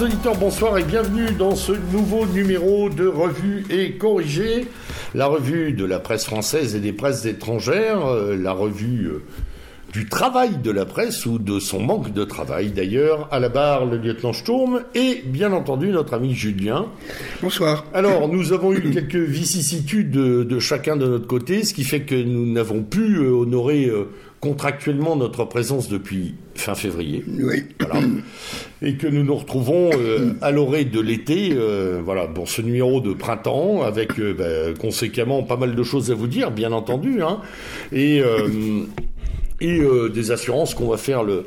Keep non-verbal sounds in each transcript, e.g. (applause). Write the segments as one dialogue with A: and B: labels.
A: Chers auditeurs, bonsoir et bienvenue dans ce nouveau numéro de Revue et Corrigé, la revue de la presse française et des presses étrangères, euh, la revue euh, du travail de la presse ou de son manque de travail d'ailleurs. À la barre, le lieutenant Sturm et bien entendu notre ami Julien.
B: Bonsoir.
A: Alors, nous avons eu quelques vicissitudes de, de chacun de notre côté, ce qui fait que nous n'avons pu euh, honorer contractuellement notre présence depuis fin février.
B: Oui.
A: Voilà. Et que nous nous retrouvons euh, à l'orée de l'été, euh, voilà, pour ce numéro de printemps, avec euh, bah, conséquemment pas mal de choses à vous dire, bien entendu, hein, et, et des assurances qu'on va faire le,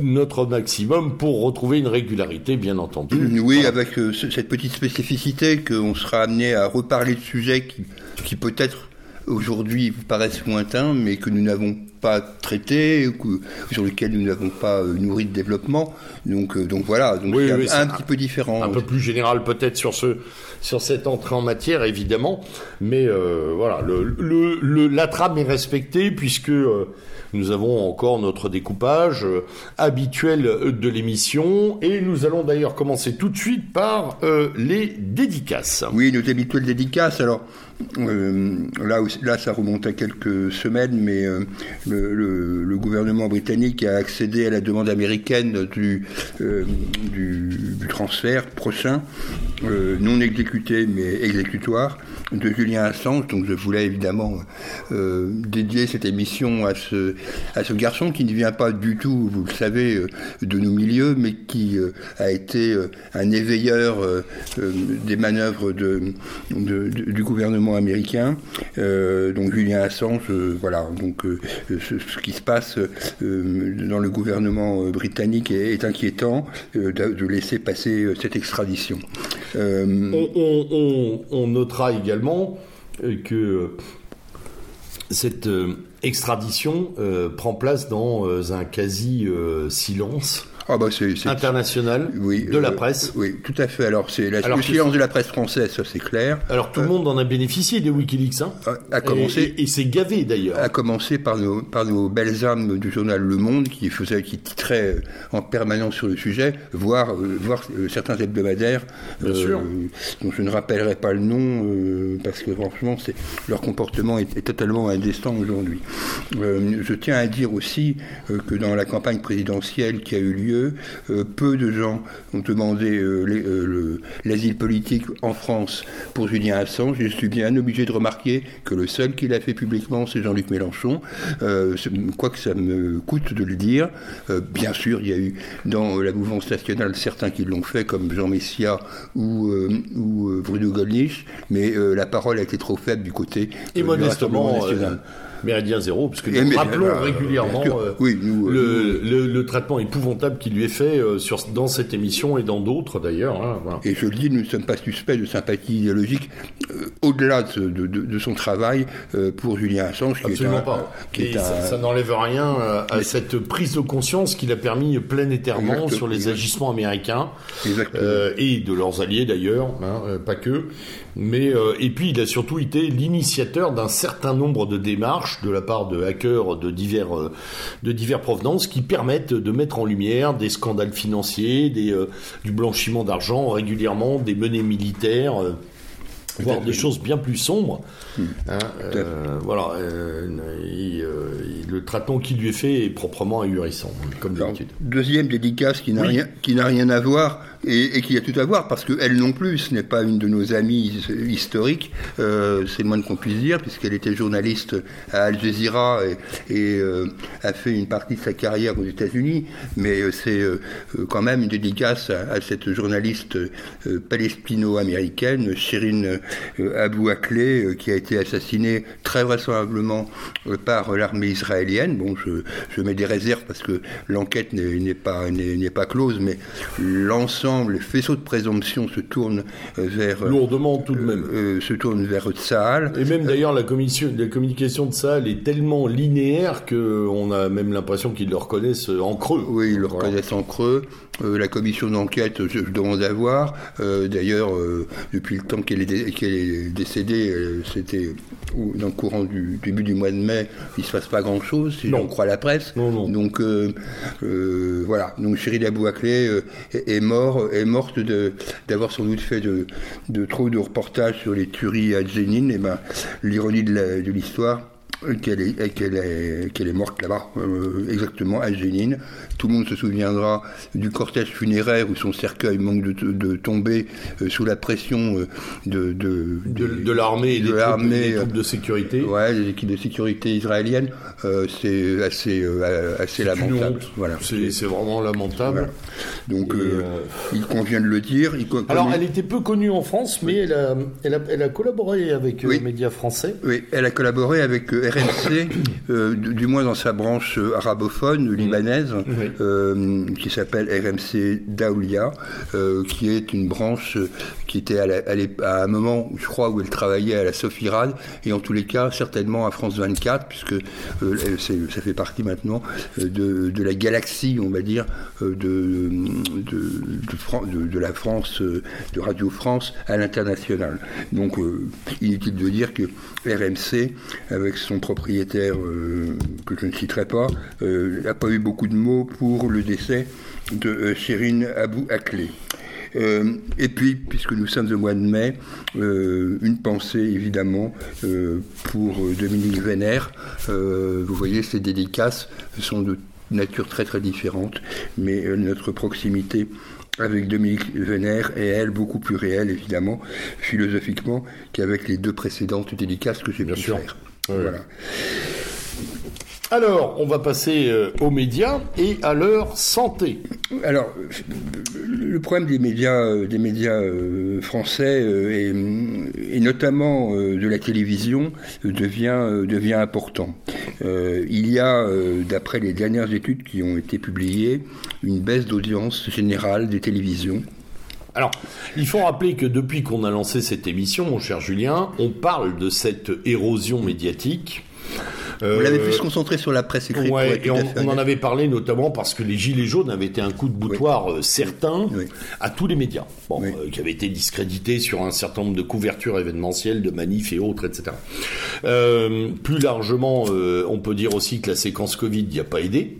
A: notre maximum pour retrouver une régularité, bien entendu.
B: Oui, avec ce- cette petite spécificité qu'on sera amené à reparler de sujets qui, qui peut-être aujourd'hui vous paraissent lointains, mais que nous n'avons pas ou que- sur lesquels nous n'avons pas euh, nourri de développement. Donc, euh, donc voilà, donc
A: Oui,
B: un,
A: oui, c'est
B: un
A: un-
B: petit peu différent.
A: un peu plus général peut-être sur ce sur cette entrée en matière évidemment mais euh, voilà le, le, le- la trame est respectée puisque euh, nous avons encore notre découpage euh, habituel de l'émission et nous allons d'ailleurs commencer tout de suite par les dédicaces
B: Oui, nos habituelles dédicaces. Alors euh, là, ça remonte à quelques semaines, mais euh, le, gouvernement britannique a accédé à la demande américaine du, euh, transfert prochain, non exécuté mais exécutoire, de Julien Assange. Donc, je voulais évidemment euh, dédier cette émission à ce, garçon qui ne vient pas du tout, vous le savez, euh, de nos milieux, mais qui euh, a été un éveilleur des manœuvres du gouvernement américain. Donc Julien Assange, voilà. Donc ce, qui se passe dans le gouvernement britannique est, est inquiétant de, laisser passer cette extradition.
A: On, on- on- on notera également euh, que euh, cette euh, extradition prend place dans un quasi silence
B: ah bah c'est c'est-
A: international
B: oui,
A: de la
B: euh,
A: presse
B: Oui, tout à fait. Alors c'est la,
A: Alors
B: silence de la presse française, ça c'est clair.
A: Alors tout le monde en a bénéficié des Wikileaks, hein
B: A, a commencé.
A: Et, et- et c'est gavé d'ailleurs.
B: à commencer par nos, par nos belles âmes du journal Le Monde qui faisait, qui titrait en permanence sur le sujet, voire, euh, voire euh, certains hebdomadaires,
A: Bien sûr.
B: dont je ne rappellerai pas le nom euh, parce que franchement, c'est, leur comportement est, est totalement indécent aujourd'hui. Euh, je tiens à dire aussi euh, que dans la campagne présidentielle qui a eu lieu, euh, peu de gens ont demandé euh, euh, le- l'asile politique en France pour Julien Assange. Je suis bien obligé de remarquer que le seul qui l'a fait publiquement, c'est Jean-Luc Mélenchon. Quoi que ça me coûte de le dire, bien sûr, il y a eu dans la mouvance nationale certains qui l'ont fait, comme Jean Messia ou, ou Bruno Gollnisch, mais la parole a été trop faible du côté
A: Et
B: euh, du Rassemblement national.
A: Méridien Zéro, parce que nous
B: mais-
A: rappelons régulièrement euh,
B: Oui, nous,
A: le, le- le traitement épouvantable qui lui est fait euh, sur, dans cette émission et dans d'autres d'ailleurs. hein, voilà.
B: Et je le dis, nous ne sommes pas suspects de sympathie idéologique euh, au-delà de, de- de- de son travail euh, pour Julien Assange, qui
A: Absolument
B: est un,
A: pas.
B: qui
A: Et
B: est un-
A: ça, ça n'enlève rien à cette prise de conscience qu'il a permis planétairement
B: Exactement.
A: sur les agissements américains euh, et de leurs alliés d'ailleurs, hein, pas que. Mais euh, et puis il a surtout été l'initiateur d'un certain nombre de démarches de la part de hackers de divers euh, de divers provenances qui permettent de mettre en lumière des scandales financiers, des euh, du blanchiment d'argent régulièrement, des menées militaires. euh, voire des choses bien plus sombres. Hein, euh, voilà, euh, euh, le traitement qui lui est fait est proprement ahurissant, comme d'habitude.
B: deuxième dédicace qui n'a
A: Oui.
B: rien, qui n'a rien à voir et, et qui a tout à voir parce que elle non plus, ce n'est pas une de nos amies historiques, euh, c'est le moins qu'on puisse dire puisqu'elle était journaliste à Al Jazeera et, euh, a fait une partie de sa carrière aux États-Unis, mais euh, c'est quand même une dédicace à, cette journaliste palestino-américaine, Shirin Abu Akleh, qui a été assassinée très vraisemblablement par l'armée israélienne. Bon, je, mets des réserves parce que l'enquête n'est pas close, mais l'ensemble, les faisceaux de présomption se tournent euh, vers... euh,
A: Lourdement tout de même.
B: euh, se tournent vers Tsahal.
A: Et même d'ailleurs, la, commission, la communication de elle est tellement linéaire qu'on a même l'impression qu'ils le reconnaissent en creux.
B: Oui, ils le reconnaissent en creux. Euh, la commission d'enquête, je, je demande à voir. Euh, D'ailleurs, euh, depuis le temps qu'elle est, est décédée, c'était dans le courant du début du mois de mai, il ne se passe pas grand-chose, si on croit la presse. Donc voilà, donc Cyril Abouaklé est, mort, est morte d'avoir sans doute fait de, trop de reportages sur les tueries à Zénine. Et ben, l'ironie de l'histoire, qu'elle est, qu'elle est, qu'elle est morte là-bas, euh, exactement, à Génine. Tout le monde se souviendra du cortège funéraire où son cercueil manque de, de tomber euh, sous la pression euh, de,
A: de, de, l'armée et des, troupes, de sécurité.
B: Ouais, équipes de sécurité israéliennes. c'est assez, assez lamentable.
A: Voilà. C'est, vraiment lamentable.
B: Donc, il convient de le dire.
A: Alors, elle était peu connue en France, mais elle, a, elle, a, elle, a, collaboré avec les médias français.
B: Oui, elle a collaboré avec RMC, euh, du, moins dans sa branche euh, arabophone, libanaise, euh, qui s'appelle RMC Daoulia, qui est une branche qui était à, un moment, je crois, où elle travaillait à la Sophirad, et en tous les cas, certainement à France 24, puisque ça fait partie maintenant de, la galaxie, on va dire, de, de, la France, de Radio France à l'international. Donc, inutile de dire que RMC, avec son propriétaire, euh, que je ne citerai pas, n'a euh, pas eu beaucoup de mots pour le décès de euh, Abou Akleh. Euh, et puis, puisque nous sommes au mois de mai, une pensée évidemment pour Dominique Vénère. vous voyez, ces dédicaces sont de nature très très différente, mais notre proximité avec Dominique Vénère et elle beaucoup plus réelle évidemment, philosophiquement, qu'avec les deux précédentes dédicaces que j'ai pu faire. Voilà.
A: Alors, on va passer euh, aux médias et à leur santé.
B: Alors, le problème des médias, euh, des médias euh, français et, notamment de la télévision devient, devient important. il y a, d'après les dernières études qui ont été publiées, une baisse d'audience générale des télévisions.
A: Alors, il faut rappeler que depuis qu'on a lancé cette émission, mon cher Julien, on parle de cette érosion médiatique.
B: Vous l'avez pu se concentrer sur la presse écrite.
A: Ouais, et on, en avait parlé notamment parce que les Gilets jaunes avaient été un coup de boutoir euh, certain à tous les médias, bon, euh, qui avaient été discrédités sur un certain nombre de couvertures événementielles, de manifs et autres, etc. Euh, plus largement, on peut dire aussi que la séquence Covid n'y a pas aidé.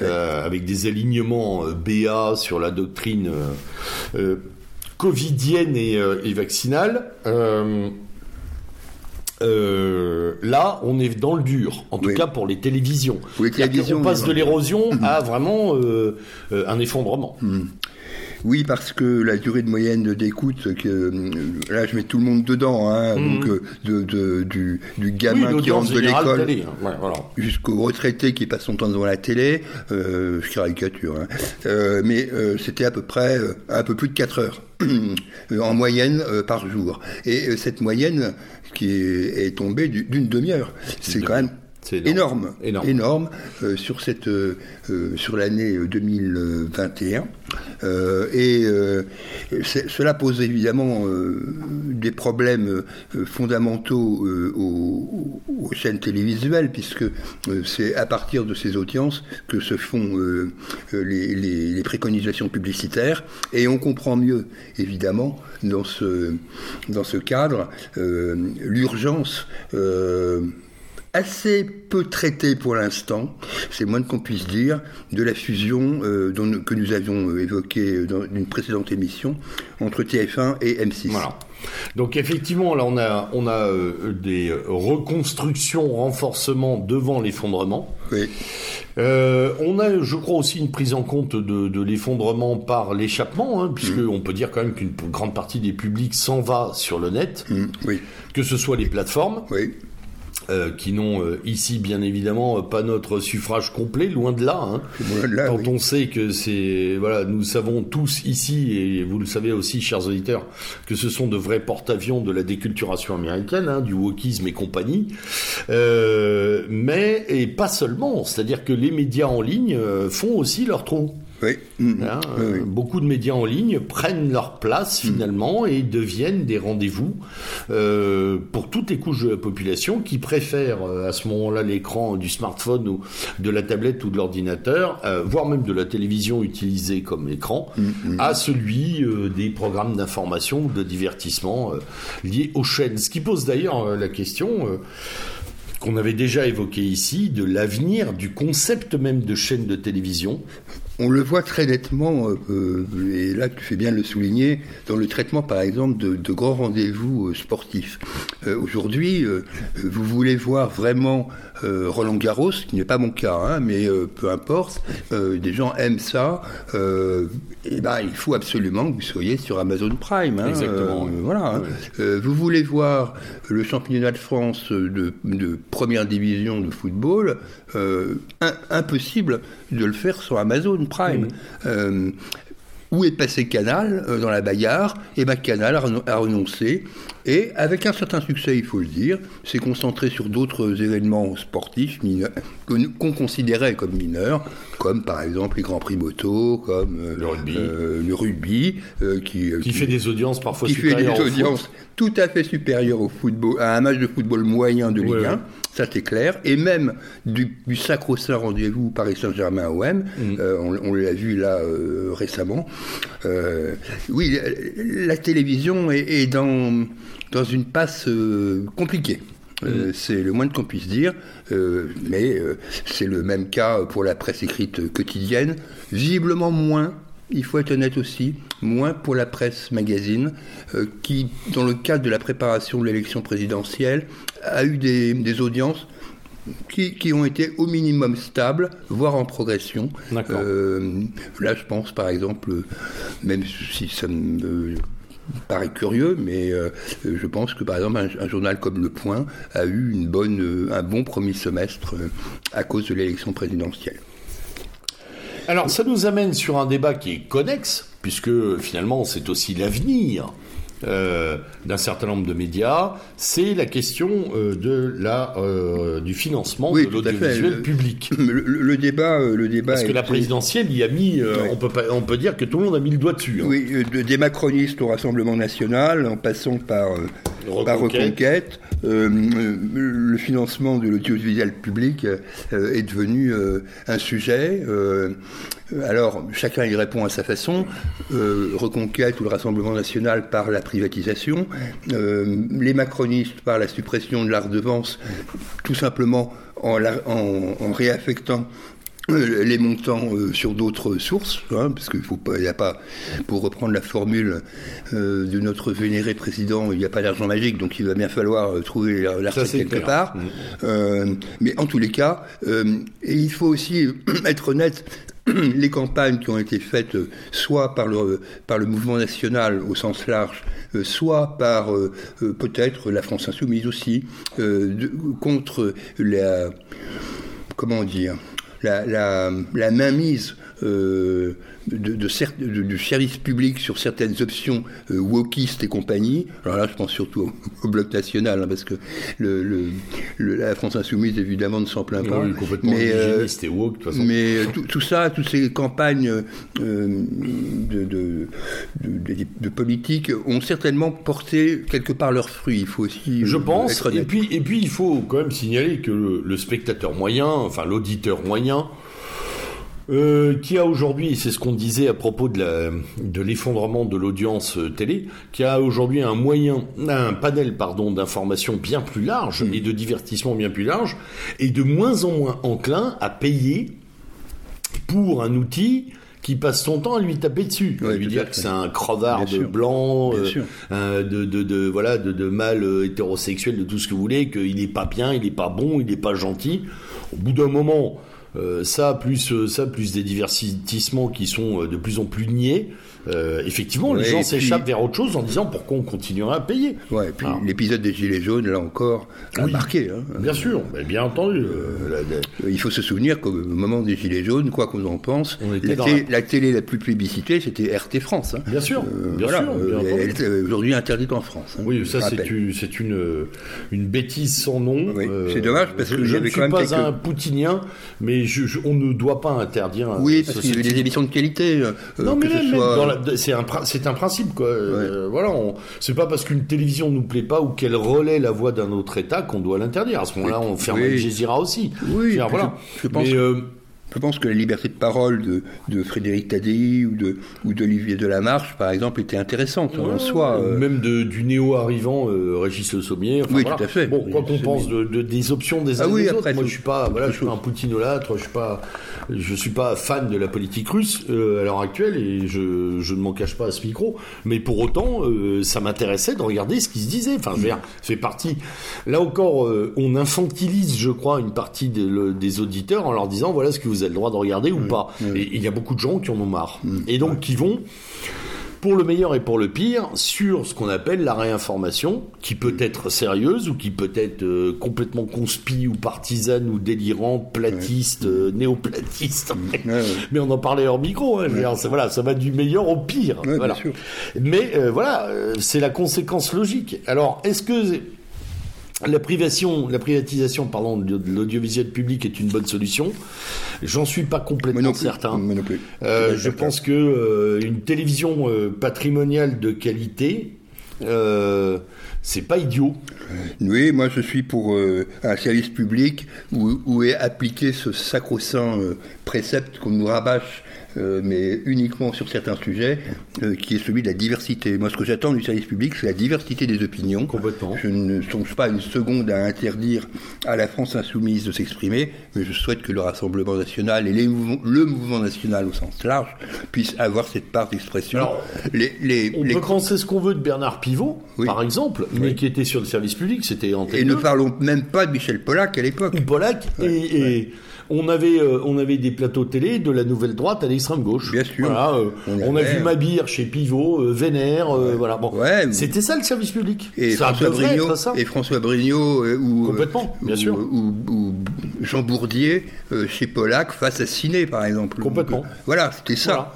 A: Euh, avec des alignements euh, BA sur la doctrine euh, covidienne et, vaccinale. Là, on est dans le dur, en tout cas pour les télévisions. on passe de l'érosion à vraiment un effondrement. Hmm.
B: Oui, parce que la durée de moyenne d'écoute, que euh, là je mets tout le monde dedans, hein, mhm. donc euh, de, du, gamin qui rentre de l'école hein. jusqu'au retraité qui passe son temps devant la télé, euh, je caricature, hein. euh, mais c'était à peu près un peu plus de 4 heures (clears throat) en moyenne par jour. Et cette moyenne qui est, tombée d'une demi-heure, c'est quand même énorme, énorme, énorme, sur cette sur l'année 2021. Euh, et euh, cela pose évidemment euh, des problèmes fondamentaux aux, chaînes télévisuelles, puisque c'est à partir de ces audiences que se font les, préconisations publicitaires, et on comprend mieux, évidemment, dans ce, dans ce cadre, l'urgence assez peu traité pour l'instant, c'est moins qu'on puisse dire, de la fusion euh, que nous avions euh, évoquée dans une précédente émission entre TF1 et M6.
A: Voilà. Donc effectivement, là on a, on a euh, des reconstructions, renforcements devant l'effondrement. Oui. on a, je crois, aussi une prise en compte de, l'effondrement par l'échappement, hein, puisque mm. peut dire quand même qu'une grande partie des publics s'en va sur le net, mm. oui. que ce soit les plateformes. Oui euh, qui n'ont euh, ici bien évidemment pas notre suffrage complet, loin de là. Hein. Quand on sait que c'est voilà, nous savons tous ici et vous le savez aussi, chers auditeurs, que ce sont de vrais porte-avions de la déculturation américaine, hein, du wokisme et compagnie. Euh, mais et pas seulement, c'est-à-dire que les médias en ligne font aussi leur trou.
B: Oui.
A: Hein, beaucoup de médias en ligne prennent leur place finalement et deviennent des rendez-vous euh, pour toutes les couches de la population qui préfèrent euh, à ce moment-là l'écran du smartphone ou de la tablette ou de l'ordinateur, euh, voire même de la télévision utilisée comme écran, à celui des programmes d'information ou de divertissement liés aux chaînes. Ce qui pose d'ailleurs la question qu'on avait déjà évoqué ici, de l'avenir du concept même de chaîne de télévision
B: on le voit très nettement, euh, euh, et là tu fais bien de le souligner, dans le traitement par exemple de, grands rendez-vous euh, sportifs. Aujourd'hui, vous voulez voir vraiment Roland Garros, ce qui n'est pas mon cas, hein, mais peu importe, des gens aiment ça, et ben, il faut absolument que vous soyez sur Amazon Prime. Hein,
A: Exactement.
B: voilà. Hein. vous voulez voir le championnat de France de, première division de football, impossible de le faire sur Amazon Prime. Euh, où est passé Canal euh, dans la bagarre Et eh bien Canal a, renoncé. Et avec un certain succès, il faut le dire, s'est concentré sur d'autres événements sportifs qu'on considérait comme mineurs, comme par exemple les Grands Prix moto, comme
A: euh, le rugby,
B: le rugby
A: qui, qui, fait des audiences parfois
B: qui fait des audiences tout à fait supérieures au football, à un match de football moyen de Ligue 1 ça c'est clair. Et même du, sacro-saint rendez-vous Paris Saint-Germain-OM, mm. euh, on, l'a vu là euh, récemment. Euh, oui, la, télévision est, dans, dans une passe compliquée. Mm. c'est le moins qu'on puisse dire, mais c'est le même cas pour la presse écrite quotidienne, visiblement moins il faut être honnête aussi, moins pour la presse magazine, qui, dans le cadre de la préparation de l'élection présidentielle, a eu des, audiences qui, ont été au minimum stables, voire en progression. Euh, là, je pense par exemple, même si ça me paraît curieux, mais euh, je pense que par exemple un, journal comme Le Point a eu une bonne, un bon premier semestre euh, à cause de l'élection présidentielle.
A: Alors ça nous amène sur un débat qui est connexe, puisque finalement c'est aussi l'avenir euh, d'un certain nombre de médias, c'est la question euh, de la, euh, du financement de l'audiovisuel public. (laughs)
B: Le, débat, le débat.
A: Parce que la présidentielle y a mis, on peut on peut dire que tout le monde a mis le doigt dessus.
B: Hein. Oui, des macronistes au Rassemblement national, en passant par Reconquête, le financement de l'audiovisuel public est devenu un sujet. alors chacun y répond à sa façon. Reconquête ou le Rassemblement national par la privatisation, euh, les macronistes par la suppression de la redevance, tout simplement en, en, réaffectant euh, les montants euh, sur d'autres sources, hein, parce qu'il faut pas, il n'y a pas, pour reprendre la formule de notre vénéré président, il n'y a pas d'argent magique, donc il va bien falloir trouver la quelque part. Mm. mais en tous les cas, il faut aussi être honnête (clears throat) les campagnes qui ont été faites soit par le, par le mouvement national au sens large, euh, soit par euh, euh, peut-être la France insoumise aussi, contre la comment dire la, la, la mainmise de, de, du service public sur certaines options euh, wokistes et compagnie. Alors là, je pense surtout au, (laughs) bloc national, hein, parce que le, la France insoumise, évidemment, ne s'en plaint pas.
A: Oui, complètement mais, euh, et woke, de toute façon.
B: Mais euh, tout, ça, toutes ces campagnes de, de, politique ont certainement porté quelque part leurs fruits. Il faut aussi.
A: Je pense. et puis, et puis, il faut quand même signaler que le spectateur moyen, enfin l'auditeur moyen, euh, qui a aujourd'hui, c'est ce qu'on disait à propos de l'effondrement de l'audience euh, télé, qui a aujourd'hui un moyen, un panel pardon d'informations bien plus large et de divertissement bien plus large, et de moins en moins enclin à payer pour un outil qui passe son temps à lui taper dessus, à lui dire que c'est un crevard de blanc, euh, de, de, de, voilà, de, de mâle hétérosexuel, de tout ce que vous voulez, qu'il n'est pas bien, il n'est pas bon, il n'est pas gentil. Au bout d'un moment, ça plus euh, ça plus des divertissements qui sont euh, de plus en plus niais euh, effectivement, les gens s'échappent vers autre chose en disant pourquoi on continuera à payer.
B: Ouais, et puis l'épisode des Gilets jaunes, là encore, a marqué. Hein.
A: Bien sûr, bien entendu. Euh,
B: il faut se souvenir qu'au moment des Gilets jaunes, quoi qu'on en pense, la, télé la plus plébiscitée, c'était RT France. Hein.
A: Bien sûr, euh, bien sûr.
B: elle est aujourd'hui interdite en France.
A: Hein, oui, ça c'est une, une, bêtise sans nom.
B: c'est dommage parce que
A: je ne suis pas un poutinien, mais je, on ne doit pas interdire.
B: Oui, parce qu'il y a des émissions de qualité.
A: non, mais c'est un, c'est un principe, quoi. voilà, c'est pas parce qu'une télévision nous plaît pas ou qu'elle relaie la voix d'un autre État qu'on doit l'interdire. À ce moment-là, on ferme oui. Al aussi.
B: Oui, voilà. je, pense. Je pense que la liberté de parole de, de Frédéric Tadei ou de ou d'Olivier Delamarche, par exemple, était intéressante en soi.
A: Euh. Même de, du néo-arrivant euh, Régis Le Sommier.
B: oui, tout à fait.
A: Bon, quoi qu'on pense de, de, des options des uns ah, oui, des autres, moi je suis pas, voilà, je suis pas un poutinolâtre, je suis pas, je suis pas fan de la politique russe euh, à l'heure actuelle et je, je ne m'en cache pas à ce micro. Mais pour autant, euh, ça m'intéressait de regarder ce qui se disait. Enfin, je veux dire, c'est parti. Là encore, on infantilise, je crois, une partie des auditeurs en leur disant voilà ce que vous le droit de regarder ou pas. Et il y a beaucoup de gens qui en ont marre. Mm. Et donc qui vont pour le meilleur et pour le pire, sur ce qu'on appelle la réinformation, qui peut être sérieuse ou qui peut être euh, complètement conspi ou partisane ou délirante, platiste, euh, néoplatiste. Mm. Mais on en parlait hors micro. Hein, voilà, ça va du meilleur au pire. voilà. Mais euh, voilà, c'est la conséquence logique. Alors, est-ce que la, privation, la privatisation pardon, de l'audiovisuel public est une bonne solution. J'en suis pas complètement certain. Euh, je pense que euh, une télévision euh, patrimoniale de qualité, c'est pas idiot.
B: Oui, moi je suis pour un service public où, où, est appliqué ce sacro-saint précepte qu'on nous rabâche euh, mais uniquement sur certains sujets, euh, qui est celui de la diversité. Moi, ce que j'attends du service public, c'est la diversité des opinions.
A: Complètement.
B: Je ne songe pas une seconde à interdire à la France insoumise de s'exprimer, mais je souhaite que le Rassemblement national et les le mouvement national au sens large puissent avoir cette part d'expression.
A: Les, les, on peut penser ce qu'on veut de Bernard Pivot, par exemple, mais qui était sur le service public, c'était en
B: Et ne parlons même pas de Michel Pollack à l'époque.
A: Pollack, et on avait, euh, on avait des plateaux télé de la nouvelle droite à l'extrême gauche.
B: Bien sûr.
A: Euh, on, a vu Mabir chez Pivot, euh, Vénère, voilà. Bon, c'était ça le service public.
B: Et François Brignot, et François Brignot ou
A: complètement, bien sûr,
B: ou, Jean Bourdier chez Pollack face à Ciné, par exemple.
A: Complètement.
B: voilà, c'était ça.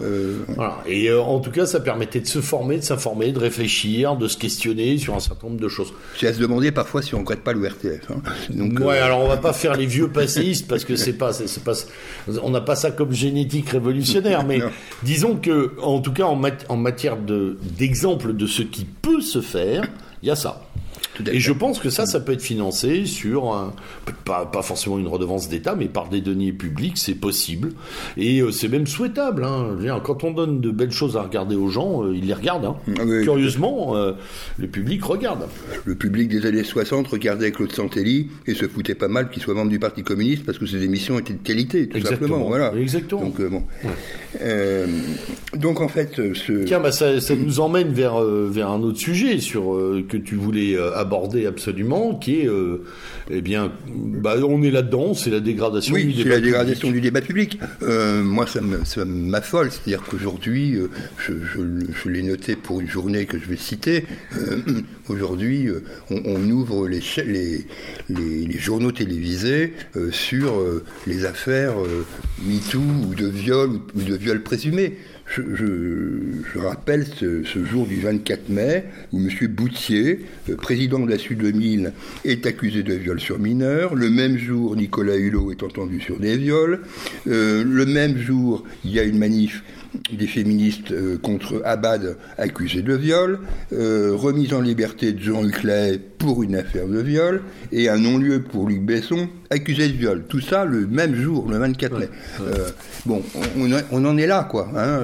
A: Voilà. Et en tout cas, ça permettait de se former, de s'informer, de réfléchir, de se questionner sur un certain nombre de choses.
B: C'est à se demander parfois si on regrette pas l'ORTF. Hein.
A: Donc, ouais, alors on va pas (laughs) faire les vieux passéistes parce que c'est pas, c'est pas, on n'a pas ça comme génétique révolutionnaire, mais (laughs) disons que, en tout cas, en, en matière d'exemple de ce qui peut se faire, il y a ça. Et je pense que ça, ça peut être financé sur, un, pas, pas, forcément une redevance d'État, mais par des deniers publics, c'est possible. Et euh, c'est même souhaitable. Hein. Quand on donne de belles choses à regarder aux gens, euh, ils les regardent. Hein. Ah Curieusement, euh, le public regarde.
B: Le public des années 60 regardait Claude Santelli et se foutait pas mal qu'il soit membre du Parti communiste parce que ses émissions étaient de qualité, tout simplement. Voilà.
A: Exactement.
B: Donc, bon. donc en fait, ce...
A: Tiens, bah, ça, ça, nous emmène vers, vers un autre sujet sur, que tu voulais aborder absolument, qui est, euh, eh bien, bah, on est là-dedans, c'est la dégradation
B: du
A: débat
B: c'est la dégradation du débat public. Euh, moi, ça m'affole, c'est-à-dire qu'aujourd'hui, euh, je, l'ai noté pour une journée que je vais citer, (clears throat) aujourd'hui, on, ouvre les, les, les, journaux télévisés sur les affaires MeToo ou de viol ou de viol présumé je, rappelle ce, jour du 24 mai où M. Boutier, euh, président de la Sud 2000, est accusé de viol sur mineur. Le même jour, Nicolas Hulot est entendu sur des viols. Euh, le même jour, il y a une manif des féministes euh, contre Abad accusé de viol, remise en liberté de Jean Huclet pour une affaire de viol, et un non-lieu pour Luc Besson accusé de viol. Tout ça le même jour, le 24 mai. bon, on, en est là, quoi. Hein,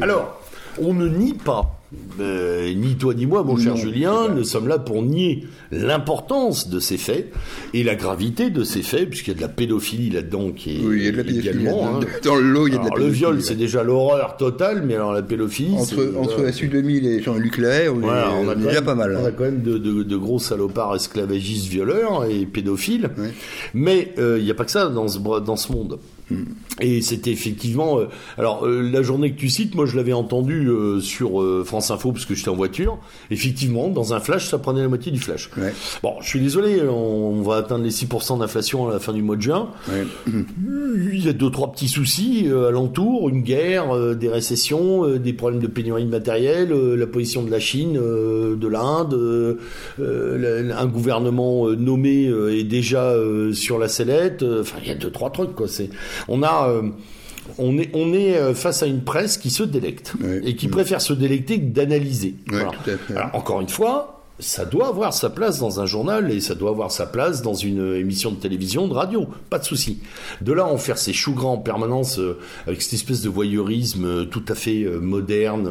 A: Alors, on ne nie pas euh, ni toi ni moi, mon cher Julien, nous sommes là pour nier l'importance de ces faits et la gravité de ces faits, puisqu'il y a de la pédophilie là-dedans qui est
B: oui, il y a de la également. Hein. (laughs) Dans le lot, il y a de la
A: pédophilie. Le viol, c'est déjà l'horreur totale, mais alors la pédophilie.
B: Entre, entre la Sud 2000 et Jean-Luc Lahaye, on, on, a déjà pas mal.
A: On a quand même de, de, gros salopards esclavagistes violeurs et pédophiles. Mais euh, il n'y a pas que ça dans ce, dans ce monde. Et c'était effectivement. euh, alors euh, la journée que tu cites, moi je l'avais entendu euh, sur euh, France Info parce que j'étais en voiture. Effectivement, dans un flash, ça prenait la moitié du flash.
B: Ouais.
A: Bon, je suis désolé, on, on va atteindre les 6% d'inflation à la fin du mois de juin.
B: Ouais.
A: Il y a deux trois petits soucis alentour, une guerre, des récessions, des problèmes de pénurie de matériel, la position de la Chine, de l'Inde, un gouvernement nommé est déjà sur la sellette. Enfin, il y a deux trois trucs quoi. C'est on a euh, on est, on est euh, face à une presse qui se délecte et qui préfère se délecter que d'analyser. Encore une fois, ça doit avoir sa place dans un journal et ça doit avoir sa place dans une émission de télévision, de radio, pas de souci. De là, en faire ces choux grands en permanence euh, avec cette espèce de voyeurisme euh, tout à fait euh, moderne,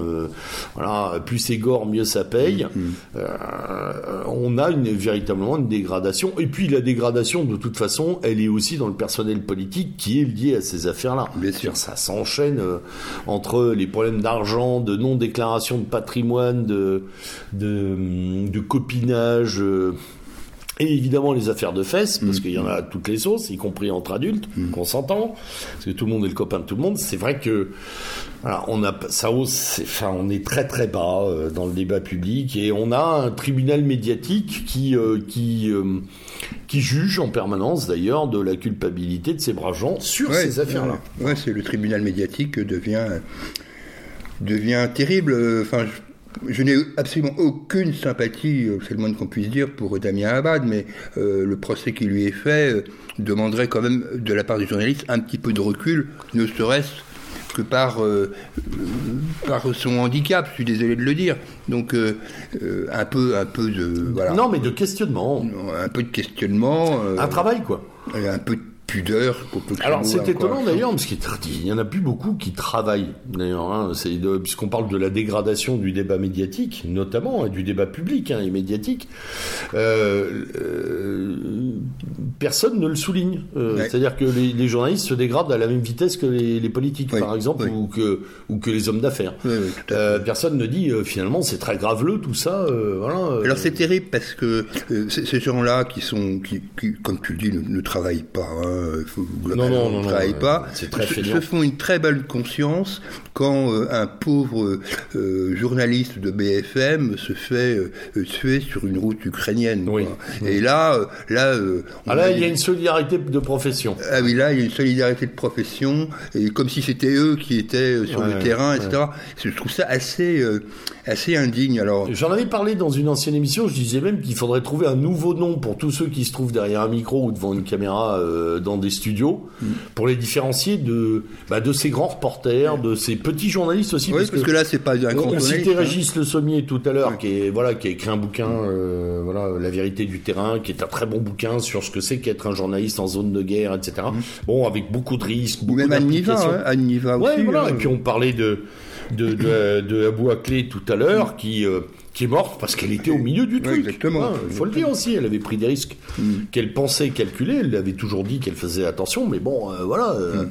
A: voilà, plus c'est gore, mieux ça paye. Euh, on a une, véritablement une dégradation. Et puis la dégradation, de toute façon, elle est aussi dans le personnel politique qui est lié à ces affaires-là.
B: Bien sûr.
A: Ça s'enchaîne entre les problèmes d'argent, de non-déclaration de patrimoine, de, de, de copinage. euh, et évidemment les affaires de fesses, parce qu'il y en a à toutes les sauces, y compris entre adultes, qu'on s'entend, parce que tout le monde est le copain de tout le monde. C'est vrai que voilà, on a ça hausse, enfin on est très très bas euh, dans le débat public et on a un tribunal médiatique qui euh, qui euh, qui juge en permanence d'ailleurs de la culpabilité de ces braves gens sur
B: Ouais,
A: ces affaires-là.
B: Ouais, ouais, c'est le tribunal médiatique devient devient terrible. Enfin, je, je n'ai absolument aucune sympathie, euh, c'est le moins qu'on puisse dire, pour Damien Abad, mais euh, le procès qui lui est fait euh, demanderait quand même de la part du journaliste un petit peu de recul, ne serait-ce que par, euh, euh, par son handicap, je suis désolé de le dire. Donc euh, euh, un peu un peu de voilà,
A: Non, mais de questionnement,
B: un peu de questionnement, euh,
A: un travail quoi.
B: un peu de pudeur.
A: Alors c'est étonnant d'ailleurs parce qu'il y en a plus beaucoup qui travaillent d'ailleurs. Hein, puisqu'on parle de la dégradation du débat médiatique, notamment et du débat public hein, et médiatique. euh, euh, personne ne le souligne. Euh,
B: Ouais.
A: C'est-à-dire que les, les journalistes se dégradent à la même vitesse que les, les politiques,
B: Oui,
A: par exemple,
B: oui.
A: ou que ou que les hommes d'affaires.
B: Oui,
A: personne ne dit finalement c'est très graveleux tout ça. voilà.
B: Alors c'est terrible parce que ces gens-là qui sont, qui, qui, comme tu le dis, ne, ne travaillent pas, hein, globalement,
A: non, non,
B: ne
A: non,
B: travaillent
A: euh,
B: pas,
A: c'est très
B: se, se font une très bonne conscience quand euh, un pauvre euh, journaliste de BFM se fait euh, tuer sur une route ukrainienne.
A: Oui.
B: quoi. Et là, euh, là, euh, on
A: ah là il y a une solidarité de profession.
B: Ah oui, là, il y a une solidarité de profession, et comme si c'était eux qui étaient euh, sur
A: Ouais,
B: le terrain, etc. Je trouve ça assez, euh, assez indigne. Alors,
A: J'en avais parlé dans une ancienne émission, je disais même qu'il faudrait trouver un nouveau nom pour tous ceux qui se trouvent derrière un micro ou devant une caméra euh, dans des studios,
B: Mm.
A: pour les différencier de, bah, de ces grands reporters, de ces petits journalistes aussi.
B: oui, parce que, là, c'est pas un grand
A: on, citait
B: hein.
A: Régis Le Sommier tout à l'heure, qui est voilà, qui a écrit un bouquin, euh, voilà, La vérité du terrain, qui est un très bon bouquin sur ce que c'est qu'être un journaliste en zone de guerre, etc. Bon, avec beaucoup de risques,
B: Ou
A: beaucoup
B: même Anne Niva, hein, Anne Niva
A: Ouais, voilà.
B: hein.
A: Et puis on parlait de de de, de Abou tout à l'heure, qui euh, qui est morte parce qu'elle était au milieu du truc.
B: exactement.
A: Hein, Il faut le dire aussi. Elle avait pris des risques qu'elle pensait calculer. Elle avait toujours dit qu'elle faisait attention, mais bon, euh, voilà. euh,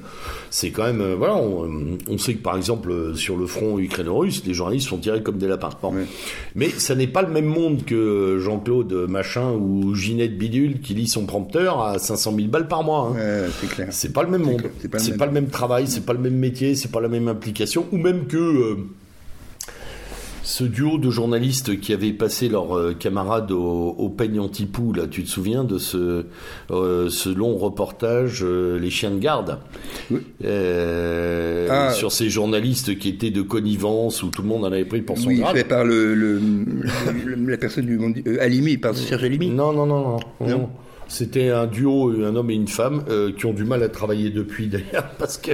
A: C'est quand même euh, voilà. On, on sait que par exemple sur le front ukraino-russe, les journalistes sont tirés comme des lapins. Bon.
B: Ouais.
A: Mais ça n'est pas le même monde que Jean-Claude Machin ou Ginette Bidule qui lit son prompteur à 500 000 balles par mois. hein.
B: Ouais, c'est clair.
A: C'est pas le même monde.
B: c'est pas le
A: C'est
B: même.
A: pas le même travail, c'est pas le même métier, c'est pas la même implication, ou même que ce duo de journalistes qui avaient passé leurs euh, camarades au, au peigne antipou, là, tu te souviens de ce, euh, ce long reportage, euh, Les chiens de garde,
B: Oui.
A: Euh,
B: Ah.
A: sur ces journalistes qui étaient de connivence, où tout le monde en avait pris pour son
B: Oui,
A: grade.
B: fait par le, le- le- la personne du monde, Alimi, par Serge Alimi.
A: Non, non, non, non.
B: Non.
A: non. C'était un duo, un homme et une femme, euh, qui ont du mal à travailler depuis (laughs) d'ailleurs, parce que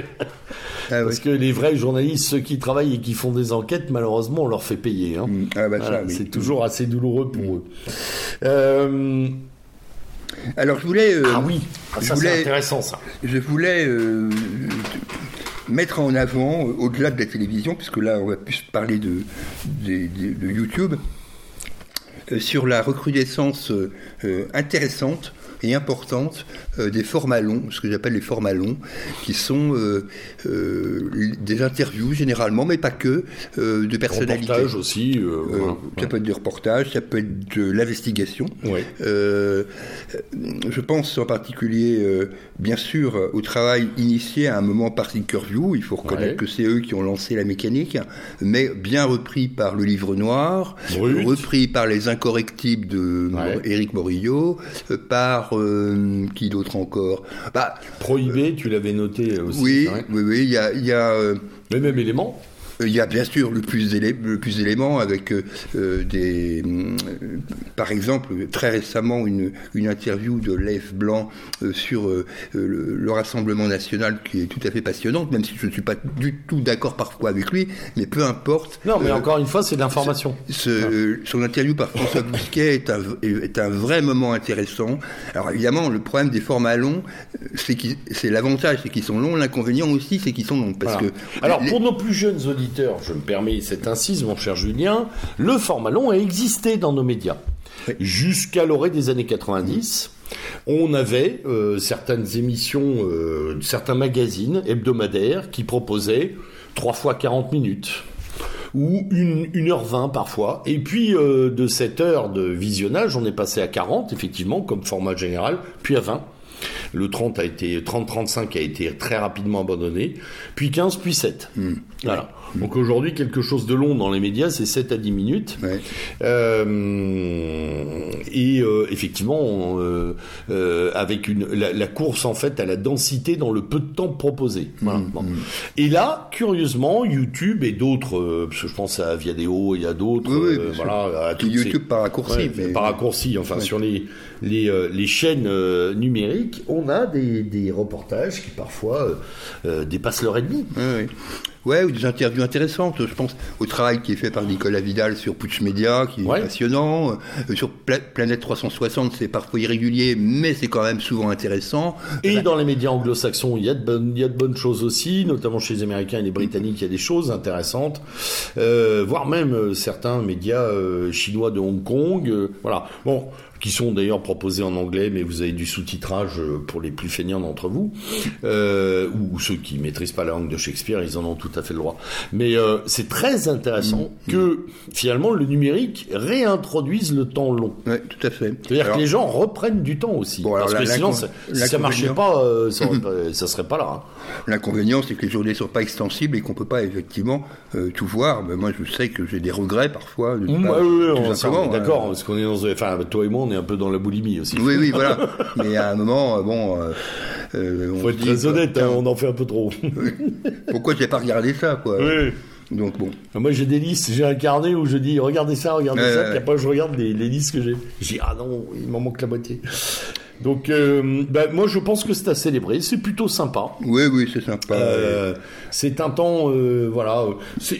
B: Ah,
A: Parce
B: oui.
A: que les vrais journalistes, ceux qui travaillent et qui font des enquêtes, malheureusement, on leur fait payer. hein.
B: Mm. Ah, bah, ça,
A: Voilà,
B: oui.
A: C'est toujours assez douloureux pour eux. Euh,
B: Alors, je voulais, euh,
A: ah oui, Ah, ça c'est intéressant ça.
B: je voulais euh, mettre en avant, euh, au-delà de la télévision, puisque là, on va plus parler de, de, de- de YouTube, euh, sur la recrudescence euh, euh, intéressante et importante des formats longs, ce que j'appelle les formats longs, qui sont des interviews généralement, mais pas que, de personnalités.
A: Reportages aussi.
B: Ça peut être des reportages, ça peut être de l'investigation.
A: Oui.
B: je pense en particulier, bien sûr, au travail initié à un moment par Thinkerview. Il faut reconnaître que c'est eux qui ont lancé la mécanique, mais bien repris par le livre noir, repris par les incorrectibles de Éric Morillo, euh, par euh, qui d'autre encore?
A: Bah, Prohibé, tu l'avais noté aussi.
B: Oui, oui, oui, il y a, y a
A: euh, le même élément.
B: Euh, il y a bien sûr le plus, le plus d'éléments avec euh, euh, des, par exemple, très récemment une, une interview de Leif Blanc sur le, Rassemblement national qui est tout à fait passionnante, même si je ne suis pas du tout d'accord parfois avec lui, mais peu importe.
A: Non, mais encore une fois, c'est de l'information.
B: son interview par François Bousquet est un, est un vrai moment intéressant. Alors évidemment, le problème des formats longs, c'est l'avantage, c'est qu'ils sont longs. L'inconvénient aussi, c'est qu'ils sont longs. Parce que
A: Alors pour nos plus jeunes auditeurs je me permets cette incise, mon cher Julien, le format long a existé dans nos médias. Jusqu'à l'orée des années 90, on avait euh, certaines émissions, euh, certains magazines hebdomadaires qui proposaient 3 fois 40 minutes ou 1h20 parfois. Et puis euh, de cette heure de visionnage, on est passé à 40 effectivement comme format général, puis à 20. Le 30 a été 30-35 a été très rapidement abandonné, puis 15, puis 7. Hmm. Voilà. Donc aujourd'hui, quelque chose de long dans les médias, c'est 7 à 10 minutes. Euh, et euh, effectivement, euh, avec une, la, course en fait à la densité dans le peu de temps proposé. Voilà. Hmm, hmm. Et là, curieusement, YouTube et d'autres, parce que je pense à Viadeo, y a d'autres,
B: voilà, à YouTube par raccourci,
A: par raccourci, enfin sur les les, les chaînes numériques, on a des, des reportages qui parfois dépassent leur ennemi.
B: Oui, Ouais, ou des interviews intéressantes. Je pense au travail qui est fait par Nicolas Vidal sur Putsch Media, qui est passionnant. Euh, sur Planète 360, c'est parfois irrégulier, mais c'est quand même souvent intéressant.
A: Et dans les médias anglo-saxons, il y, a de bonnes, il y a de bonnes choses aussi, notamment chez les Américains et les Britanniques, il y a des choses intéressantes. Euh, voire même euh, certains médias chinois de Hong Kong. voilà. Bon, qui sont d'ailleurs proposés en anglais, mais vous avez du sous-titrage euh, pour les plus feignants d'entre vous, euh, ou ceux qui maîtrisent pas la langue de Shakespeare, ils en ont tout à fait le droit. Mais euh, c'est très intéressant mm. que finalement le numérique réintroduise le temps long.
B: Oui, tout à fait.
A: C'est-à-dire que les gens reprennent du temps aussi. parce que sinon, ça, si ça marchait pas, euh, ça, (laughs) ça, serait pas là. Hein.
B: L'inconvénient, c'est que les journées sont pas extensibles et qu'on peut pas effectivement tout voir. Mais moi, je sais que j'ai des regrets parfois. De
A: mm, oui, d'accord, parce qu'on est dans, enfin, toi et moi, on est un peu dans la boulimie aussi.
B: Oui, oui, voilà. Mais à un moment, euh, bon.
A: Euh, euh Faut être très honnête, hein, on en fait un peu trop. (laughs)
B: Pourquoi j'ai pas regardé ça, quoi
A: Oui.
B: Donc bon.
A: Moi j'ai des listes, j'ai un carnet où je dis regardez ça, regardez ça, puis après je regarde les, les listes que j'ai. Je dis ah non, il m'en manque la moitié. Donc, euh, ben, moi, je pense que c'est à célébrer. C'est plutôt sympa.
B: Oui, oui, c'est sympa.
A: Euh, c'est un temps, euh, voilà.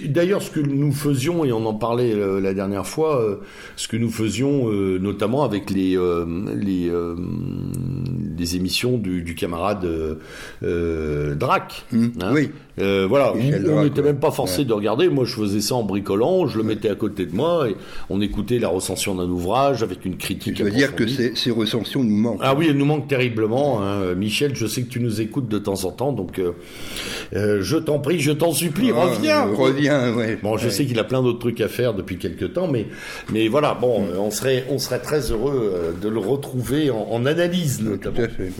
A: D'ailleurs ce que nous faisions et on en parlait la dernière fois. ce que nous faisions, notamment avec les les, les émissions du, du camarade Drac.
B: Mmh. Hein. oui.
A: Voilà, on n'était même pas forcé de regarder. Moi, je faisais ça en bricolant, je le mettais à côté de moi et on écoutait la recension d'un ouvrage avec une critique.
B: Je veux dire que ces, ces recensions nous manquent.
A: Ah oui, elle nous manque terriblement. Hein. Michel, je sais que tu nous écoutes de temps en temps, donc euh, euh, je t'en prie, je t'en supplie, ah, reviens.
B: reviens, ouais.
A: Bon, je sais qu'il a plein d'autres trucs à faire depuis quelques temps, mais mais voilà, bon, on serait on serait très heureux euh, de le retrouver en, analyse notamment. Tout à fait.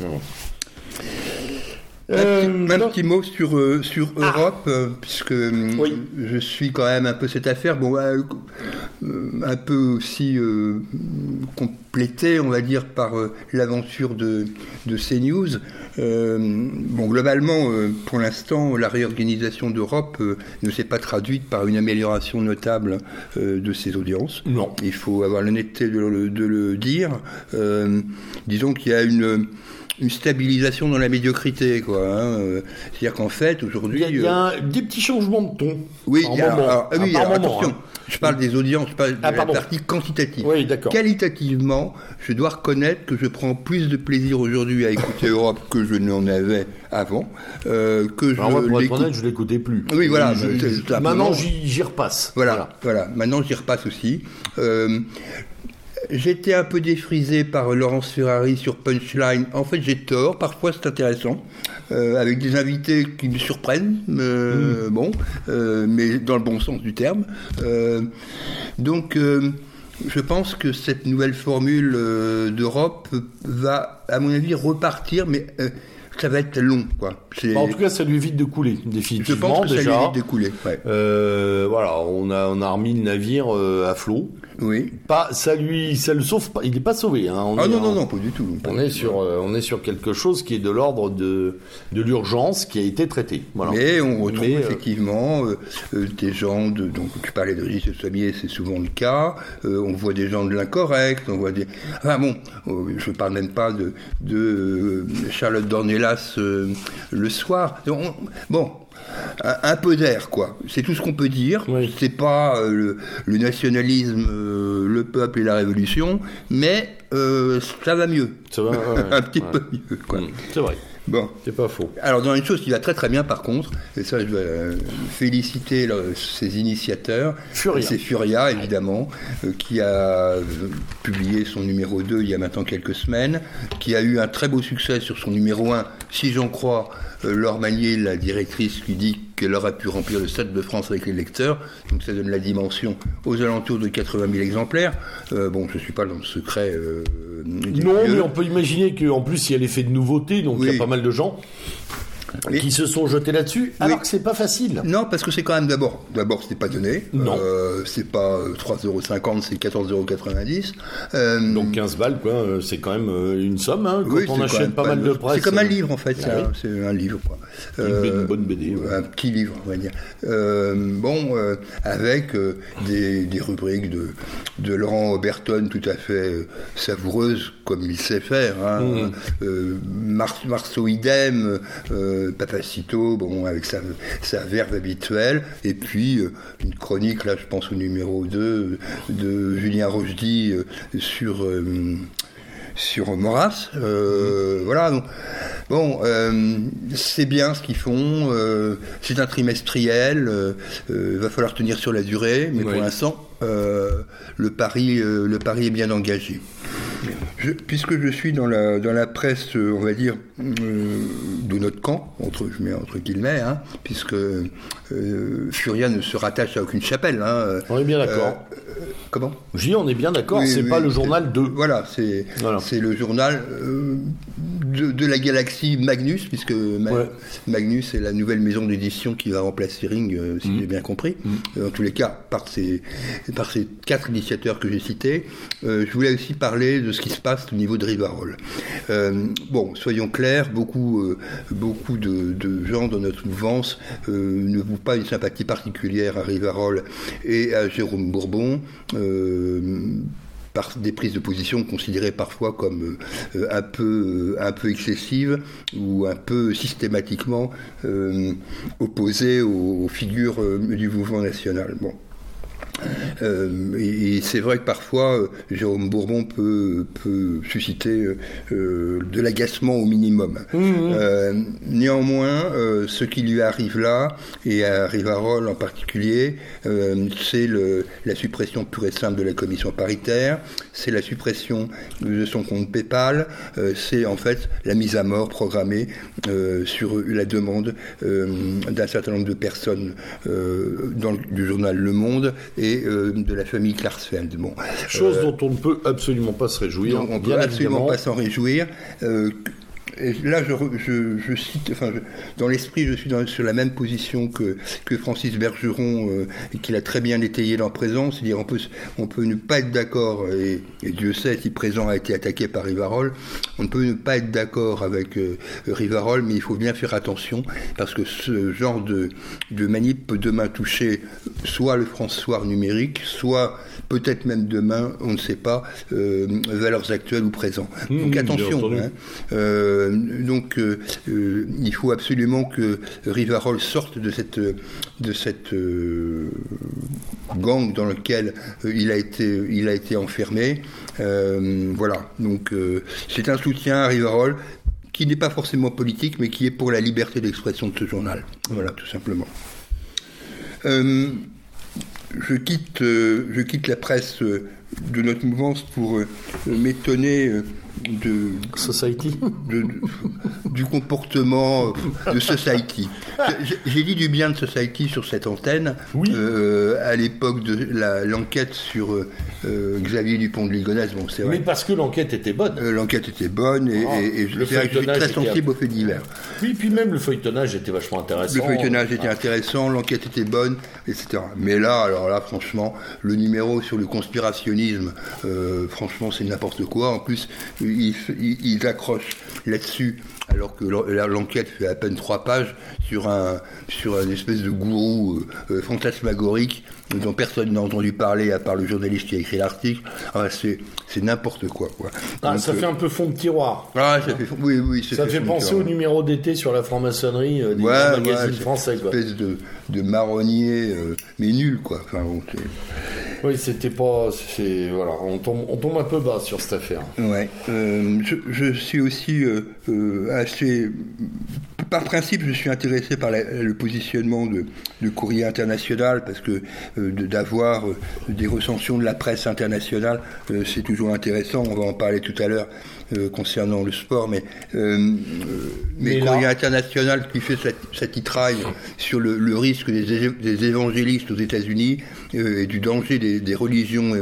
B: Euh, un, petit, mot sur, euh, sur ah. Europe, euh, puisque je suis quand même un peu cette affaire, bon, un peu aussi complété, on va dire, par l'aventure de, de CNews. bon, globalement, pour l'instant, la réorganisation d'Europe ne s'est pas traduite par une amélioration notable de ses audiences.
A: Non.
B: Il faut avoir l'honnêteté de, de, le dire. disons qu'il y a une une stabilisation dans la médiocrité, quoi. Hein, euh. C'est-à-dire qu'en fait, aujourd'hui...
A: Il y, a, euh, des petits changements de ton.
B: Oui, il y a, alors, ah oui, attention, hein. je parle des audiences, je parle ah, de la partie quantitative.
A: Oui, d'accord.
B: Qualitativement, je dois reconnaître que je prends plus de plaisir aujourd'hui à écouter (laughs) Europe que je n'en avais avant. Euh, que
A: alors je pour être honnête, je l'écoutais plus.
B: Oui, voilà.
A: maintenant, j'y repasse.
B: Voilà, voilà, Maintenant, j'y repasse aussi. Euh, J'étais un peu défrisé par Laurence Ferrari sur Punchline. En fait, j'ai tort. Parfois, c'est intéressant. Euh, avec des invités qui me surprennent. Euh,
A: Mm.
B: Bon, euh, mais dans le bon sens du terme. Donc, je pense que cette nouvelle formule euh, d'Europe va, à mon avis, repartir, mais euh, ça va être long, quoi. C'est-
A: En tout cas, ça lui évite de couler,
B: je
A: définitivement.
B: pense que ça lui
A: déjà.
B: évite de couler. ouais.
A: Euh, voilà, on a, on a remis le navire à flot.
B: Oui.
A: Pas, ça lui, ça le sauve pas. Il n'est pas sauvé. Hein. On
B: Ah
A: est
B: non, non, non, pas du tout.
A: On est sur, euh, on est sur quelque chose qui est de l'ordre de, de l'urgence qui a été traité. Voilà.
B: Mais on retrouve
A: Mais, euh,
B: effectivement euh, euh, des gens de. Donc, tu parlais de Régis Sommier, c'est souvent le cas. Euh, on voit des gens de l'incorrect, on voit des. Enfin bon, je parle même pas de, de euh, Charlotte Dornelas euh, le soir. Donc, on- bon. Un, peu d'air, quoi. C'est tout ce qu'on peut dire.
A: Oui.
B: C'est pas euh, le, le nationalisme, euh, le peuple et la révolution, mais euh, ça va mieux.
A: Ça va, (laughs) ouais,
B: un petit
A: ouais.
B: peu mieux, quoi.
A: Mm, C'est vrai.
B: Bon.
A: C'est pas faux.
B: Alors, dans une chose qui va très très bien par contre, et ça je dois féliciter ses initiateurs,
A: Furia.
B: c'est Furia évidemment, qui a publié son numéro 2 il y a maintenant quelques semaines, qui a eu un très beau succès sur son numéro 1, si j'en crois Laure Magnier, la directrice, qui dit qu'elle aurait pu remplir le Stade de France avec les lecteurs, donc ça donne la dimension aux alentours de 80 000 exemplaires. Euh, bon, je ne suis pas dans le secret. euh,
A: Non,
B: lieux.
A: mais on peut imaginer qu'en plus, il y a l'effet de nouveauté, donc il y a pas mal de gens
B: Mais-
A: qui se sont jetés là-dessus, alors que c'est pas facile.
B: Non, parce que c'est quand même d'abord, d'abord c'était pas donné.
A: Non.
B: Euh, c'est pas euh, 3,50€, c'est 14,90€. Euh,
A: Donc 15 balles, quoi, euh, c'est quand même euh, une somme, hein, quand
B: oui,
A: on
B: c'est
A: achète pas mal de presse.
B: C'est comme un
A: euh,
B: livre en fait, c'est
A: Ah
B: un-
A: oui.
B: c'est un livre quoi.
A: Une bonne BD, ouais.
B: Un petit livre, on va dire. Euh, bon, euh, avec euh, des, des rubriques de, de Laurent Oberton tout à fait euh, savoureuses, comme il sait faire. Hein.
A: Mmh.
B: Euh, Mar- Marceau idem, euh, Papacito, bon, avec sa, sa verve habituelle, et puis euh, une chronique, là je pense au numéro 2, de Julien Rochdy euh, sur... sur Maurras. Euh, Voilà. donc, bon, euh, c'est bien ce qu'ils font. euh, c'est un trimestriel. euh, euh, va falloir tenir sur la durée, mais
A: Oui.
B: pour l'instant, euh, le pari, euh, le pari est bien engagé. Je- puisque je suis dans la, dans la presse, on va dire, euh, de notre camp, entre, je mets entre guillemets, hein, puisque euh, Furia ne se rattache à aucune chapelle. hein,
A: On est bien d'accord.
B: Comment?
A: Je dis, on est bien d'accord,
B: oui,
A: c'est
B: oui,
A: pas le journal 2.
B: Voilà, c'est
A: Voilà.
B: le journal euh, de, de la galaxie Magnus, puisque Ma-
A: Ouais.
B: Magnus est la nouvelle maison d'édition qui va remplacer Ring, euh, si
A: Mhm.
B: j'ai bien compris. Euh, en tous les cas, par ces, par ces quatre initiateurs que j'ai cités, euh, je voulais aussi parler de ce qui se passe au niveau de Rivarol. Bon, soyons clairs, beaucoup, beaucoup de, de gens dans notre mouvance ne vouent pas une sympathie particulière à Rivarol et à Jérôme Bourbon. Euh, par des prises de position considérées parfois comme euh, un peu euh, un peu excessives ou un peu systématiquement opposées aux, figures du mouvement national. Euh, et, et c'est vrai que parfois, euh, Jérôme Bourbon peut, peut susciter euh, de l'agacement au minimum. Euh, néanmoins, euh, ce qui lui arrive là, et à Rivarol en particulier, c'est la suppression pure et simple de la commission paritaire, c'est la suppression de son compte PayPal, c'est en fait la mise à mort programmée sur la demande d'un certain nombre de personnes dans le- du journal Le Monde et euh, de la famille Klarsfeld. Bon,
A: Chose
B: Euh,
A: dont on ne peut absolument pas se réjouir.
B: donc, on peut
A: bien
B: absolument
A: évidemment.
B: pas s'en réjouir. Et là, je, re- je, je cite, enfin, je- dans l'esprit, je suis dans- sur la même position que, que Francis Bergeron, euh, qu'il a très bien étayé dans présent. C'est-à-dire, on peut, on peut ne pas être d'accord, et, et Dieu sait si présent a été attaqué par Rivarol, on ne peut ne pas être d'accord avec euh, Rivarol, mais il faut bien faire attention, parce que ce genre de, de manip peut demain toucher soit le François numérique, soit peut-être même demain, on ne sait pas, euh, valeurs actuelles ou présents.
A: Mmh,
B: Donc attention. hein. Euh, donc euh, euh, il faut absolument que Rivarol sorte de cette de cette euh, gang dans lequel euh, il a été il a été enfermé. Euh, voilà. Donc euh, c'est un soutien à Rivarol qui n'est pas forcément politique, mais qui est pour la liberté d'expression de ce journal. Voilà, tout simplement. Euh, je quitte, euh, je quitte la presse euh, de notre mouvance pour m'étonner de
A: Society
B: du comportement de Society. J'ai dit du bien de Society sur cette antenne
A: oui.
B: euh, à l'époque de l'enquête sur euh, Xavier Dupont de Ligonnès. Bon, c'est
A: vrai. Mais parce que l'enquête était bonne.
B: Euh, l'enquête était bonne et, oh, et, et je, suis très sensible aux faits divers.
A: Oui, puis même le feuilletonnage était vachement intéressant.
B: Le feuilletonnage était intéressant, l'enquête était bonne, etc. Mais là, alors là, franchement, le numéro sur le conspirationnisme, euh, franchement, c'est n'importe quoi. En plus, ils, accrochent là-dessus, alors que l'enquête fait à peine trois pages sur un sur une espèce de gourou euh, euh, fantasmagorique dont personne n'a entendu parler à part le journaliste qui a écrit l'article. Ah, c'est n'importe quoi. quoi.
A: Ah, ça fait un peu fond de tiroir.
B: Ah, ça fait, oui, oui,
A: ça, fait, penser au numéro d'été sur la franc-maçonnerie des magazines français.
B: Une espèce de, de marronnier, mais nul, quoi. Enfin,
A: oui, c'était pas. Voilà, on tombe, on tombe un peu bas sur cette affaire.
B: Ouais. Euh, je, suis aussi euh, euh, assez. Par principe, je suis intéressé par le positionnement de, du courrier international parce que d'avoir des recensions de la presse internationale, c'est toujours intéressant. On va en parler tout à l'heure euh, concernant le sport, mais, euh, euh mais, Courrier International qui fait sa, titraille sur le, le risque des, des, évangélistes aux États-Unis euh, et du danger des, des religions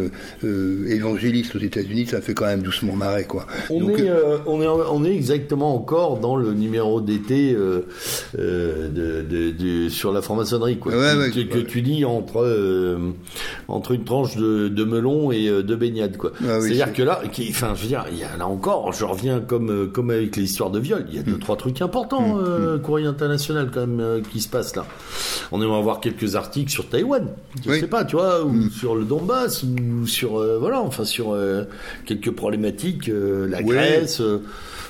B: évangélistes aux États-Unis, ça fait quand même doucement marrer. Quoi.
A: On, Donc, est, on, est, on est exactement encore dans le numéro d'été de, de, de, sur la franc-maçonnerie, quoi,
B: ouais,
A: que, que tu dis entre, entre une tranche de, melon et de baignade. quoi.
B: Ah
A: C'est-à-dire que là, enfin, je veux dire, il y a là encore je reviens comme, euh, comme avec les histoires de viol. Il y a deux, mm. trois trucs importants, mm. euh, mm. courrier international, quand même, euh, qui se passe là. On aimerait avoir quelques articles sur Taïwan. Je sais pas, tu vois, ou sur le Donbass, ou sur, voilà, enfin, sur quelques problématiques, la Grèce.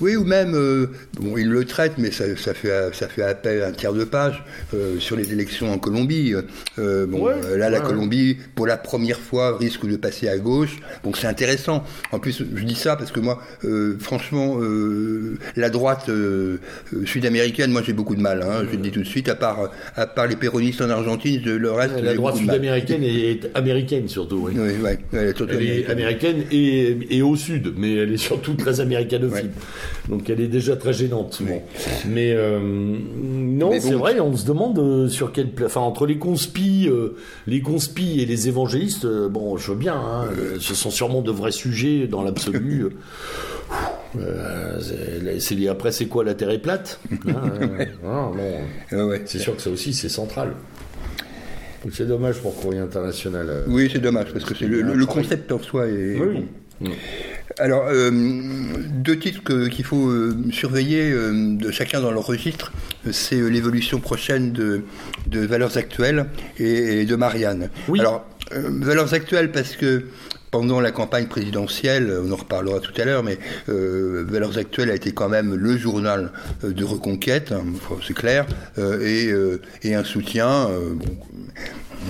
B: Oui, ou même, euh, bon, il le traite, mais ça, ça, fait, ça fait appel à un tiers de page euh, sur les élections en Colombie. Euh, bon, là, la Colombie, pour la première fois, risque de passer à gauche. Donc c'est intéressant. En plus, je dis ça parce que moi, franchement, la droite sud-américaine, moi j'ai beaucoup de mal. Hein, je le dis tout de suite, à part, à part les péronistes en Argentine, le reste.
A: La droite sud-américaine est américaine surtout. Oui,
B: oui, ouais, elle est,
A: elle est américaine et, et, au sud, mais elle est surtout très américanophile. Donc elle est déjà très gênante. Mais euh, non, c'est vrai, on se demande euh, sur quel, enfin entre les conspis, euh, les conspis et les évangélistes, bon, je veux bien, hein, ce sont sûrement de vrais sujets dans l'absolu. c'est après c'est quoi la Terre est plate hein, (laughs) C'est sûr que ça aussi c'est central. C'est dommage pour Courrier International.
B: Oui, c'est dommage parce que c'est le, concept en soi est. Oui. Alors, euh, deux titres qu'il faut euh, surveiller euh, de chacun dans leur registre, c'est l'évolution prochaine de, Valeurs Actuelles et, de Marianne.
A: Oui.
B: Alors, Valeurs Actuelles parce que pendant la campagne présidentielle, on en reparlera tout à l'heure, mais Valeurs Actuelles a été quand même le journal de reconquête, hein, c'est clair, et, et, un soutien. Bon,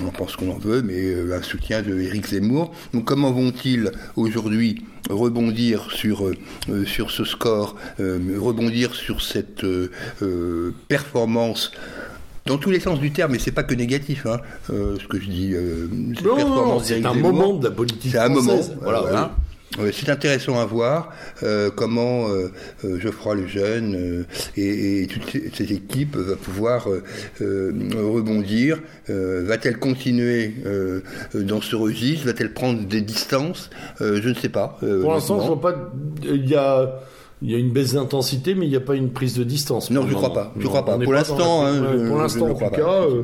B: on en pense qu'on en veut, mais un soutien de Éric Zemmour. Donc comment vont-ils aujourd'hui rebondir sur, euh, sur ce score, euh, rebondir sur cette euh, performance dans tous les sens du terme, mais c'est pas que négatif, hein, ce que je dis.
A: c'est un moment de la politique. C'est un moment,
B: voilà. C'est intéressant à voir comment Geoffroy Lejeune et, et toute cette équipe va pouvoir rebondir. Va-t-elle continuer dans ce registre? Va-t-elle prendre des distances? Je ne sais pas.
A: Pour l'instant, je vois pas. Il y a il y a une baisse d'intensité, mais il n'y a pas une prise de distance.
B: Non, je ne crois pas. Je crois pas. Pour l'instant, hein,
A: pour l'instant, en tout cas, euh,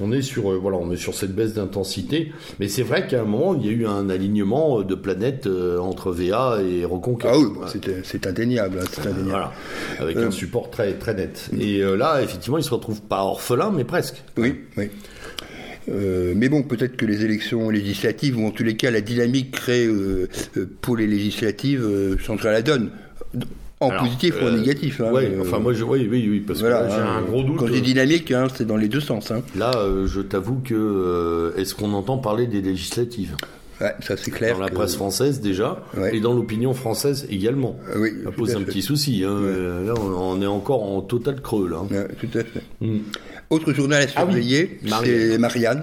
A: on est sur euh, voilà, on est sur cette baisse d'intensité. Mais c'est vrai qu'à un moment, il y a eu un alignement euh, de planètes entre VA et Reconquête.
B: Ah oui, c'est indéniable, hein, c'est indéniable.
A: Voilà, avec un support très très net. Et là, effectivement, il se retrouve pas orphelin, mais presque.
B: Oui, oui. mais bon, peut-être que les élections législatives, ou en tous les cas la dynamique créée pour les législatives, changera la donne. En positif ou en euh, négatif.
A: Hein, euh, enfin moi je, oui, oui, oui parce que j'ai un gros doute.
B: Quand j'ai dynamique, hein, c'est dans les deux sens. Hein.
A: Là, euh, je t'avoue que est-ce qu'on entend parler des législatives?
B: Ouais, ça c'est clair.
A: Dans la
B: que-
A: presse française déjà,
B: Ouais.
A: et dans l'opinion française également.
B: Oui,
A: Ça pose un
B: fait.
A: petit souci. Hein. Euh, Là, on est encore en total creux. Là.
B: Tout à fait.
A: Mm.
B: Autre journal à
A: Ah oui,
B: surveiller, c'est Marianne.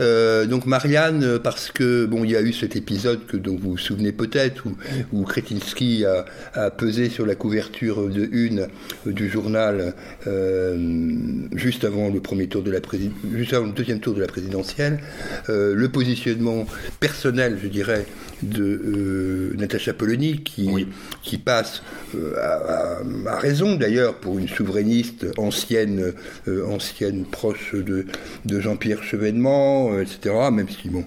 B: Euh, donc Marianne, euh, parce que bon, il y a eu cet épisode que dont vous vous souvenez peut-être, où, où Kretinsky a, a pesé sur la couverture de une euh, du journal euh, juste avant le premier tour de la juste avant le deuxième tour de la présidentielle, euh, le positionnement personnel, je dirais, de Natacha Polony qui
A: Oui.
B: qui passe à, à- à raison d'ailleurs pour une souverainiste ancienne, euh, proche de, de Jean-Pierre Chevènement, euh, etc. Même si bon,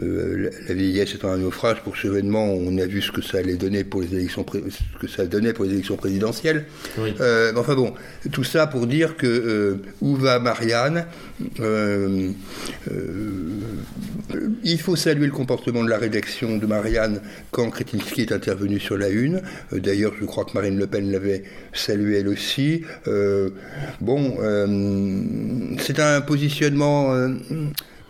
B: euh, la, la vieillesse étant un naufrage pour Chevènement, on a vu ce que ça allait donner pour les élections, ce que ça donnait pour les élections présidentielles.
A: Oui.
B: Euh, enfin bon, tout ça pour dire que euh, où va Marianne Il faut saluer le comportement de la rédaction de Marianne quand Kretinsky est intervenu sur la une. D'ailleurs, je crois que Marine Le Pen l'avait salué elle aussi. Bon, c'est un positionnement. euh,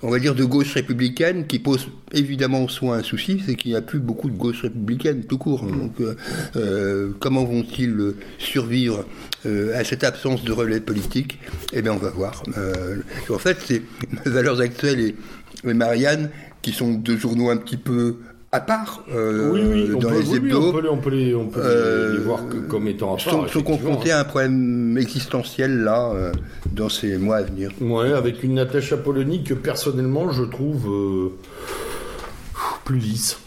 B: on va dire de gauche républicaine qui pose évidemment soit un souci, c'est qu'il n'y a plus beaucoup de gauche républicaine tout court. Donc, euh, euh, comment vont-ils euh, survivre euh, à cette absence de relais politique Eh bien, on va voir. Euh, en fait, c'est (laughs) Valeurs Actuelles et, et Marianne qui sont deux journaux un petit peu à part euh,
A: oui, oui, on
B: dans
A: peut,
B: les
A: oui, oui,
B: hebdos.
A: on peut les, on peut les, on peut les-
B: Euh,
A: les voir que- comme étant à part.
B: sont, confrontés
A: hein.
B: à un problème existentiel là euh, dans ces mois à venir.
A: Ouais, avec une Natacha Polony que personnellement je trouve plus lisse,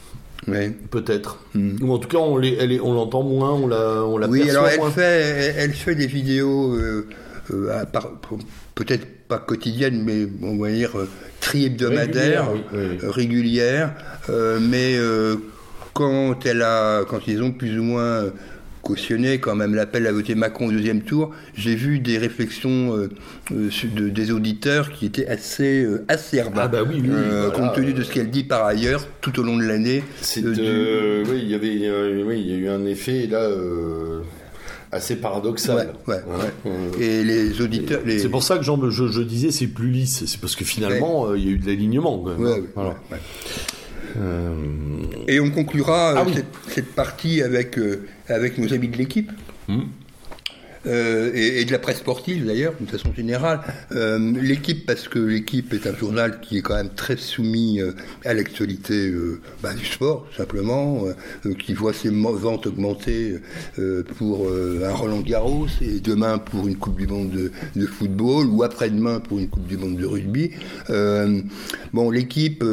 B: Ouais.
A: peut-être. Ou en tout cas, on l'entend moins, on la, on la
B: Oui, alors elle
A: moins.
B: fait, elle, elle fait des vidéos, à part- peut-être pas quotidiennes, mais on va dire euh,
A: oui, oui.
B: euh, euh, mais euh, quand elle a, quand ils ont plus ou moins cautionné quand même l'appel à voter Macron au deuxième tour, j'ai vu des réflexions euh, de- des auditeurs qui étaient assez acerbes,
A: Ah bah oui, oui, voilà,
B: compte tenu de ce qu'elle dit par ailleurs tout au long de l'année.
A: C'est,
B: du-
A: oui, il y avait, oui, il y a eu un effet là assez paradoxal.
B: Ouais, ouais, Et les auditeurs, les,
A: C'est pour ça que Jean, je, je disais c'est plus lisse. C'est parce que finalement euh, il y a eu de l'alignement. Quand même,
B: Ouais, ouais,
A: Voilà.
B: ouais.
A: Euh,
B: Et on conclura euh,
A: Ah oui.
B: cette, cette partie avec, euh, avec nos amis de l'équipe.
A: Hmm.
B: Euh, et, de la presse sportive d'ailleurs, de façon générale. Euh, l'équipe, parce que l'équipe est un journal qui est quand même très soumis euh, à l'actualité bah, du sport, simplement, qui voit ses ventes augmenter pour un Roland Garros et demain pour une Coupe du Monde de, football ou après-demain pour une Coupe du Monde de rugby. Bon, l'équipe,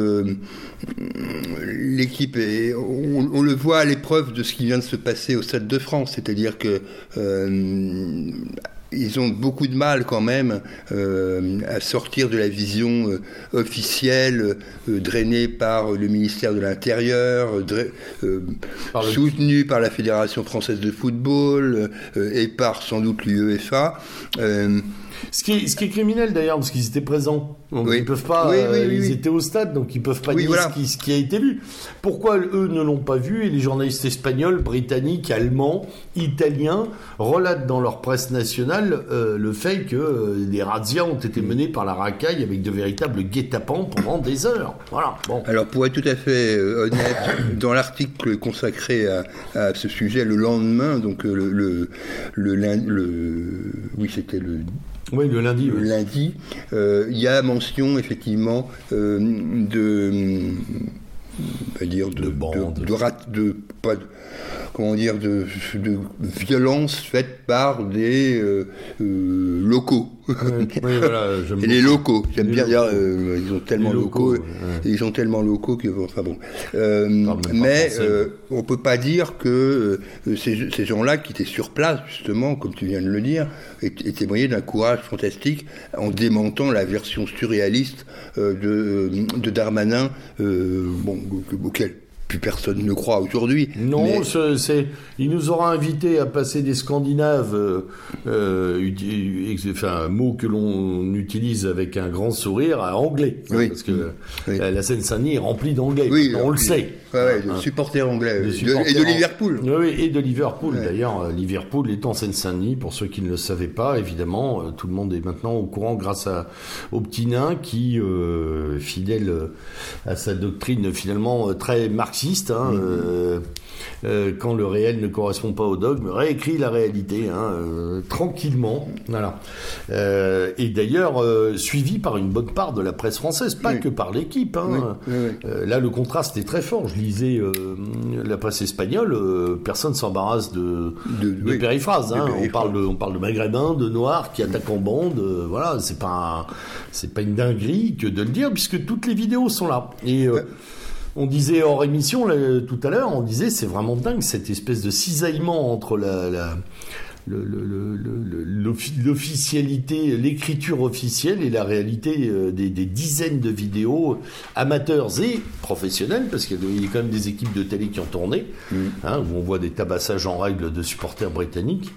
B: l'équipe est, on, on le voit à l'épreuve de ce qui vient de se passer au Stade de France, c'est-à-dire que euh, ils ont beaucoup de mal quand même euh, à sortir de la vision euh, officielle euh, drainée par le ministère de l'Intérieur, dra-
A: Par le-
B: soutenue par la Fédération française de football et par sans doute l'UEFA.
A: Ce qui, est, ce qui est criminel d'ailleurs, parce qu'ils étaient présents. Donc
B: Oui.
A: ils peuvent pas.
B: Oui, oui,
A: euh, ils étaient au stade, donc ils peuvent pas dire
B: voilà.
A: ce, qui, ce qui a été vu. Pourquoi eux ne l'ont pas vu et les journalistes espagnols, britanniques, allemands, italiens relatent dans leur presse nationale euh, le fait que euh, des razzias ont été menées par la racaille avec de véritables guet-apens pendant des heures. Voilà. Bon.
B: Alors, pour être tout à fait euh, honnête, (coughs) dans l'article consacré à, à ce sujet, le lendemain, donc le, le, le- oui, c'était le,
A: Oui, le lundi.
B: le
A: oui.
B: lundi, euh, il y a mention effectivement euh, de, on va dire de,
A: De bande.
B: de, de rat- de- pas comment dire de, de violence faite par des euh, euh, locaux.
A: Oui, oui, (laughs) voilà, j'aime
B: Et les locaux, j'aime bien dire, euh, ils ont tellement
A: Les locaux,
B: locaux,
A: ouais.
B: ils sont tellement locaux que, enfin bon. Mais on peut pas dire que ces, ces gens-là qui étaient sur place, justement, comme tu viens de le dire, et témoignaient d'un courage fantastique en démentant la version surréaliste de, de Darmanin, bon, auquel plus personne ne croit aujourd'hui.
A: Non,
B: mais-
A: ce- c'est, il nous aura invités à passer des Scandinaves, euh, euh, enfin, un mot que l'on utilise avec un grand sourire, à anglais. hein. Parce que
B: Oui.
A: la, Seine-Saint-Denis est remplie d'anglais.
B: Oui,
A: on le sait.
B: Ouais, de supporters anglais.
A: De
B: de-
A: supporters
B: et de Liverpool.
A: Oui, et de Liverpool.
B: Ouais.
A: D'ailleurs, euh, Liverpool est en Seine-Saint-Denis, pour ceux qui ne le savaient pas, évidemment, euh, tout le monde est maintenant au courant grâce à, au petit nain qui, euh, fidèle à sa doctrine finalement très marxiste, hein,
B: Mm.
A: euh, euh, quand le réel ne correspond pas au dogme, réécrit la réalité, hein, euh, tranquillement. Voilà. Euh, et d'ailleurs, suivi par une bonne part de la presse française, pas
B: Oui.
A: que par l'équipe. Hein.
B: Oui, oui, oui.
A: Là, le contraste est très fort. Je lisais euh, la presse espagnole, euh, personne s'embarrasse de,
B: De-
A: de
B: oui.
A: périphrases. hein. On parle de, on parle de maghrébins, de noirs qui attaquent en bande. euh, voilà, c'est pas, un- pas une dinguerie que de le dire puisque toutes les vidéos sont là. Et on disait hors émission là, tout à l'heure, on disait c'est vraiment dingue cette espèce de cisaillement entre la, la- l'officialité, l'écriture officielle et la réalité euh, des, des dizaines de vidéos amateurs et professionnels, parce qu'il y a quand même des équipes de télé qui ont tourné, hein, où on voit des tabassages en règle de supporters britanniques.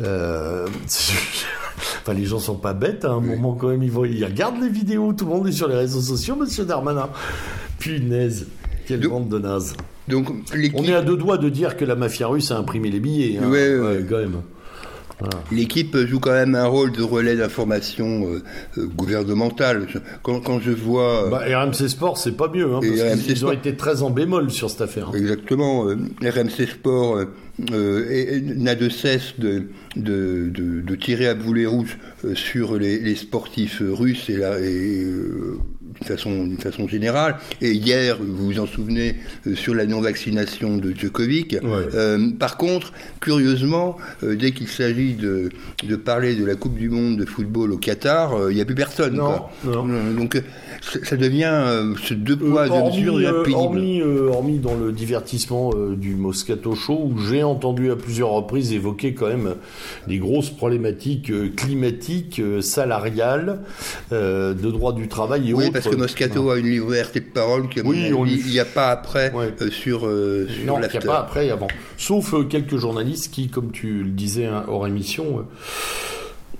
A: Euh, (laughs) enfin, les gens sont pas bêtes, à un moment quand même, ils, vont, ils regardent les vidéos, tout le monde est sur les réseaux sociaux, monsieur Darmanin. Punaise, quelle
B: Donc-
A: bande de nazes.
B: Donc,
A: On est à deux doigts de dire que la mafia russe a imprimé les billets. Hein.
B: Ouais, ouais.
A: quand même.
B: L'équipe joue quand même un rôle de relais d'information euh, euh, gouvernementale. Quand, quand je vois... euh,
A: Bah, RMC Sport, c'est pas mieux, hein, parce
B: RMC
A: qu'ils ils ont
B: Sport.
A: été très en bémol sur cette affaire. hein.
B: Exactement. euh, RMC Sport euh, n'a de cesse de, de, de- de tirer à boulet rouge sur les, les sportifs russes et, la- et, façon, d'une façon générale. Et hier, vous vous en souvenez, euh, sur la non-vaccination de Djokovic.
A: Ouais.
B: Euh, par contre, curieusement, euh, dès qu'il s'agit de, de parler de la Coupe du Monde de football au Qatar, il n'y a plus personne.
A: Non, non.
B: Donc, ça devient euh, ce deux poids,
A: Euh,
B: deux mesures devient
A: euh,
B: pénible.
A: hormis, euh, hormis dans le divertissement du Moscato Show, où j'ai entendu à plusieurs reprises évoquer quand même les grosses problématiques climatiques, salariales, euh, de droit du travail et
B: Oui,
A: autres.
B: parce que Moscato a une liberté de parole mon
A: Oui,
B: n'y a pas après
A: Ouais.
B: euh, sur, euh, sur
A: Non, il n'y a pas après et avant. Sauf quelques journalistes qui, comme tu le disais hein, hors émission,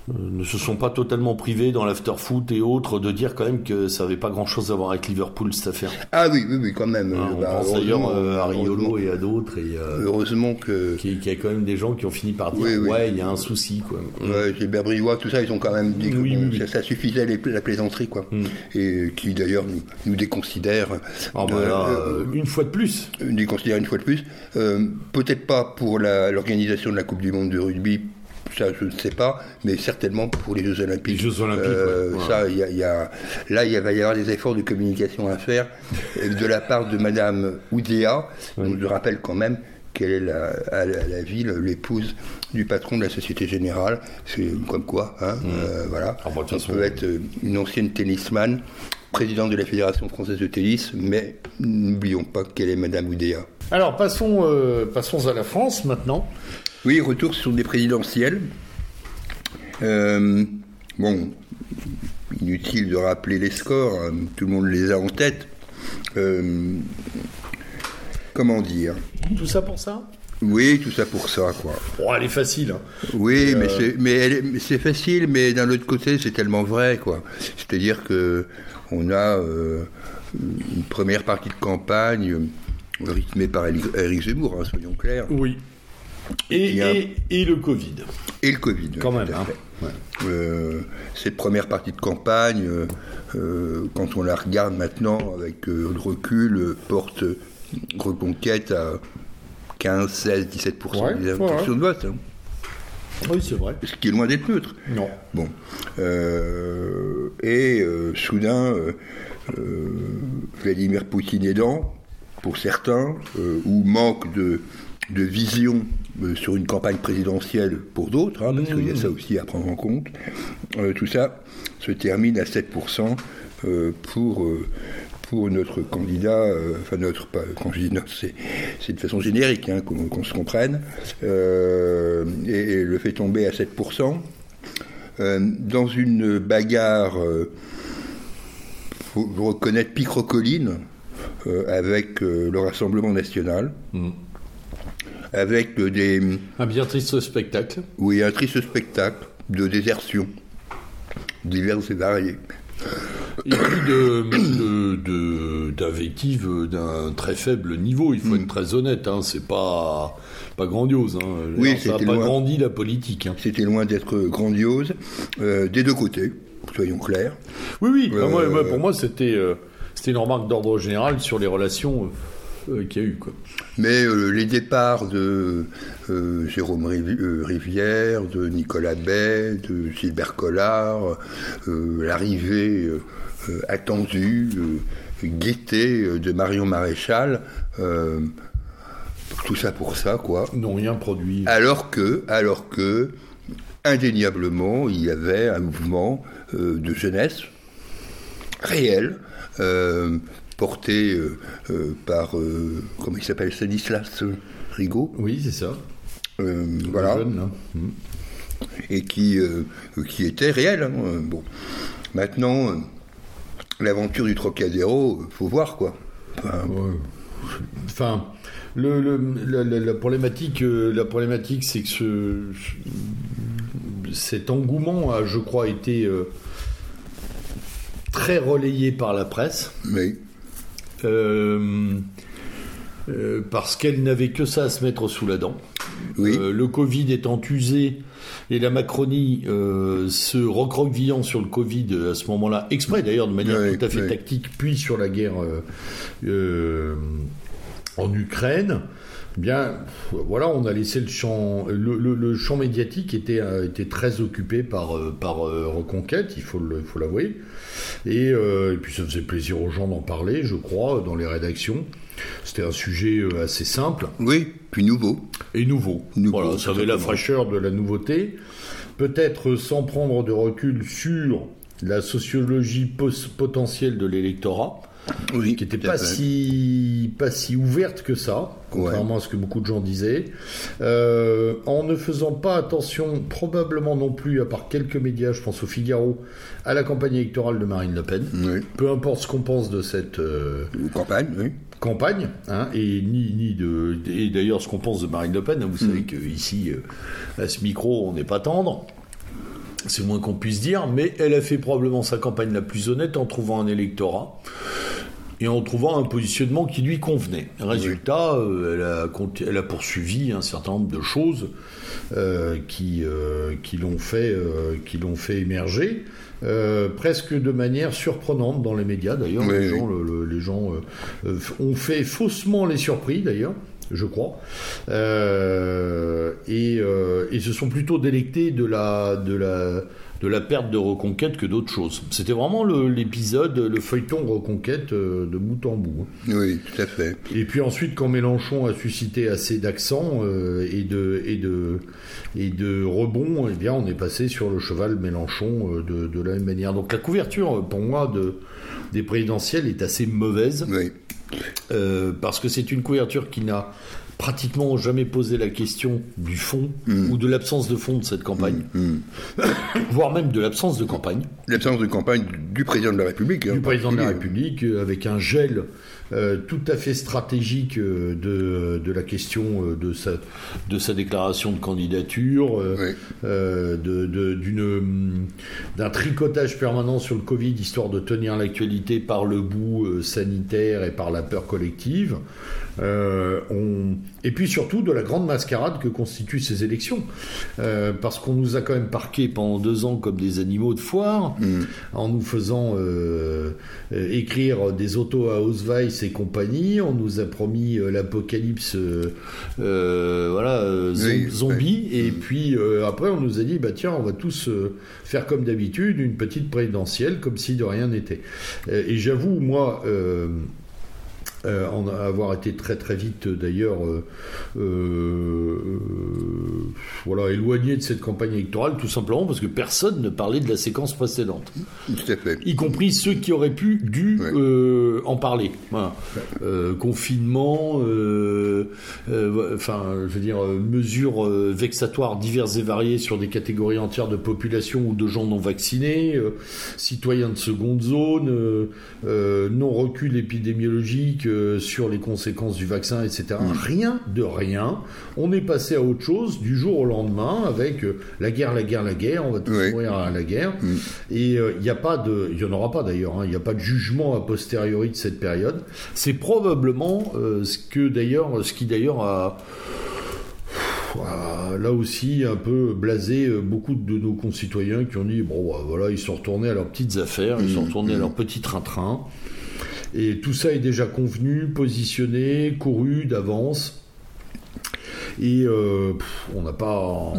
A: ne se sont pas totalement privés dans l'after-foot et autres de dire quand même que ça n'avait pas grand-chose à voir avec Liverpool cette affaire.
B: Ah oui, oui, oui, quand même. Euh,
A: on
B: bah,
A: pense d'ailleurs euh, à Riolo et à d'autres et euh,
B: Heureusement que
A: qu'il y a quand même des gens qui ont fini par dire
B: Oui, oui.
A: ouais il y a un souci quoi.
B: ouais, Gilbert Briouat, tout ça, ils ont quand même dit que. Ça, ça suffisait les- la plaisanterie, quoi.
A: Mm.
B: Et qui d'ailleurs nous, nous déconsidère.
A: Ah bah
B: euh,
A: là,
B: euh,
A: euh, une fois de plus.
B: nous déconsidère une fois de plus. Euh, Peut-être pas pour l'organisation de la Coupe du Monde de rugby. Ça, je ne sais pas, mais certainement pour les Jeux Olympiques.
A: Les Jeux Olympiques,
B: Euh,
A: ouais, ouais.
B: Ça, il y a, il y a- là, il va y avoir des efforts de communication à faire euh, de la part de Madame Oudéa. Donc, je rappelle quand même qu'elle est la, à la, la ville, l'épouse du patron de la Société Générale. C'est comme quoi, hein, euh, voilà.
A: Ah bah,
B: On
A: façon,
B: peut être une ancienne tennisman, présidente de la Fédération française de tennis, mais n'oublions pas qu'elle est Madame Oudéa.
A: Alors passons euh, passons à la France maintenant.
B: Oui, retour sur des présidentielles. Euh, bon, inutile de rappeler les scores, hein, tout le monde les a en tête. Euh, comment dire?
A: Tout ça pour ça?
B: Oui, tout ça pour ça, quoi.
A: Bon, elle est facile. hein.
B: Oui, mais c'est mais c'est facile, mais d'un autre côté, c'est tellement vrai, quoi. C'est-à-dire que on a euh, une première partie de campagne euh, rythmée par Éric Zemmour, hein, soyons clairs,
A: Oui. Et,
B: Il y a-
A: et, et le Covid.
B: et le Covid.
A: Quand même. hein. Ouais.
B: Euh, cette première partie de campagne, euh, euh, quand on la regarde maintenant avec le recul, porte reconquête à 15, 16, 17%
A: Ouais,
B: des
A: ouais,
B: intentions de vote, hein,
A: Oui, c'est vrai.
B: ce qui est loin d'être neutre.
A: Non.
B: Bon. Euh, et euh, soudain, euh, Vladimir Poutine aidant, pour certains, ou manque de, de vision sur une campagne présidentielle pour d'autres, hein, parce qu'il y a ça aussi à prendre en compte, euh, tout ça se termine à 7% euh, pour... euh, pour notre candidat, euh, enfin notre, pas, quand je dis notre, c'est, de façon générique, hein, qu'on, se comprenne, euh, et, et le fait tomber à 7%. Euh, dans une bagarre, euh, faut reconnaître picrocoline, euh, avec euh, le Rassemblement national, avec euh, des,
A: Un bien triste spectacle.
B: oui, un triste spectacle de désertion, divers et variés.
A: et puis de, de, d'invectives d'un très faible niveau. Il faut être très honnête. Hein, c'est pas pas grandiose. Hein.
B: Oui,
A: ça n'a pas
B: loin-
A: grandi la politique. hein.
B: C'était loin d'être grandiose, euh, des deux côtés, soyons clairs.
A: Oui, oui.
B: Euh,
A: moi, moi, pour moi, c'était euh, c'était une remarque d'ordre général sur les relations euh, euh, qu'il y a eu. Quoi.
B: Mais euh, les départs de euh, Jérôme euh, Rivière, de Nicolas Bay, de Gilbert Collard, l'arrivée attendue, guettée de Marion Maréchal, tout ça pour ça, quoi.
A: N'ont rien produit.
B: Alors que, alors que, indéniablement, il y avait un mouvement de jeunesse réel, euh, porté euh, euh, par, euh, comment il s'appelle, Stanislas Rigaud,
A: Oui, c'est ça.
B: voilà,
A: Jeune, là. Mm.
B: et qui, qui était réel. hein, bon, maintenant, l'aventure du Trocadéro, faut voir quoi. Enfin,
A: Ouais. Enfin, le, le- la, la- la problématique, la problématique, c'est que ce, cet engouement a, je crois, été euh, très relayé par la presse.
B: mais
A: euh, euh, parce qu'elle n'avait que ça à se mettre sous la dent.
B: oui,
A: Euh, le Covid étant usé et la Macronie euh, se recroquevillant sur le Covid à ce moment-là, exprès d'ailleurs de manière
B: Oui,
A: tout à fait
B: oui.
A: tactique, puis sur la guerre en Ukraine, bien voilà, on a laissé le champ, le, le- le champ médiatique était, euh, était très occupé par, euh, par euh, Reconquête, il faut il faut l'avouer. Et, euh, et puis ça faisait plaisir aux gens d'en parler, je crois, dans les rédactions. C'était un sujet assez simple
B: oui, puis nouveau.
A: et nouveau.
B: Nouveau,
A: voilà, ça avait la fraîcheur de la nouveauté. Peut-être sans prendre de recul sur la sociologie potentielle de l'électorat,
B: Oui,
A: qui n'était pas si, pas si ouverte que ça, contrairement à ce que beaucoup de gens disaient, Euh, en ne faisant pas attention, probablement non plus, à part quelques médias, je pense au Figaro, à la campagne électorale de Marine Le Pen.
B: Oui.
A: Peu importe ce qu'on pense de cette... euh,
B: Campagne, oui.
A: campagne, hein, et ni, ni de, et d'ailleurs ce qu'on pense de Marine Le Pen, hein, vous
B: Mm.
A: savez qu'ici, à ce micro, on n'est pas tendre, c'est le moins qu'on puisse dire, mais elle a fait probablement sa campagne la plus honnête en trouvant un électorat et en trouvant un positionnement qui lui convenait. Résultat, euh, elle, a, conti- elle a poursuivi un certain nombre de choses euh, qui, euh, qui l'ont fait, émerger. presque de manière surprenante dans les médias d'ailleurs.
B: Oui,
A: les,
B: oui.
A: gens, le- le- les gens ont fait faussement les surpris d'ailleurs, je crois, Euh, et, euh, et se sont plutôt délectés de la, de la, de la perte de Reconquête que d'autres choses. C'était vraiment l'épisode, le, feuilleton Reconquête euh, de bout en bout.
B: Oui, tout à fait.
A: Et puis ensuite, quand Mélenchon a suscité assez d'accent euh, et de et de et de rebond, eh bien, on est passé sur le cheval Mélenchon de, de la même manière. Donc la couverture, pour moi, de des présidentielles est assez mauvaise
B: Oui.
A: Euh, parce que c'est une couverture qui n'a pratiquement jamais posé la question du fond ou de l'absence de fond de cette campagne,
B: Hmm. (coughs)
A: voire même de l'absence de campagne.
B: L'absence de campagne du président de la République. hein,
A: du président de la. République euh, avec un gel euh, tout à fait stratégique euh, de, de la question euh, de, sa, de sa déclaration de candidature,
B: Oui.
A: de- d'un tricotage permanent sur le Covid, histoire de tenir l'actualité par le bout sanitaire et par la peur collective. Euh, on... Et puis surtout de la grande mascarade que constituent ces élections. Euh, parce qu'on nous a quand même parqués pendant deux ans comme des animaux de foire, en nous faisant euh, écrire des autos à Ausweis et compagnie. On nous a promis l'apocalypse voilà,
B: Oui,
A: zombie. Et puis après, on nous a dit bah, tiens, on va tous faire comme d'habitude, une petite présidentielle, comme si de rien n'était. Et j'avoue, moi. Euh, en avoir été très très vite d'ailleurs euh, euh, voilà, éloigné de cette campagne électorale tout simplement parce que personne ne parlait de la séquence précédente
B: Tout à fait.
A: y compris ceux qui auraient pu dû
B: Ouais.
A: en parler Voilà. Confinement enfin je veux dire mesures vexatoires diverses et variées sur des catégories entières de population ou de gens non vaccinés citoyens de seconde zone non recul épidémiologique euh, sur les conséquences du vaccin, etc. Rien de rien. On est passé à autre chose du jour au lendemain avec euh, la guerre, la guerre, la guerre. On va tous
B: Oui.
A: mourir à la guerre. Et euh, il n'y a pas de, il y en aura pas d'ailleurs. hein, Il n'y a pas de jugement a posteriori de cette période. C'est probablement euh, ce que d'ailleurs, ce qui d'ailleurs a là aussi un peu blasé euh, beaucoup de nos concitoyens qui ont dit bon bah, voilà ils sont retournés à leurs petites affaires, ils sont retournés à leur petit train-train et tout ça est déjà convenu, positionné, couru d'avance. Et euh, pff, on n'a pas,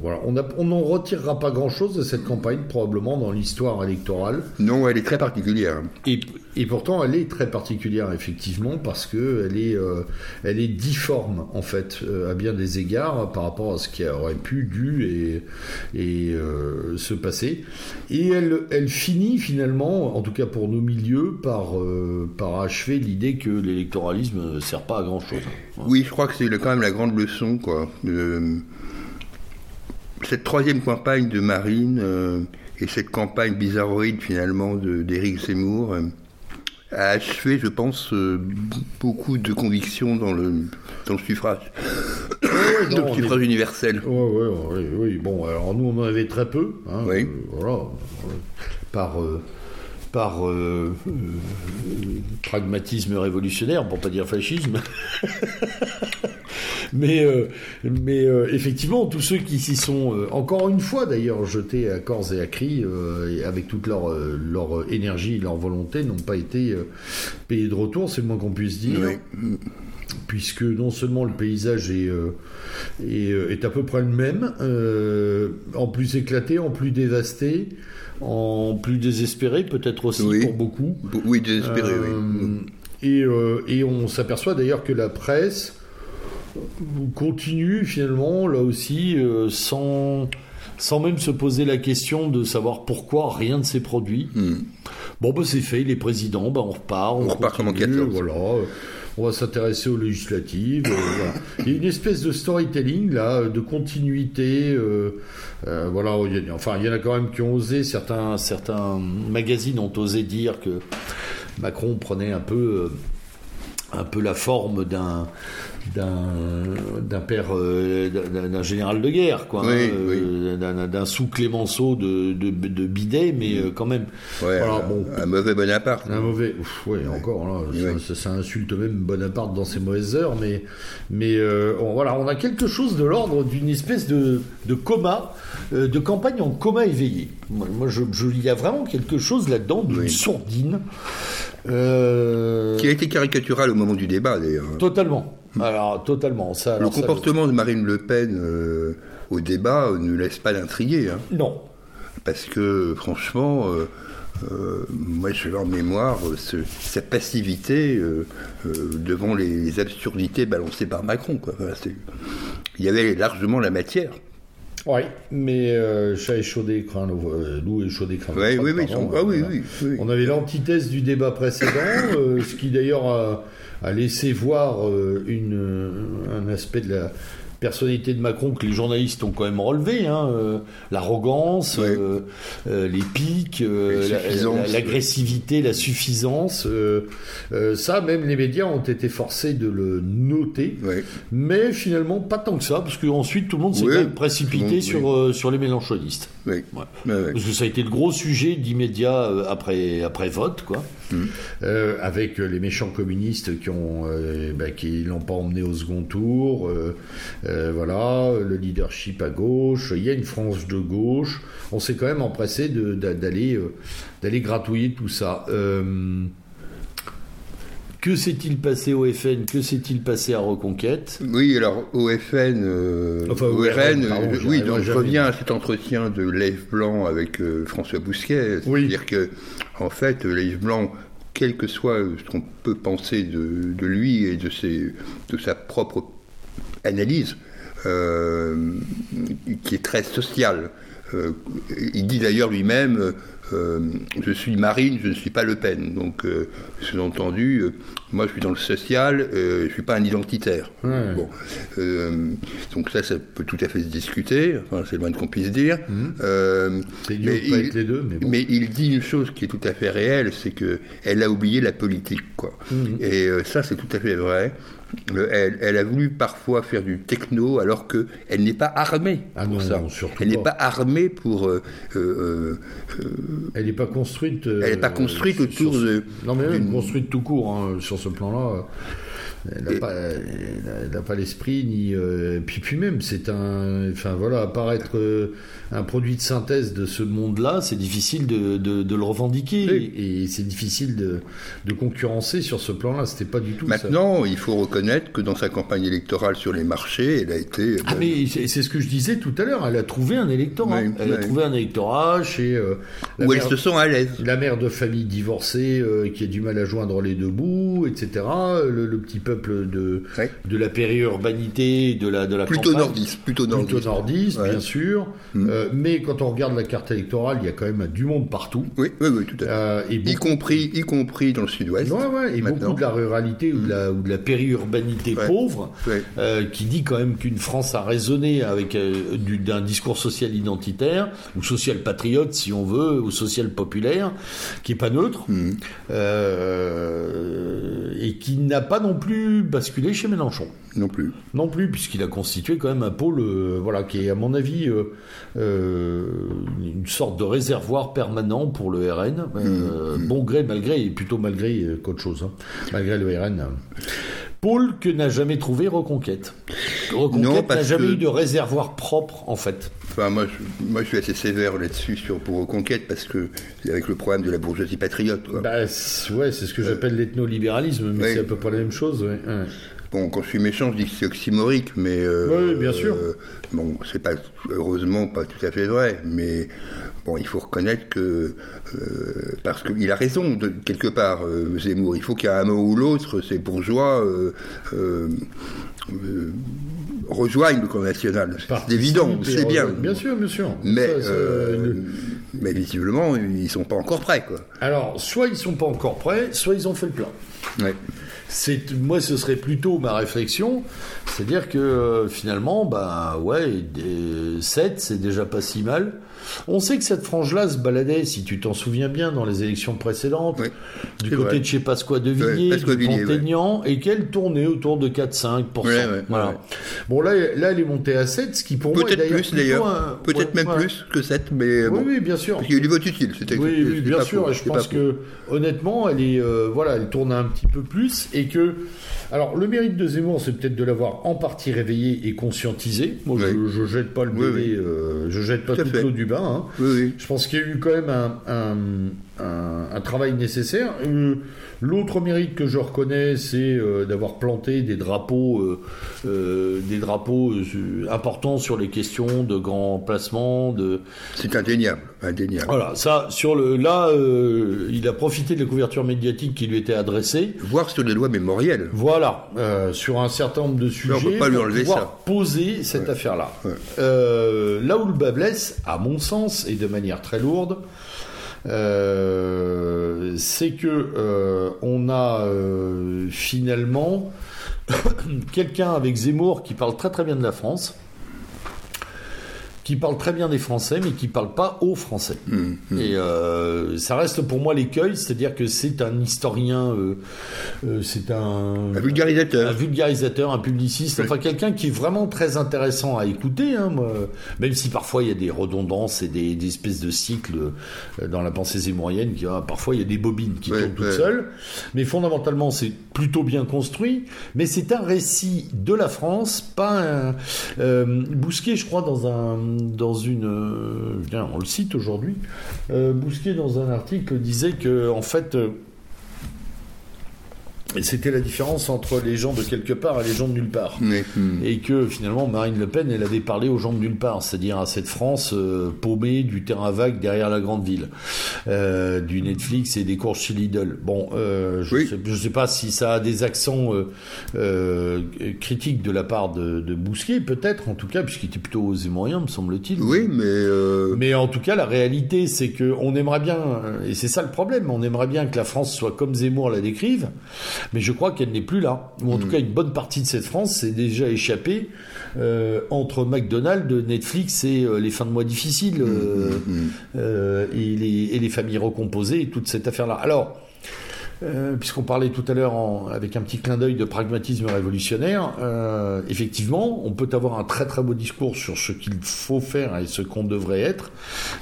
A: voilà, on n'en retirera pas grand-chose de cette campagne probablement dans l'histoire électorale.
B: Non, elle est très particulière.
A: Et, et pourtant, elle est très particulière, effectivement, parce que elle est, euh, est difforme, en fait, euh, à bien des égards, par rapport à ce qui aurait pu, dû et, euh, se passer. Et elle, elle finit, finalement, en tout cas pour nos milieux, par, par achever l'idée que l'électoralisme ne sert pas à grand-chose.
B: Oui, je crois que c'est quand même la grande leçon, quoi. cette troisième campagne de Marine et cette campagne bizarroïde, finalement, d'Éric Zemmour a achevé, je pense, euh, beaucoup de convictions dans le, dans le suffrage, (coughs)
A: non,
B: suffrage universel.
A: Ouais, ouais, oui. Bon, alors nous, on en avait très peu. hein,
B: Oui.
A: euh, voilà. Par, euh, par euh, pragmatisme révolutionnaire, pour pas dire fascisme. (laughs) mais euh, mais euh, effectivement, tous ceux qui s'y sont, euh, encore une fois d'ailleurs, jetés à corps et à cri, et avec toute leur, leur énergie, leur volonté, n'ont pas été payés de retour, c'est le moins qu'on puisse dire
B: Oui.
A: puisque non seulement le paysage est, est, est à peu près le même, en plus éclaté, en plus dévasté, en plus désespéré peut-être aussi
B: Oui.
A: pour beaucoup.
B: Oui, désespéré, oui.
A: Et, euh, et on s'aperçoit d'ailleurs que la presse continue finalement là aussi euh, sans, sans même se poser la question de savoir pourquoi rien ne s'est produit.
B: Hmm.
A: Bon, bah, c'est fait, les présidents, bah, on repart. On,
B: On repart comme en
A: continue,
B: 14.
A: Voilà. euh, On va s'intéresser aux législatives. euh, voilà. Il y a une espèce de storytelling, là, de continuité. euh, euh, voilà, il y a- enfin, il y en a quand même qui ont osé, certains, certains magazines ont osé dire que Macron prenait un peu. euh, un peu la forme d'un d'un père euh, d'un général de guerre quoi
B: Oui,
A: hein, euh, d'un sous Clémenceau de, de, de bidet mais euh, quand même
B: Ouais, un,
A: bon.
B: un mauvais Bonaparte.
A: un mauvais, ouf, ouais, encore là, ça, insulte même Bonaparte dans ses mauvaises heures, mais, mais euh, on, voilà, on a quelque chose de l'ordre d'une espèce de, de coma, de campagne en coma éveillé. Moi, moi, je, je- il y a vraiment quelque chose là-dedans d'une
B: Oui.
A: sourdine. Euh,
B: Qui a été caricatural au moment du débat, d'ailleurs.
A: Totalement. Alors, totalement. Ça,
B: Le
A: ça,
B: comportement de Marine Le Pen euh, au débat euh, ne laisse pas d'intriguer. hein.
A: Non.
B: Parce que, franchement, euh, euh, moi, je l'ai en mémoire, euh, ce- sa passivité euh, euh, devant les absurdités balancées par Macron. Quoi. Voilà, c'est- il y avait largement la matière.
A: Oui, mais euh, chat échaudé, craint le, euh, loup échaudé, craint
B: Ouais,
A: froid,
B: oui, oui, ah oui, oui, oui.
A: On avait l'antithèse du débat précédent, euh, ce qui d'ailleurs a, a laissé voir euh, une, un aspect de la personnalité de Macron que les journalistes ont quand même relevé, hein, euh, l'arrogance,
B: Ouais.
A: euh, euh, les pics,
B: La
A: la-
B: suffisance,
A: la- l'agressivité, la suffisance. ça, même les médias ont été forcés de le noter.
B: Ouais.
A: Mais finalement, pas tant que ça, parce qu'ensuite tout le monde s'est précipité
B: monde,
A: sur, sur les mélanchonistes. Parce que ça a été le gros sujet d'immédiat après, après vote, quoi. Euh, avec les méchants communistes qui ont euh, bah, qui l'ont pas emmené au second tour. euh, euh, voilà, le leadership à gauche. Il y a une frange de gauche. On s'est quand même empressé d'aller euh, d'aller gratouiller tout ça. Euh, que s'est-il passé au FN Que s'est-il passé à Reconquête?
B: Oui, alors au FN, euh,
A: Enfin,
B: au RN,
A: pardon,
B: oui, donc je reviens à cet entretien de Leif Blanc avec euh, François Bousquet.
A: Oui.
B: C'est-à-dire que, en fait, Leif Blanc, quel que soit ce qu'on peut penser de, de lui et de, ses, de sa propre analyse, euh, qui est très sociale, euh, il dit d'ailleurs lui-même, je suis Marine, je ne suis pas Le Pen. Donc, sous-entendu, moi je suis dans le social, je ne suis pas un identitaire. Bon, donc ça, ça peut tout à fait se discuter, enfin, c'est loin de qu'on puisse dire.
A: Mmh.
B: mais, il, les deux, mais, mais, il dit une chose qui est tout à fait réelle, c'est qu'elle a oublié la politique. Quoi. Mmh. Et ça, c'est tout à fait vrai. Euh, elle, a voulu parfois faire du techno alors qu'elle n'est pas armée
A: ah pour ça.
B: elle n'est pas armée pour. Euh,
A: euh, elle n'est pas construite.
B: elle n'est pas construite autour de.
A: Non mais elle est construite tout court hein, ce plan-là. Elle n'a pas, l'esprit ni euh, puis puis même c'est un enfin voilà apparaître euh, un produit de synthèse de ce monde-là c'est difficile de, de, le revendiquer. Et, c'est difficile de, de, concurrencer sur ce plan-là. C'était pas du tout
B: maintenant il faut reconnaître que dans sa campagne électorale sur les marchés elle a été
A: ah mais c'est ce que je disais tout à l'heure elle a trouvé un électorat. Elle a trouvé un électorat chez euh,
B: où elles se sont à l'aise.
A: la mère de famille divorcée qui a du mal à joindre les deux bouts etc le, le petit peu de, de la périurbanité, de la, de la
B: plutôt nordiste,
A: plutôt nordiste, plutôt nordiste bien sûr. Mm. Euh, mais quand on regarde la carte électorale, il y a quand même du monde partout.
B: Oui, oui, oui tout à fait. Euh, et y compris, y compris dans le Sud-Ouest.
A: Ouais, ouais, et beaucoup de la ruralité ou, de la, ou de la périurbanité pauvre, euh, qui dit quand même qu'une France a raisonné avec d'un discours social identitaire ou social patriote, si on veut, ou social populaire, qui est pas neutre mm. et qui n'a pas non plus basculer chez Mélenchon.
B: Non plus.
A: Non plus, puisqu'il a constitué quand même un pôle, euh, voilà, qui est à mon avis euh, euh, une sorte de réservoir permanent pour le RN. Mmh, mmh. Bon gré, malgré, et plutôt malgré qu'autre chose, hein. malgré le RN. Pôle que n'a jamais trouvé Reconquête. Reconquête n'a jamais eu de réservoir propre, en fait.
B: Enfin, moi, je, moi, je suis assez sévère là-dessus sur, pour Reconquête, parce que avec le problème de la bourgeoisie patriote.
A: Bah, ouais, c'est ce que j'appelle l'ethnolibéralisme, mais c'est à peu près la même chose. Ouais.
B: Bon, quand je suis méchant, je dis que c'est oxymorique, mais.
A: Euh, oui, bien sûr.
B: Euh, bon, c'est pas, heureusement, pas tout à fait vrai, mais bon, il faut reconnaître que. Euh, parce qu'il a raison, de, quelque part, Zemmour. Il faut qu'à un moment ou l'autre, ces bourgeois rejoignent le camp national. C'est évident, c'est bien.
A: Bien sûr, bien sûr.
B: Mais, mais visiblement, ils sont pas encore prêts, quoi.
A: Alors, soit ils sont pas encore prêts, soit ils ont fait le plein.
B: Ouais
A: moi ce serait plutôt ma réflexion, c'est-à-dire que euh, finalement, bah ouais, 7 c'est déjà pas si mal. On sait que cette frange-là se baladait, si tu t'en souviens bien, dans les élections précédentes, du côté de chez Pasqua de Villiers, de et qu'elle tournait autour de 4-5%. voilà. Bon, là, là, elle est montée à 7, ce qui pour
B: moi est Peut-être plus d'ailleurs. Peut-être même plus que 7, mais.
A: Oui, oui, bien sûr.
B: Parce qu'il y a eu du vote utile,
A: c'était Oui, oui bien sûr. et je pense que, honnêtement, elle est, euh, voilà, elle tourne un petit peu plus et que. Alors, le mérite de Zemmour, c'est peut-être de l'avoir en partie réveillé et conscientisé. Moi, je, je, jette pas le bébé, euh, je jette pas tout l'eau du bain. Hein. Je pense qu'il y a eu quand même un, travail nécessaire. Euh, l'autre mérite que je reconnais, c'est euh, d'avoir planté des drapeaux, euh, des drapeaux importants sur les questions de grands placements. De...
B: C'est indéniable, indéniable.
A: Voilà, ça, sur le, là, il a profité de la couverture médiatique qui lui était adressée.
B: Voir sur les lois mémorielles.
A: Voilà, sur un certain nombre de sujets.
B: on peut pas lui enlever ça.
A: poser cette affaire-là. là où le bas blesse, à mon sens, et de manière très lourde, euh, c'est que euh, on a euh, finalement (coughs) quelqu'un avec Zemmour qui parle très très bien de la France, qui parle très bien des Français, mais qui parle pas aux Français. Mmh, mmh. Et euh, ça reste pour moi l'écueil, c'est-à-dire que c'est un historien, euh, euh, c'est un,
B: un, vulgarisateur,
A: un vulgarisateur, un publiciste, enfin quelqu'un qui est vraiment très intéressant à écouter, hein, moi, même si parfois il y a des redondances et des, des espèces de cycles dans la pensée zémorienne, qui ah, parfois il y a des bobines qui tournent toutes seules, mais fondamentalement c'est plutôt bien construit, mais c'est un récit de la France, pas un Bousquet, je crois, dans un dans une, euh, on le cite aujourd'hui, euh, Bousquet dans un article disait que en fait, euh, c'était la différence entre les gens de quelque part et les gens de nulle part.
B: Hmm.
A: Et que finalement, Marine Le Pen, elle avait parlé aux gens de nulle part, c'est-à-dire à cette France euh, paumée du terrain vague derrière la grande ville, euh, du Netflix et des courses chez Lidl. Bon, euh, je ne sais, pas si ça a des accents critiques de la part de, de Bousquet, peut-être, en tout cas, puisqu'il était plutôt moyen, me semble-t-il.
B: Oui, mais...
A: Mais en tout cas, la réalité, c'est qu'on aimerait bien, et c'est ça le problème, on aimerait bien que la France soit comme Zemmour la décrive, mais je crois qu'elle n'est plus là. Ou en tout mm. cas, une bonne partie de cette France s'est déjà échappée euh, entre McDonald's, Netflix et euh, les fins de mois difficiles mm, euh, mm, et, les, et, les, familles recomposées et toute cette affaire-là. Alors, euh, puisqu'on parlait tout à l'heure avec un petit clin d'œil de pragmatisme révolutionnaire, euh, effectivement, on peut avoir un très très beau discours sur ce qu'il faut faire et ce qu'on devrait être,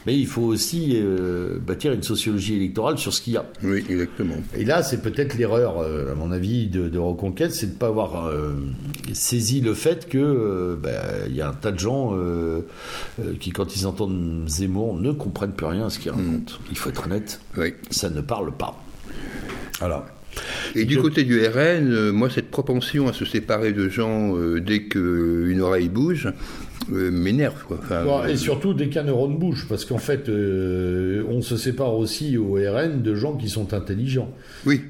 A: mais il faut aussi euh, bâtir une sociologie électorale sur ce qu'il y a.
B: Oui, exactement.
A: Et là, c'est peut-être l'erreur, à mon avis, de, Reconquête, c'est de ne pas avoir saisi le fait que ben, il y a un tas de gens qui, quand ils entendent Zemmour, ne comprennent plus rien à ce qu'il raconte. Mm. Il faut être honnête,
B: oui.
A: ça ne parle pas. Voilà.
B: Et du côté du RN, euh, moi, cette propension à se séparer de gens euh, dès qu'une oreille bouge euh, m'énerve.
A: et surtout dès qu'un neurone bouge, parce qu'en fait, on se sépare aussi au RN de gens qui sont intelligents.
B: Oui,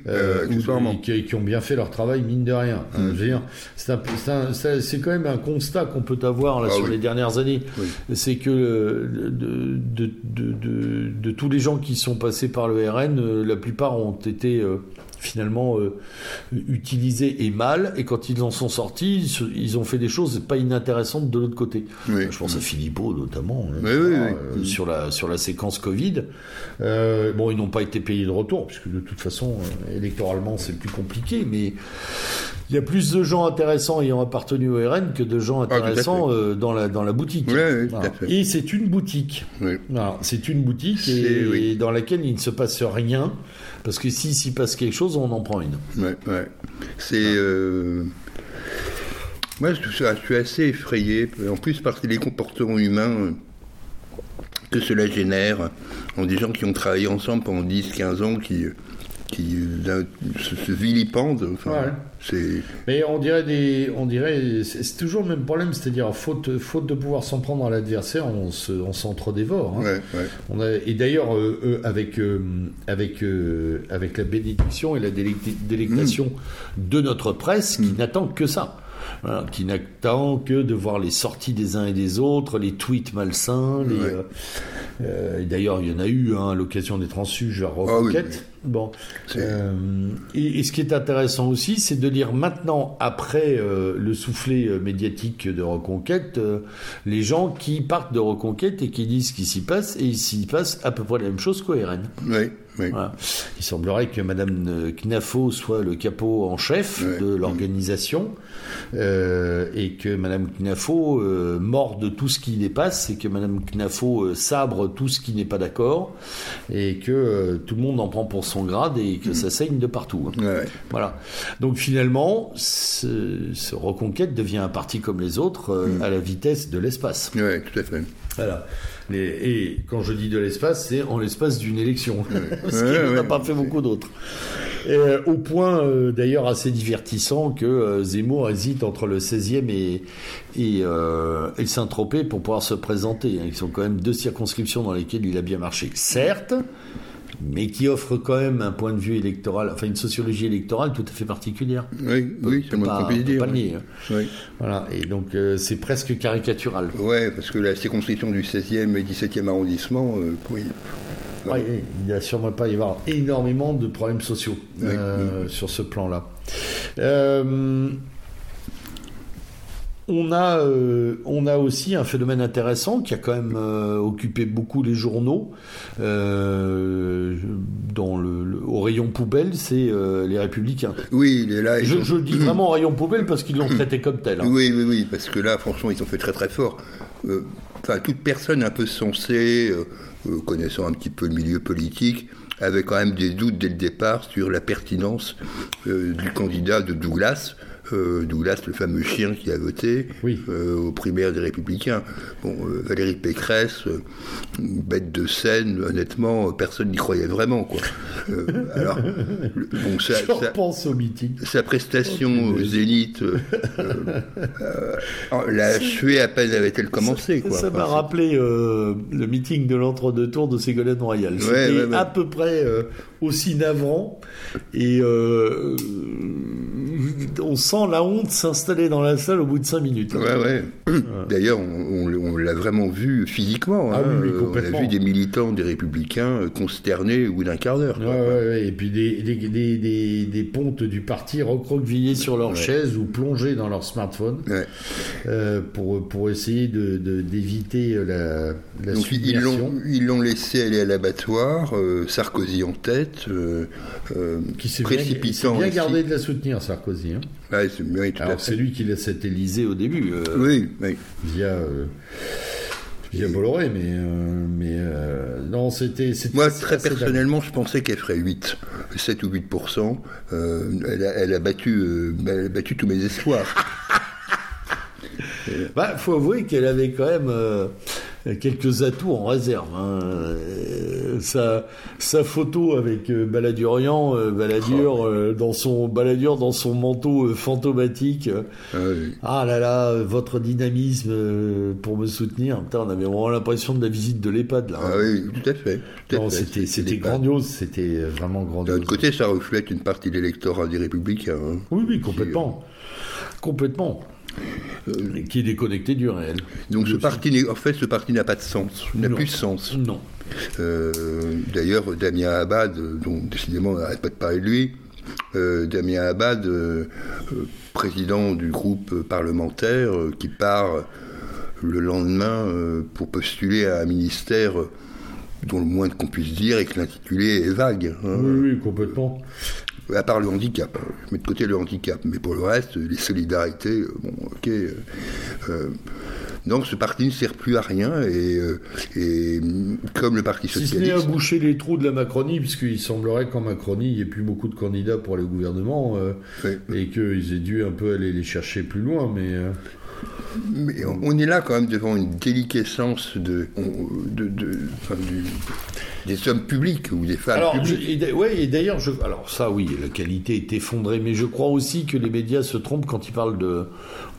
A: qui, qui, ont bien fait leur travail, mine de rien. Mmh. C'est quand même un constat qu'on peut avoir là, ah sur les dernières années. C'est que de, de, de, de, tous les gens qui sont passés par le RN, la plupart ont été finalement euh, utilisés et mal, et quand ils en sont sortis, ils ont fait des choses pas inintéressantes de l'autre côté. Je pense à Philippot notamment, hein,
B: euh,
A: sur, la, sur la séquence Covid. Euh, bon, ils n'ont pas été payés de retour, puisque de toute façon, électoralement, c'est plus compliqué, mais il y a plus de gens intéressants ayant appartenu au RN que de gens ah, intéressants dans, la, dans la boutique. Et c'est une boutique. C'est une boutique et, dans laquelle il ne se passe rien. Parce que s'il s'y passe quelque chose, on en prend une.
B: Ouais, ouais. C'est. Euh, moi, je suis assez effrayé, en plus que les comportements humains que cela génère, ont des gens qui ont travaillé ensemble pendant 10-15 ans, qui qui euh, se, vilipendent.
A: Mais on dirait des, on dirait, c'est toujours le même problème, c'est-à-dire faute, faute de pouvoir s'en prendre à l'adversaire, on s'entre-dévore.
B: Hein.
A: On a, et d'ailleurs, euh, avec euh, avec avec la bénédiction et la délectation mm. de notre presse, qui mm. n'attend que ça qui n'attend que de voir les sorties des uns et des autres, les tweets malsains. Euh, euh, D'ailleurs, il y en a eu hein, à l'occasion des transfuges à ah Reconquête. Bon. Euh, et, ce qui est intéressant aussi, c'est de lire maintenant, après le soufflet médiatique de Reconquête, les gens qui partent de Reconquête et qui disent ce qui s'y passe, et il s'y passe à peu près la même chose qu'au RN.
B: Oui.
A: Il semblerait que Madame Knafo soit le capot en chef de l'organisation euh, et que Madame Knafo euh, morde tout ce qui dépasse et que Madame Knafo euh, sabre tout ce qui n'est pas d'accord et que tout le monde en prend pour son grade et que ça saigne de partout. Voilà. Donc finalement, ce, ce, Reconquête devient un parti comme les autres mm. à la vitesse de l'espace.
B: Oui, tout à fait.
A: Voilà. Et, quand je dis de l'espace, c'est en l'espace d'une élection, (laughs) ce qui n'a pas fait beaucoup d'autres. Euh, au point euh, d'ailleurs assez divertissant que euh, Zemmour hésite entre le 16e et, et, et Saint-Tropez pour pouvoir se présenter. Ils sont quand même deux circonscriptions dans lesquelles il a bien marché. Certes, mais qui offre quand même un point de vue électoral, enfin une sociologie électorale tout à fait particulière.
B: Oui, oui, c'est moins qu'on dire.
A: Pas nier. Oui. Voilà, et donc euh, c'est presque caricatural.
B: Oui, parce que la circonscription du 16e et 17e arrondissement, euh, oui.
A: il n'y a sûrement pas y avoir énormément de problèmes sociaux euh, sur ce plan-là. On a, euh, on a aussi un phénomène intéressant qui a quand même euh, occupé beaucoup les journaux. Euh, dans le, au rayon poubelle, c'est les Républicains.
B: Oui, il est là.
A: Je, je, dis (clears throat) vraiment rayon poubelle parce qu'ils l'ont traité comme tel. Hein.
B: Oui, oui, oui, parce que là, franchement, ils ont fait très très fort. Enfin, toute personne un peu sensée, connaissant un petit peu le milieu politique, avait quand même des doutes dès le départ sur la pertinence du candidat de Douglas. Euh, Douglas, le fameux chien qui a voté
A: Oui.
B: euh, aux primaires des Républicains. Bon, euh, Valérie Pécresse, euh, une bête de scène, honnêtement, personne n'y croyait vraiment, quoi. Alors, le- bon, ça, (laughs)
A: Je
B: ça-
A: au meeting.
B: sa prestation au Zénith euh, euh, euh, l'a achevé à peine avait-elle commencé, quoi.
A: Ça m'a
B: Enfin,
A: rappelé le meeting de l'entre-deux tours de Ségolène Royal.
B: Ouais,
A: C'était
B: ouais, ouais.
A: à peu près aussi navrant. Et euh, on sent la honte s'installer dans la salle au bout de cinq minutes.
B: Ouais, ouais. D'ailleurs, on, on- on l'a vraiment vu physiquement.
A: Ah
B: hein.
A: oui,
B: on a vu des militants des Républicains euh, consternés au bout d'un quart d'heure.
A: Ouais,
B: quoi.
A: ouais, ouais. Et puis des, des, des, des, des pontes du parti recroquevillés sur leurs
B: Ouais.
A: chaises ou plongés dans leur smartphone euh, pour, pour essayer de, de- d'éviter la, la
B: Donc ils l'ont,
A: submersion.
B: ils l'ont laissé aller à l'abattoir, euh, Sarkozy en tête, euh, euh,
A: Qui s'est bien, il gardé de la soutenir, Sarkozy. hein.
B: Oui,
A: Alors c'est lui qui laisse cet Élysée au début, euh,
B: Oui, oui.
A: via, euh, via Bolloré, mais, euh, mais non, c'était...
B: Moi, très personnellement, je pensais qu'elle ferait 8, 7 ou 8 euh, elle, a, elle a battu, elle a battu tous mes espoirs. (laughs)
A: Bah, faut avouer qu'elle avait quand même quelques atouts en réserve. hein. Sa, sa photo avec euh, Baladurian, euh, Balladur, euh, dans son Balladur dans son manteau fantomatique.
B: Ah oui.
A: ah là là, votre dynamisme pour me soutenir. Putain, on avait vraiment l'impression de la visite de l'EHPAD là. hein.
B: Ah oui, tout à fait.
A: c'était grandiose, c'était vraiment
B: D'un
A: grandiose.
B: autre côté, ça reflète une partie de l'électorat des Républicains. hein.
A: Oui, oui, complètement. Complètement.
B: Euh,
A: Qui est déconnecté du réel.
B: Donc ce parti, en fait, ce parti n'a pas de sens, n'a plus de sens.
A: Non.
B: Euh, D'ailleurs, Damien Abad, euh, dont décidément on n'arrête pas de parler de lui, euh, Damien Abad, président du groupe parlementaire, qui part le lendemain pour postuler à un ministère dont le moins qu'on puisse dire est que l'intitulé est vague. hein.
A: Oui, oui, complètement.
B: À part le handicap, hein. je mets de côté le handicap, mais pour le reste, les solidarités, euh, bon, ok. euh, euh, donc ce parti ne sert plus à rien et, euh, et mm, comme le Parti
A: Si ce n'est à
B: socialiste,
A: boucher les trous de la Macronie, puisqu'il semblerait qu'en Macronie, il n'y ait plus beaucoup de candidats pour le gouvernement, euh,
B: Ouais.
A: et qu'ils aient dû un peu aller les chercher plus loin, mais... euh,
B: mais on est là quand même devant une déliquescence de, on- de, de- enfin, du- des hommes publics ou des femmes
A: Alors, je-
B: publiques.
A: et d'a- ouais, et d'ailleurs, je, alors ça, oui, la qualité est effondrée, mais je crois aussi que les médias se trompent quand ils parlent de,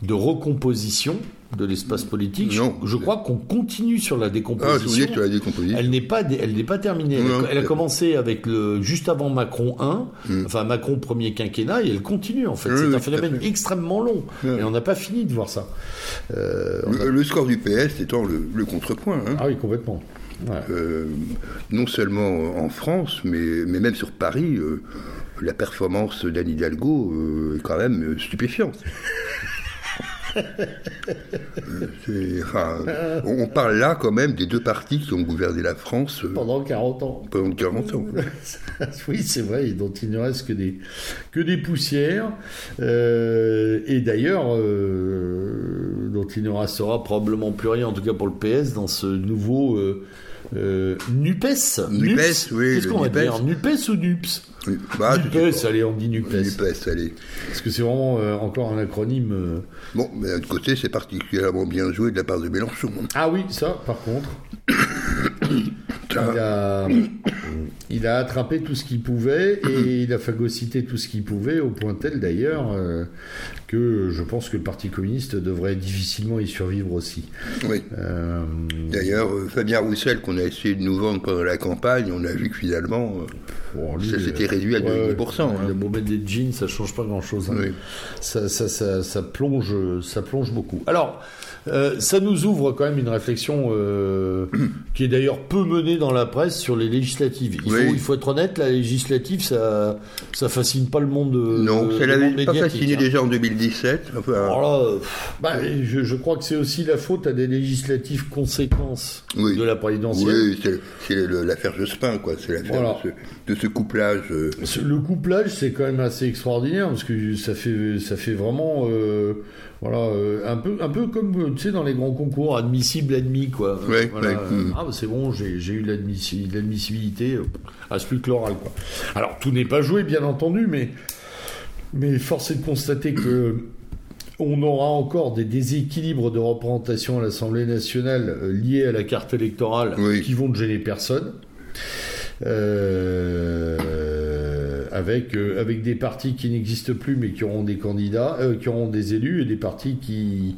A: de recomposition de l'espace politique.
B: Non.
A: Je, je crois qu'on continue sur la
B: Ah,
A: décomposition.
B: dis sur la décomposition.
A: Elle n'est pas, elle n'est pas terminée. Elle, a- elle a
B: c'est-
A: commencé avec le juste avant Macron 1,
B: Mm.
A: enfin Macron premier quinquennat, et elle continue en fait.
B: Oui,
A: c'est
B: oui,
A: un phénomène extrêmement long,
B: Oui.
A: et on n'a pas fini de voir ça. Euh, a-
B: Le, score du PS étant le, le contrepoint. hein.
A: Ah oui, complètement. Ouais.
B: Euh, non seulement en France, mais, mais même sur Paris, euh, la performance d'Anne Hidalgo est quand même stupéfiante. (laughs) (laughs) Enfin, on, parle là quand même des deux partis qui ont gouverné la France euh,
A: Pendant 40 ans.
B: pendant 40 ans. (laughs)
A: oui, c'est vrai, et dont il ne reste que des, que des poussières. Euh, et d'ailleurs, euh, dont il ne restera probablement plus rien, en tout cas pour le PS, dans ce nouveau euh, euh, NUPES.
B: NUPES, oui,
A: Qu'est-ce qu'on va
B: NUPES.
A: dire NUPES ou NUPS.
B: Bah,
A: NUPES, allez, on dit NUPES.
B: NUPES, allez.
A: Parce que c'est vraiment euh, encore un acronyme. euh,
B: Bon, mais d'un autre côté, c'est particulièrement bien joué de la part de Mélenchon.
A: Ah oui, ça, par contre. (coughs) il, a, il a attrapé tout ce qu'il pouvait et il a phagocyté tout ce qu'il pouvait, au point tel d'ailleurs euh, que je pense que le Parti communiste devrait difficilement y survivre aussi.
B: Oui.
A: Euh,
B: D'ailleurs, euh, Fabien Roussel, qu'on a essayé de nous vendre pendant la campagne, on a vu que finalement, euh,
A: bon, lui,
B: ça s'était réduit à
A: ouais,
B: 2%. hein.
A: Le moment des jeans, ça change pas grand-chose. hein.
B: Oui.
A: Ça, ça, ça, ça plonge, ça plonge beaucoup. Alors, euh, ça nous ouvre quand même une réflexion euh, (clears throat) qui est d'ailleurs peu menée dans la presse sur les législatives. Il,
B: Oui.
A: faut, il faut être honnête, la législative, ça, ça fascine pas le monde. euh,
B: Non,
A: le
B: ça l'avait pas fasciné
A: hein.
B: déjà en 2017. Enfin,
A: Alors là, euh, pff, bah, je, je crois que c'est aussi la faute à des législatives conséquences
B: Oui.
A: de la présidentielle.
B: oui, c'est l'affaire Jospin, quoi. C'est l'affaire
A: Voilà.
B: de, ce, de ce couplage. euh,
A: Le couplage, c'est quand même assez extraordinaire parce que ça fait, ça fait vraiment, voilà, euh, un peu, un peu comme euh, tu sais dans les grands concours, admissible, admis, quoi.
B: Ouais,
A: Voilà,
B: ouais,
A: euh. Ah, bah, c'est bon, j'ai eu l'admissi- l'admissibilité, ah, c'est plus que l'oral, quoi. Alors tout n'est pas joué, bien entendu, mais Mais force est de constater que on aura encore des déséquilibres de représentation à l'Assemblée nationale liés à la carte électorale
B: Oui.
A: qui vont ne gêner personne. Euh, avec, euh, avec des partis qui n'existent plus mais qui auront des candidats, euh, qui auront des élus et des partis qui,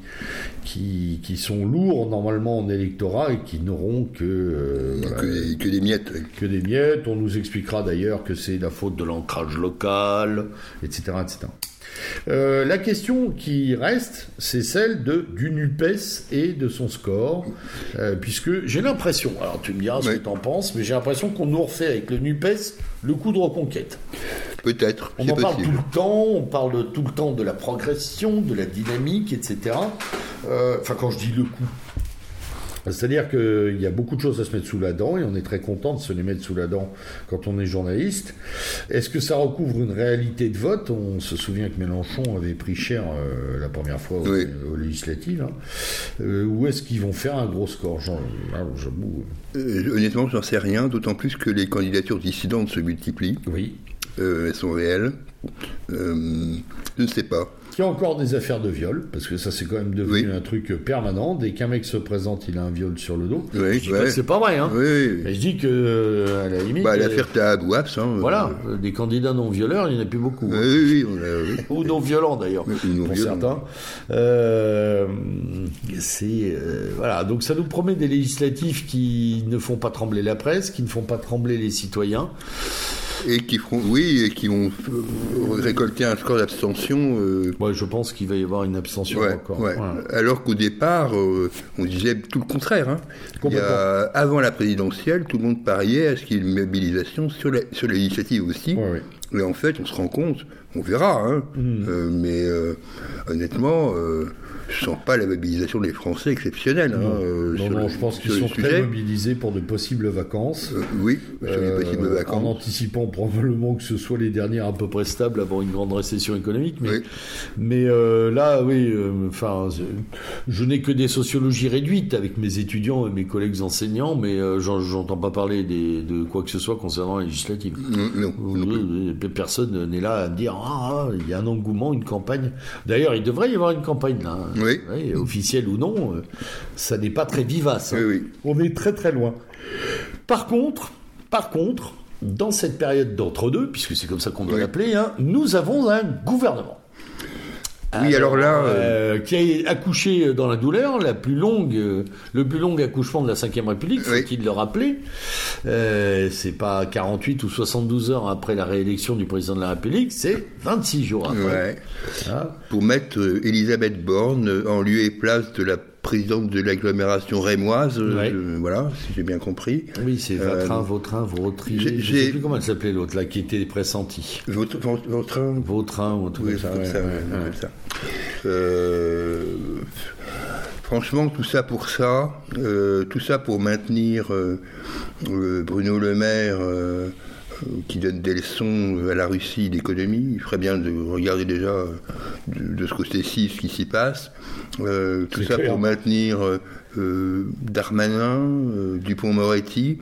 A: qui, qui sont lourds normalement en électorat et qui n'auront que, euh, voilà,
B: que, des- que des miettes. oui.
A: que des miettes. On nous expliquera d'ailleurs que c'est la faute de l'ancrage local, etc. etc. Euh, la question qui reste, c'est celle de, du NUPES et de son score, euh, puisque j'ai l'impression, alors tu me diras ce que tu en penses, mais j'ai l'impression qu'on nous refait avec le NUPES le coup de reconquête.
B: Peut-être,
A: On en parle
B: possible.
A: tout le temps, on parle tout le temps de la progression, de la dynamique, etc. Euh, Enfin, quand je dis le coup, c'est-à-dire qu'il y a beaucoup de choses à se mettre sous la dent et on est très content de se les mettre sous la dent quand on est journaliste. Est-ce que ça recouvre une réalité de vote? On se souvient que Mélenchon avait pris cher euh, la première fois aux,
B: Oui.
A: aux législatives. hein. Euh, ou est-ce qu'ils vont faire un gros score? J'en- là, J'avoue.
B: Euh, honnêtement, j'en sais rien, d'autant plus que les candidatures dissidentes se multiplient.
A: Oui.
B: Euh, elles sont réelles. Je ne sais pas.
A: Il y a encore des affaires de viol, parce que ça c'est quand même devenu
B: Oui.
A: un truc permanent. Dès qu'un mec se présente, il a un viol sur le dos.
B: Oui,
A: je dis pas
B: ouais.
A: que c'est pas vrai, hein.
B: Oui,
A: je dis que, euh, à la limite.
B: Bah,
A: euh,
B: l'affaire Tahab Ouaps, hein,
A: Voilà, euh, des candidats non violeurs, il n'y en a plus beaucoup.
B: euh,
A: hein.
B: oui, oui, oui. (laughs)
A: Ou non violents d'ailleurs, pour
B: violents.
A: certains. Euh, c'est euh, voilà, donc ça nous promet des législatifs qui ne font pas trembler la presse, qui ne font pas trembler les citoyens.
B: Et qui feront, oui, et qui vont euh, récolter un score d'abstention. euh,
A: Moi, je pense qu'il va y avoir une abstention
B: ouais,
A: encore.
B: ouais. Alors qu'au départ, euh, on disait tout le contraire. hein. Il y a- avant la présidentielle, tout le monde pariait à ce qu'il y ait une mobilisation sur la, sur la législative aussi.
A: Ouais, ouais.
B: Et en fait, on se rend compte, on verra, hein,
A: Mm.
B: euh, mais euh, honnêtement, euh, je sens pas la mobilisation des Français exceptionnelle. hein, euh,
A: Non,
B: sur
A: non,
B: le-
A: je pense qu'ils sont très
B: sujet.
A: mobiliser pour de possibles vacances.
B: Euh, oui, sur les
A: Euh,
B: possibles
A: en
B: vacances.
A: anticipant probablement que ce soit les dernières à peu près stables avant une grande récession économique. Mais,
B: Oui.
A: mais euh, là, oui, euh, enfin, je, n'ai que des sociologies réduites avec mes étudiants et mes collègues enseignants, mais euh, j'en- j'entends pas parler des- de quoi que ce soit concernant la législative.
B: Non,
A: Personne n'est là à dire ah, ah, il y a un engouement, une campagne. D'ailleurs, il devrait y avoir une campagne là,
B: Oui.
A: officielle ou non. euh, ça n'est pas très vivace. hein.
B: Oui, oui.
A: On est très très loin. Par contre, par contre, dans cette période d'entre-deux, puisque c'est comme ça qu'on doit
B: Oui.
A: l'appeler, hein, nous avons un gouvernement.
B: Oui, alors là, euh,
A: euh, qui a accouché dans la douleur, la plus longue, euh, le plus long accouchement de la Ve République,
B: Oui.
A: faut-il le rappeler. Euh, c'est pas 48 ou 72 heures après la réélection du président de la République, c'est 26 jours après.
B: ouais.
A: Hein.
B: pour mettre euh, Elisabeth Borne euh, en lieu et place de la présidente de l'agglomération rémoise, euh,
A: Ouais.
B: euh, voilà, si j'ai bien compris.
A: Oui, c'est
B: Euh,
A: Vatrin, Vautrin, Vautrin, je
B: j'ai-
A: sais plus comment elle s'appelait l'autre, là, qui était pressenti.
B: Votre, votre, votre-
A: Vautrin ou truc
B: Oui,
A: ça. ouais,
B: ça,
A: ouais.
B: Euh, franchement, tout ça pour ça, euh, tout ça pour maintenir euh, euh, Bruno Le Maire euh, euh, qui donne des leçons à la Russie d'économie. Il ferait bien de regarder déjà euh, de, de ce côté-ci ce qui s'y passe. Euh, tout ça
A: clair.
B: pour maintenir euh, Darmanin, Dupont-Moretti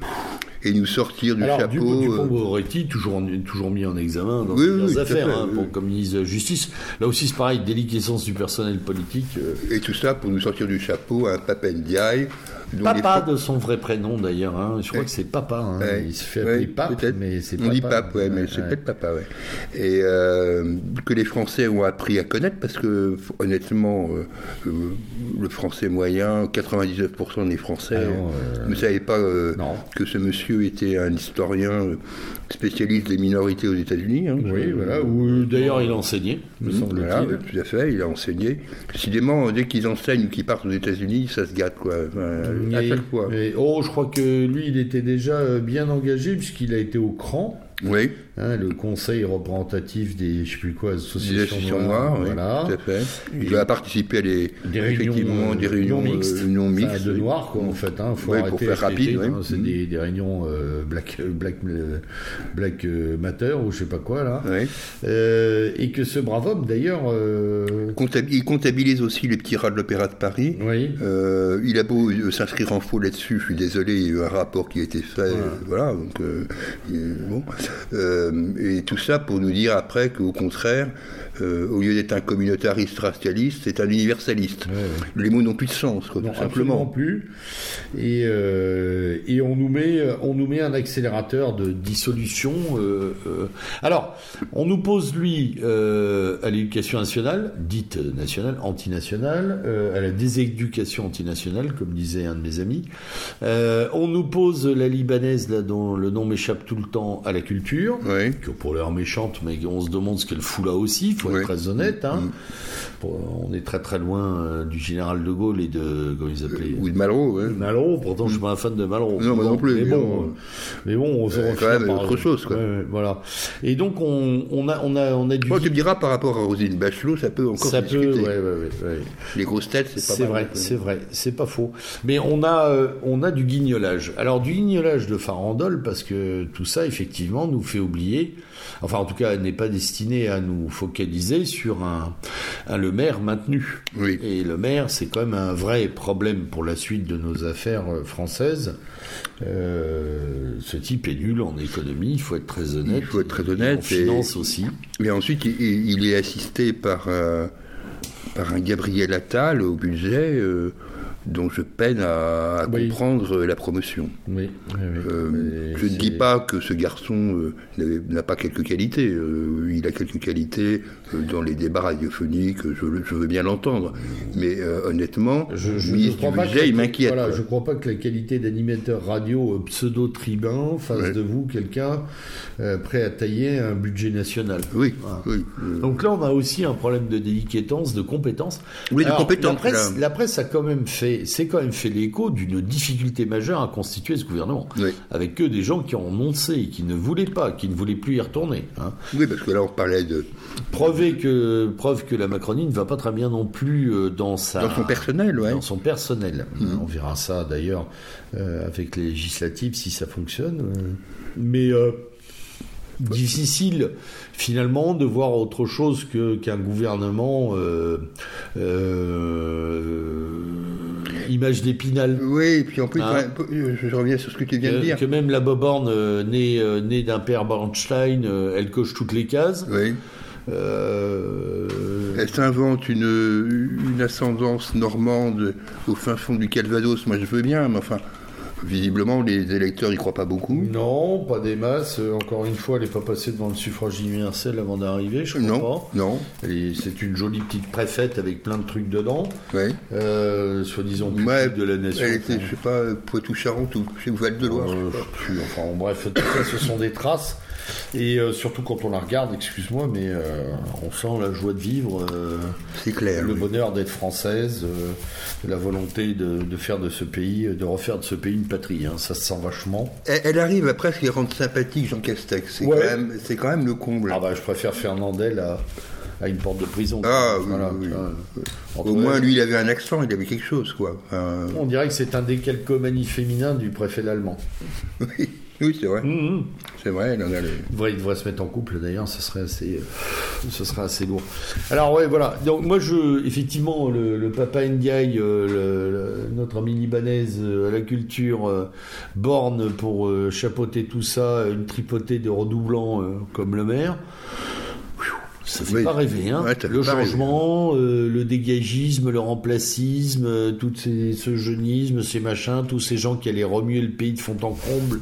B: et nous sortir du
A: Alors,
B: chapeau.
A: Dupont, Dupont-Moretti, toujours, toujours mis en examen dans
B: Oui, à
A: affaires, hein,
B: oui.
A: pour, comme ministre de la Justice. Là aussi, c'est pareil, déliquescence du personnel politique.
B: Et tout ça pour nous sortir du chapeau un Papendiaï.
A: Papa de son vrai prénom, d'ailleurs. hein. Je crois que c'est Papa. hein.
B: Ouais,
A: Il se fait
B: ouais,
A: appeler Pape,
B: peut-être.
A: mais c'est
B: On
A: Papa.
B: dit pape, ouais, mais c'est
A: Ouais.
B: peut-être papa, ouais. Et euh, que les Français ont appris à connaître, parce que honnêtement, euh, euh, le français moyen, 99% des Français
A: Ah euh,
B: ne savaient pas que ce monsieur était un historien spécialiste des minorités aux États-Unis. hein.
A: Oui, voilà. Ou d'ailleurs, il enseignait, me semble-t-il.
B: Voilà, ouais, tout à fait, il a enseigné. Décidément, dès qu'ils enseignent ou qu'ils partent aux États-Unis, ça se gâte, quoi. Enfin, à
A: Mais-
B: chaque fois.
A: mais- oh, je crois que lui, il était déjà euh, bien engagé puisqu'il a été au CRAN,
B: Oui,
A: hein, le conseil représentatif des, je sais plus quoi, associations
B: associations
A: noires.
B: noires, oui,
A: voilà.
B: tout à fait. Il a participé à des,
A: Des réunions,
B: effectivement,
A: euh,
B: des réunions
A: non mixtes,
B: euh, non
A: Enfin,
B: mixtes,
A: de noirs quoi en fait. Hein, faut
B: pour faire rapide, oui.
A: hein, c'est
B: Mhm.
A: des, des réunions euh, black black black euh, matter ou je sais pas quoi là.
B: Oui.
A: Euh, et que ce brave homme d'ailleurs,
B: Il comptabilise aussi les petits rats de l'Opéra de Paris.
A: oui,
B: il a beau s'inscrire en faux là-dessus, je suis désolé, il y a eu un rapport qui a été fait, voilà, donc bon. Et tout ça pour nous dire après qu'au contraire, euh, au lieu d'être un communautariste racialiste, c'est un universaliste. Les mots n'ont plus de sens, quoi, tout simplement.
A: plus. Et, euh, et on, nous met, on nous met un accélérateur de dissolution. Euh, alors, on nous pose, lui, à l'éducation nationale, dite nationale, antinationale, à la déséducation antinationale, comme disait un de mes amis. on nous pose la libanaise, là, dont le nom m'échappe tout le temps, à la culture, que pour l'air méchante, mais on se demande ce qu'elle fout là aussi faut être très honnête. Hein. Mm. on est très très loin euh, du général de Gaulle et de comment ils appelaient
B: Ou de Malraux. Ouais.
A: Malraux. Pourtant, je suis pas un fan de Malraux.
B: Non, moi non plus.
A: Mais, bon, mais bon, on se
B: quand même autre chose. Quoi.
A: voilà. Et donc on, on, a on a on a du.
B: tu me diras par rapport à Rosine Bachelot, ça peut encore
A: ça
B: discuter.
A: peut. Ouais, ouais, ouais,
B: Les grosses têtes, c'est pas
A: C'est vrai, c'est vrai, c'est pas faux. Mais on a euh, on a du guignolage. Alors du guignolage de farandole parce que tout ça effectivement nous fait oublier enfin en tout cas n'est pas destiné à nous focaliser sur un, Le Maire maintenu. Et Le Maire, c'est quand même un vrai problème pour la suite de nos affaires euh, françaises. Euh, ce type est nul en économie, il faut être très honnête. Il
B: faut être très honnête.
A: en finance aussi.
B: Mais ensuite, il, est assisté par, euh, par un Gabriel Attal au budget dont je peine à, comprendre la promotion.
A: Oui,
B: euh, je ne dis pas que ce garçon euh, n'a pas quelques qualités. Euh, il a quelques qualités dans les débats radiophoniques, je, veux bien l'entendre. Mais honnêtement,
A: je, je, il m'inquiète. je ne crois pas que la qualité d'animateur radio pseudo-tribun fasse de vous quelqu'un prêt à tailler un budget national.
B: Oui,
A: Donc là, on a aussi un problème de délicatesse, de compétence.
B: Oui, de compétence.
A: la presse a quand même fait c'est quand même fait l'écho d'une difficulté majeure à constituer ce gouvernement. Avec que des gens qui ont annoncé, qui ne voulaient pas, qui ne voulaient plus y retourner. Hein.
B: Oui, parce que là, on parlait de.
A: Preuve que, preuve que la Macronie ne va pas très bien non plus euh, dans sa.
B: Dans son personnel, ouais.
A: Dans son personnel. Mmh. On verra ça d'ailleurs euh, avec les législatives si ça fonctionne. Euh. Mais difficile finalement de voir autre chose que qu'un gouvernement euh, euh, image d'épinal.
B: Oui, et puis en plus, hein je reviens sur ce que tu viens
A: de
B: dire.
A: Que même la Boborne, euh, née, née d'un père Bernstein, elle coche toutes les cases.
B: Oui. Elle s'invente une, une ascendance normande au fin fond du Calvados. Moi, je veux bien, mais enfin, Visiblement, les électeurs n'y croient pas beaucoup.
A: Non, pas des masses. Euh, encore une fois, elle n'est pas passée devant le suffrage universel avant d'arriver, je crois
B: non,
A: pas.
B: Non.
A: C'est une jolie petite préfète avec plein de trucs dedans.
B: Oui.
A: Euh, Soi-disant de la nation.
B: Elle était, je sais pas, Poitou-Charentes ou chez Val-de-Loire.
A: Euh, enfin, bref, tout ça, ce sont des traces. Et euh, surtout quand on la regarde, excuse-moi, mais euh, on sent la joie de vivre. Euh,
B: c'est clair.
A: Le bonheur d'être française, la volonté de, faire de ce pays, de refaire de ce pays une patrie. Hein, ça se sent vachement.
B: Elle, arrive à presque rendre sympathique Jean Castex. C'est quand, même, quand même le comble.
A: Ah bah, je préfère Fernandel à à une porte de prison.
B: Ah oui, Au moins, lui, il avait un accent, il avait quelque chose, quoi.
A: On dirait que c'est un décalcomanie féminin du préfet d'Allemand. (laughs)
B: oui. Oui, c'est vrai. Mmh, mmh. C'est vrai, il,
A: devrait, se mettre en couple d'ailleurs, ce serait assez, euh, ce serait assez lourd. Alors ouais, voilà. Donc moi, je, effectivement, le, papa Ndiaye, euh, notre ami libanaise euh, à la culture, borne pour chapeauter tout ça, une tripotée de redoublants comme le maire. Ça fait pas rêver, hein. le changement, euh, le dégagisme, le remplacisme, euh, tout ces, ce jeunisme, ces machins, tous ces gens qui allaient remuer le pays de fond en comble,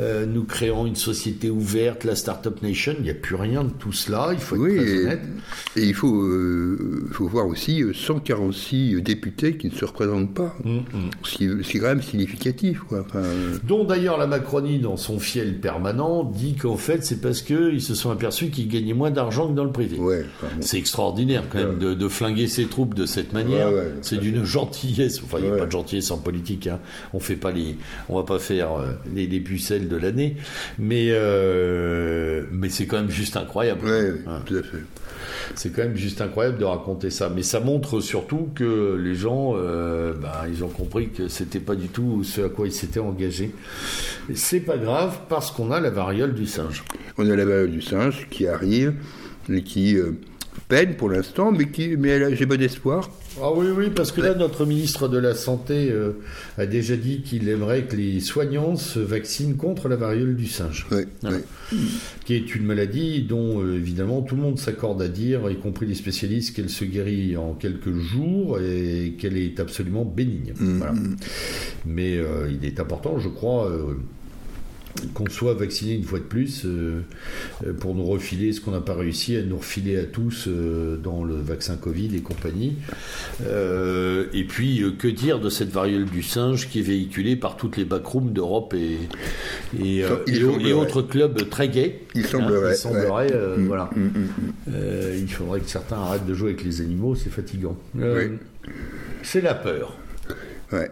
A: euh, nous créant une société ouverte, la Startup Nation, il n'y a plus rien de tout cela, il faut être très honnête.
B: Et il faut, faut voir aussi 146 députés qui ne se représentent pas, mm, mm. ce, qui, est quand même significatif. Quoi.
A: Dont d'ailleurs la Macronie, dans son fiel permanent, dit qu'en fait c'est parce qu'ils se sont aperçus qu'ils gagnaient moins d'argent que dans le c'est extraordinaire quand même de, flinguer ses troupes de cette manière. c'est d'une gentillesse. Enfin, il n'y a pas de gentillesse en politique. Hein. On fait pas les, on va pas faire euh, les, les, pucelles de l'année, mais euh, mais c'est quand même juste incroyable.
B: tout à fait.
A: C'est quand même juste incroyable de raconter ça. Mais ça montre surtout que les gens, euh, ben, ils ont compris que c'était pas du tout ce à quoi ils s'étaient engagés. C'est pas grave parce qu'on a la variole du singe.
B: On a la variole du singe qui arrive qui euh, peine pour l'instant, mais, qui, mais j'ai bon espoir
A: Ah oui, oui, parce que là, notre ministre de la Santé euh, a déjà dit qu'il aimerait que les soignants se vaccinent contre la variole du singe.
B: Oui,
A: Voilà.
B: oui.
A: Qui est une maladie dont, euh, évidemment, tout le monde s'accorde à dire, y compris les spécialistes, qu'elle se guérit en quelques jours et qu'elle est absolument bénigne.
B: Mm,
A: Voilà.
B: mm.
A: Mais euh, il est important, je crois, qu'on soit vacciné une fois de plus euh, euh, pour nous refiler ce qu'on n'a pas réussi à nous refiler à tous euh, dans le vaccin Covid et compagnie. Euh, et puis, que dire de cette variole du singe qui est véhiculée par toutes les backrooms d'Europe et, et,
B: Il
A: et-
B: semblerait.
A: et autres clubs très gays
B: Il semblerait,
A: il semblerait,
B: Mm,
A: voilà.
B: mm, mm,
A: il faudrait que certains arrêtent de jouer avec les animaux, c'est fatigant.
B: Oui.
A: C'est la peur.
B: Ouais.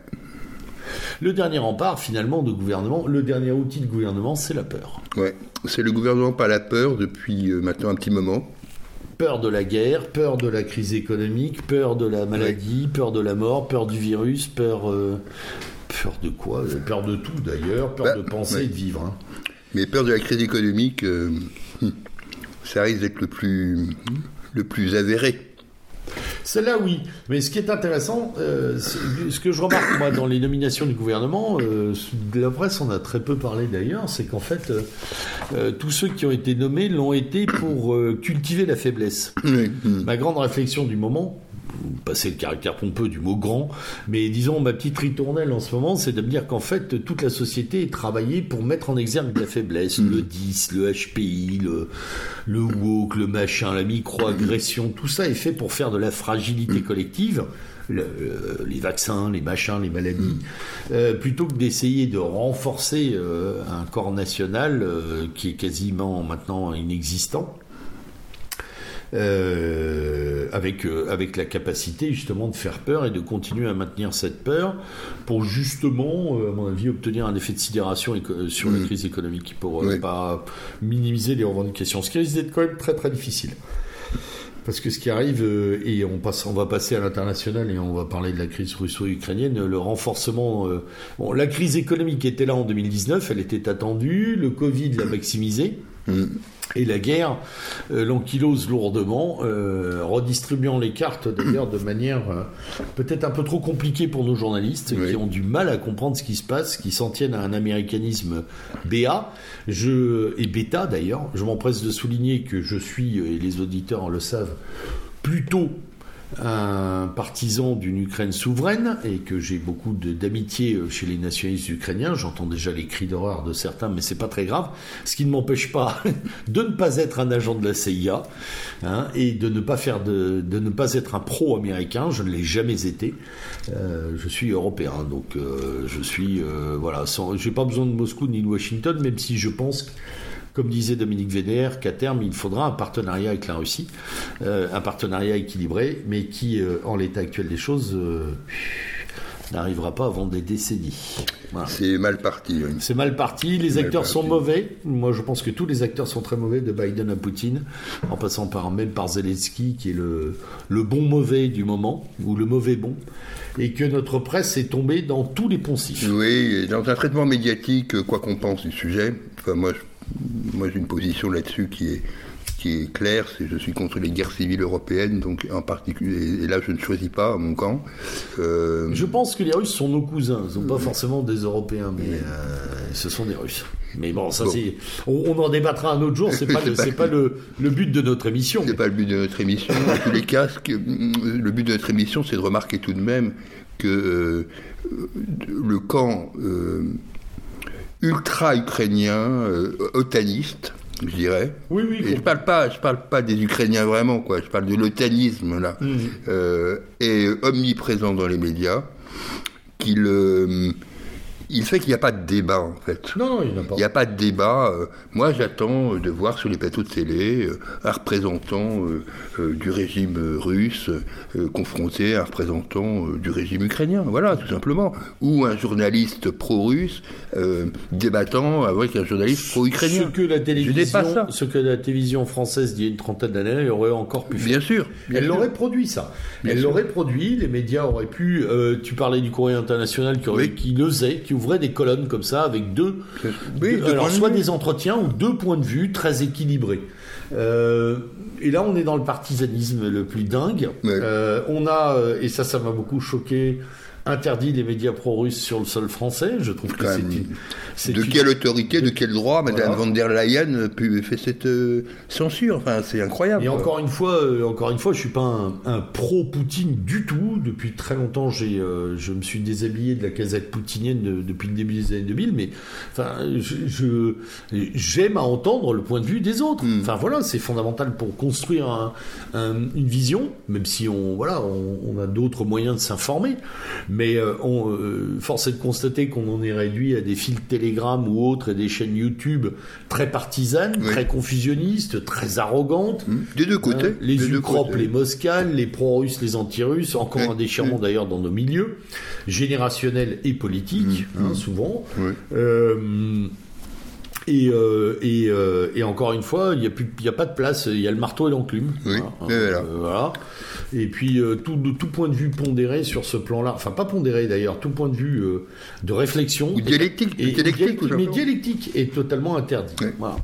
A: Le dernier rempart, finalement, de gouvernement, le dernier outil de gouvernement, c'est la peur.
B: Ouais. C'est le gouvernement par la peur depuis euh, maintenant un petit moment.
A: Peur de la guerre, peur de la crise économique, peur de la maladie, peur de la mort, peur du virus, peur. euh, peur de quoi Peur de tout d'ailleurs, peur
B: Bah,
A: de penser
B: ouais.
A: et de vivre. hein.
B: Mais peur de la crise économique, euh, hum, ça risque d'être le plus, le plus avéré.
A: Celle-là, oui. Mais ce qui est intéressant, euh, ce que je remarque moi dans les nominations du gouvernement, euh, de la presse on a très peu parlé d'ailleurs, c'est qu'en fait, euh, tous ceux qui ont été nommés l'ont été pour cultiver la faiblesse.
B: Oui.
A: Ma grande réflexion du moment, passer le caractère pompeux du mot grand, mais disons ma petite ritournelle en ce moment, c'est de me dire qu'en fait toute la société est travaillée pour mettre en exergue la faiblesse, le 10, le HPI, le, le woke, le machin, la microagression, tout ça est fait pour faire de la fragilité collective. le- euh, les vaccins, les machins, les maladies, euh, plutôt que d'essayer de renforcer euh, un corps national qui est quasiment maintenant inexistant. Euh, avec, euh, avec la capacité justement de faire peur et de continuer à maintenir cette peur pour justement, euh, à mon avis, obtenir un effet de sidération sur la
B: Mm.
A: crise économique pour
B: Oui.
A: pas minimiser les revendications. Ce qui risque d'être quand même très très difficile. Parce que ce qui arrive, et on, passe, on va passer à l'international et on va parler de la crise russo-ukrainienne, le renforcement. euh, bon, la crise économique était là en 2019, elle était attendue, le Covid l'a maximisée. Et la guerre euh, l'ankylose lourdement, euh, redistribuant les cartes d'ailleurs de manière euh, peut-être un peu trop compliquée pour nos journalistes
B: Oui.
A: qui ont du mal à comprendre ce qui se passe, qui s'en tiennent à un américanisme BA je, et bêta d'ailleurs. Je m'empresse de souligner que je suis, et les auditeurs le savent, plutôt un partisan d'une Ukraine souveraine et que j'ai beaucoup d'amitié euh, chez les nationalistes ukrainiens. J'entends déjà les cris d'horreur de certains, mais c'est pas très grave. Ce qui ne m'empêche pas (laughs) de ne pas être un agent de la CIA hein, et de ne pas faire de, de ne pas être un pro-américain. Je ne l'ai jamais été. Euh, je suis européen, donc euh, je suis euh, voilà. J'ai pas besoin de Moscou ni de Washington, même si je pense. que, Comme disait Dominique Vénère, qu'à terme, il faudra un partenariat avec la Russie, euh, un partenariat équilibré, mais qui, euh, en l'état actuel des choses, euh, n'arrivera pas avant des décennies. Voilà.
B: C'est mal parti. oui.
A: C'est mal parti, les acteurs
B: parti.
A: sont mauvais. Moi, je pense que tous les acteurs sont très mauvais, de Biden à Poutine, en passant par même par Zelensky, qui est le, le bon mauvais du moment, ou le mauvais bon, et que notre presse est tombée dans tous les poncifs.
B: Oui, dans un traitement médiatique, quoi qu'on pense du sujet, enfin, moi, je- moi j'ai une position là-dessus qui est, qui est claire, c'est je suis contre les guerres civiles européennes, donc en particulier, et là je ne choisis pas mon camp. Euh,
A: Je pense que les Russes sont nos cousins, ils sont pas forcément des Européens, mais euh, ce sont des Russes. Mais bon, ça
B: Bon.
A: c'est, on, on en débattra un autre jour. C'est pas, (laughs) le,
B: pas-
A: le, le but de notre émission.
B: C'est pas le but de notre émission. En tous les cas, le but de notre émission, c'est de remarquer tout de même que euh, le camp ultra-ukrainien, euh, otaniste, je dirais.
A: Oui, oui.
B: Et je parle pas, je parle pas des Ukrainiens vraiment, quoi. Je parle de l'otanisme là,
A: Mhm.
B: euh, est omniprésent dans les médias. Qu'il, euh, il fait qu'il n'y a pas de débat en fait.
A: Non, non, il n'y a pas.
B: Il n'y a pas de débat. euh, moi, j'attends euh, de voir sur les plateaux de télé euh, un représentant du régime russe confronté à un représentant du régime ukrainien. Voilà, tout simplement. Ou un journaliste pro-russe débattant avec un journaliste
A: Ce
B: pro-ukrainien.
A: que la télévision, ce que la télévision française d'il y a une trentaine d'années aurait encore pu faire.
B: Bien sûr. bien
A: Elle l'aurait produit ça.
B: Bien
A: Elle l'aurait produit. Les médias auraient pu. euh, tu parlais du courrier international qui, aurait-
B: Oui.
A: qui le faisait, qui qui ouvrait des colonnes comme ça avec deux,
B: Oui,
A: deux-
B: deux
A: alors
B: de
A: soit des entretiens ou deux points de vue très équilibrés. Euh, et là, on est dans le partisanisme le plus dingue.
B: Ouais.
A: Euh, on a, euh, et ça, ça m'a beaucoup choqué, interdit les médias pro-russes sur le sol français. Je trouve que c'est
B: De quelle autorité, de quel droit Madame
A: Voilà.
B: von der Leyen pu- fait cette euh, censure? Enfin, c'est incroyable.
A: Et encore une fois, euh, encore une fois, je suis pas un, un pro-Poutine du tout. Depuis très longtemps, j'ai, euh, je me suis déshabillé de la casette poutinienne de- depuis le début des années 2000. Mais enfin, je, j'aime à entendre le point de vue des autres.
B: Hmm.
A: Enfin voilà, c'est fondamental pour construire un- un- une vision, même si on voilà, on, on a d'autres moyens de s'informer. Mais euh, on, euh, force est de constater qu'on en est réduit à des fils Telegram ou autres et des chaînes YouTube très partisanes,
B: Oui.
A: très confusionnistes, très arrogantes.
B: Hmm. Des deux côtés.
A: Hein, les Ukropes, les Moscales, les pro-russes, les anti-russes, encore
B: Oui,
A: un déchirement d'ailleurs dans nos milieux, générationnel et politique,
B: Mm,
A: hein, souvent.
B: Oui.
A: Euh, et, euh, et, euh, et encore une fois, il n'y a, plus- il y a pas de place, il y a le marteau et l'enclume.
B: Oui,
A: Voilà.
B: et voilà.
A: Euh, voilà. Et puis, euh, tout, de tout point de vue pondéré sur ce plan-là, enfin pas pondéré d'ailleurs, tout point de vue euh, de réflexion.
B: Ou dialectique,
A: Et-
B: dialectique, ou
A: mais dialectique est totalement interdit.
B: Oui.
A: Voilà.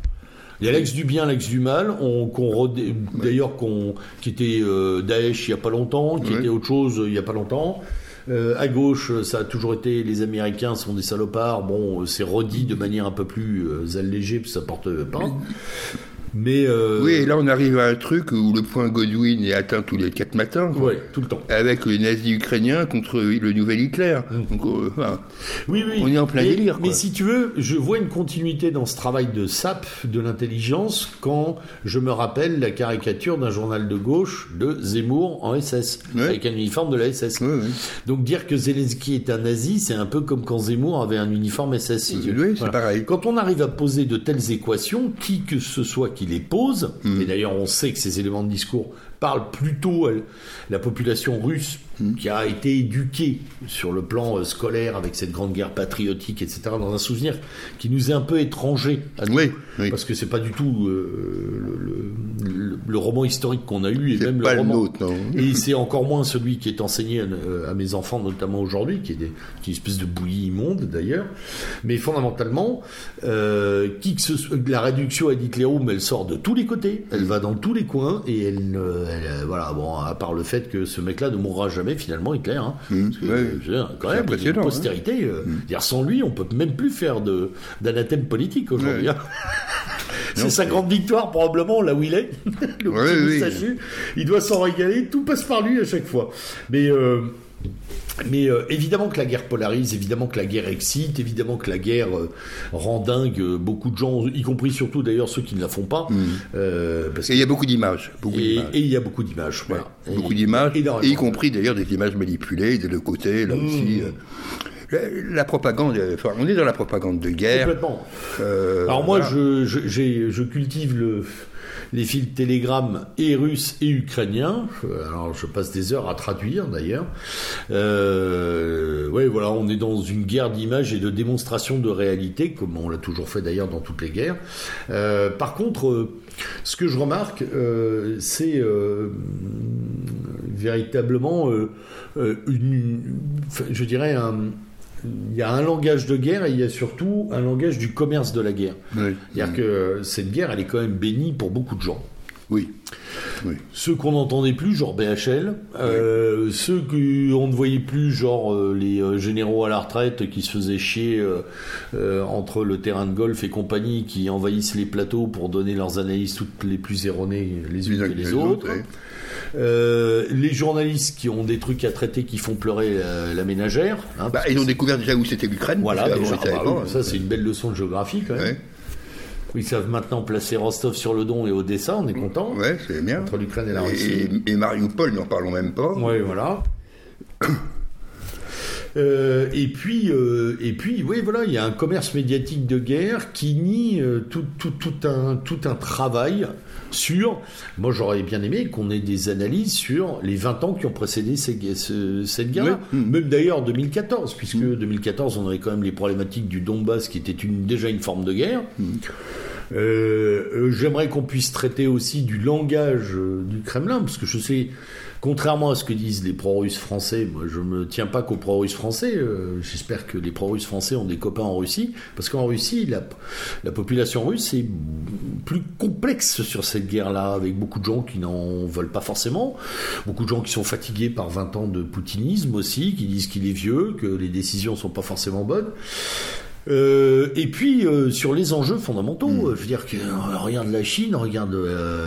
A: Il y a l'ex du bien, l'ex du mal, on, qu'on d'ailleurs qu'on, qui était euh, Daesh il n'y a pas longtemps, qui
B: Oui.
A: était autre chose il n'y a pas longtemps. Euh, à gauche, ça a toujours été les Américains sont des salopards. Bon, euh, c'est redit de manière un peu plus euh, allégée, que ça porte pas. Mais euh,
B: Oui, et là, on arrive à un truc où le point Godwin est atteint tous les quatre matins.
A: ouais, tout le temps.
B: Avec les nazis ukrainiens contre le nouvel Hitler.
A: Mm.
B: Donc, euh.
A: Oui, oui.
B: On est en plein
A: mais,
B: délire, quoi.
A: Mais si tu veux, je vois une continuité dans ce travail de SAP, de l'intelligence, quand je me rappelle la caricature d'un journal de gauche de Zemmour en SS, avec un uniforme de la SS.
B: Oui, oui.
A: Donc dire que Zelensky est un nazi, c'est un peu comme quand Zemmour avait un uniforme SS.
B: Oui, c'est pareil.
A: Quand on arrive à poser de telles équations, qui que ce soit qui les pose,
B: Mm.
A: et d'ailleurs on sait que ces éléments de discours parlent plutôt à la population russe
B: Mm.
A: qui a été éduquée sur le plan euh, scolaire avec cette grande guerre patriotique, etc., dans un souvenir qui nous est un peu étranger à nous.
B: Oui, oui.
A: Parce que c'est pas du tout euh, le, le- le roman historique qu'on a eu, et même
B: pas
A: le roman.
B: nôtre, non.
A: Et c'est encore moins celui qui est enseigné à, à mes enfants, notamment aujourd'hui, qui est, des, qui est une espèce de bouillie immonde d'ailleurs. Mais fondamentalement, euh, qui que ce soit- la réduction à Hitlerum, elle sort de tous les côtés, elle va dans tous les coins, et elle, ne- elle, euh, voilà, bon, à part le fait que ce mec-là ne mourra jamais finalement, Hitler. Hein,
B: Mmh,
A: Parce que,
B: ouais.
A: euh, je veux dire, quand
B: C'est
A: même, il y a une
B: impressionnant, hein.
A: postérité. euh, dire, sans lui, on peut même plus faire de d'anathème politique aujourd'hui.
B: Ouais.
A: hein. (laughs) C'est sa grande victoire probablement là où il est. (laughs) le
B: Ouais, oui.
A: Il doit s'en régaler. Tout passe par lui à chaque fois. Mais euh, mais euh, évidemment que la guerre polarise, évidemment que la guerre excite, évidemment que la guerre euh, rend dingue euh, beaucoup de gens, y compris surtout d'ailleurs ceux qui ne la font pas. Euh, parce
B: Et il y a beaucoup d'images.
A: Et, il y a beaucoup d'images. Voilà.
B: beaucoup d'images, y compris d'ailleurs des images manipulées de deux côtés, là
A: Mmh.
B: aussi. La, la propagande, enfin, on est dans la propagande de guerre.
A: Complètement. Alors moi,
B: voilà.
A: je, je, j'ai- je cultive le, les fils Telegram et russes et ukrainiens. Euh, Alors je passe des heures à traduire d'ailleurs. Euh, ouais, voilà, on est dans une guerre d'images et de démonstration de réalité, comme on l'a toujours fait d'ailleurs dans toutes les guerres. Euh, par contre, euh, ce que je remarque, c'est véritablement je dirais un il y a un langage de guerre et il y a surtout un langage du commerce de la guerre.
B: Oui.
A: C'est-à-dire que cette guerre, elle est quand même bénie pour beaucoup de gens.
B: Oui. Oui.
A: Ceux qu'on n'entendait plus, genre BHL, euh, ceux qu'on ne voyait plus, genre euh, les euh, généraux à la retraite qui se faisaient chier euh, entre le terrain de golf et compagnie, qui envahissent les plateaux pour donner leurs analyses toutes les plus erronées les unes que les
B: les
A: autres. Euh, les journalistes qui ont des trucs à traiter qui font pleurer la, la ménagère. hein,
B: Bah, ils ont découvert déjà où c'était l'Ukraine.
A: Voilà, déjà, ah bah oui, ça c'est une belle leçon de géographie quand même.
B: Ouais,
A: Ils savent maintenant placer Rostov sur le Don et Odessa, on est content.
B: ouais, c'est bien.
A: Entre l'Ukraine et la Russie.
B: Et, et Mariupol, n'en parlons même pas.
A: Oui, voilà. Euh, et puis, euh, et puis, oui, voilà, il y a un commerce médiatique de guerre qui nie euh, tout, tout, tout un, tout un travail sur. Moi, j'aurais bien aimé qu'on ait des analyses sur les 20 ans qui ont précédé ces- ce- cette guerre-là.
B: Oui. Mm.
A: Même d'ailleurs 2014, puisque 2014, on avait quand même les problématiques du Donbass qui était une, déjà une forme de guerre. J'aimerais qu'on puisse traiter aussi du langage du Kremlin, parce que je sais Contrairement à ce que disent les pro-russes français, moi je me tiens pas qu'aux pro-russes français. Euh, j'espère que les pro-russes français ont des copains en Russie, parce qu'en Russie, la, la, population russe est plus complexe sur cette guerre-là, avec beaucoup de gens qui n'en veulent pas forcément, beaucoup de gens qui sont fatigués par 20 ans de poutinisme aussi, qui disent qu'il est vieux, que les décisions sont pas forcément bonnes. Euh, et puis euh, sur les enjeux fondamentaux, hmm. je veux dire que regarde la Chine, regarde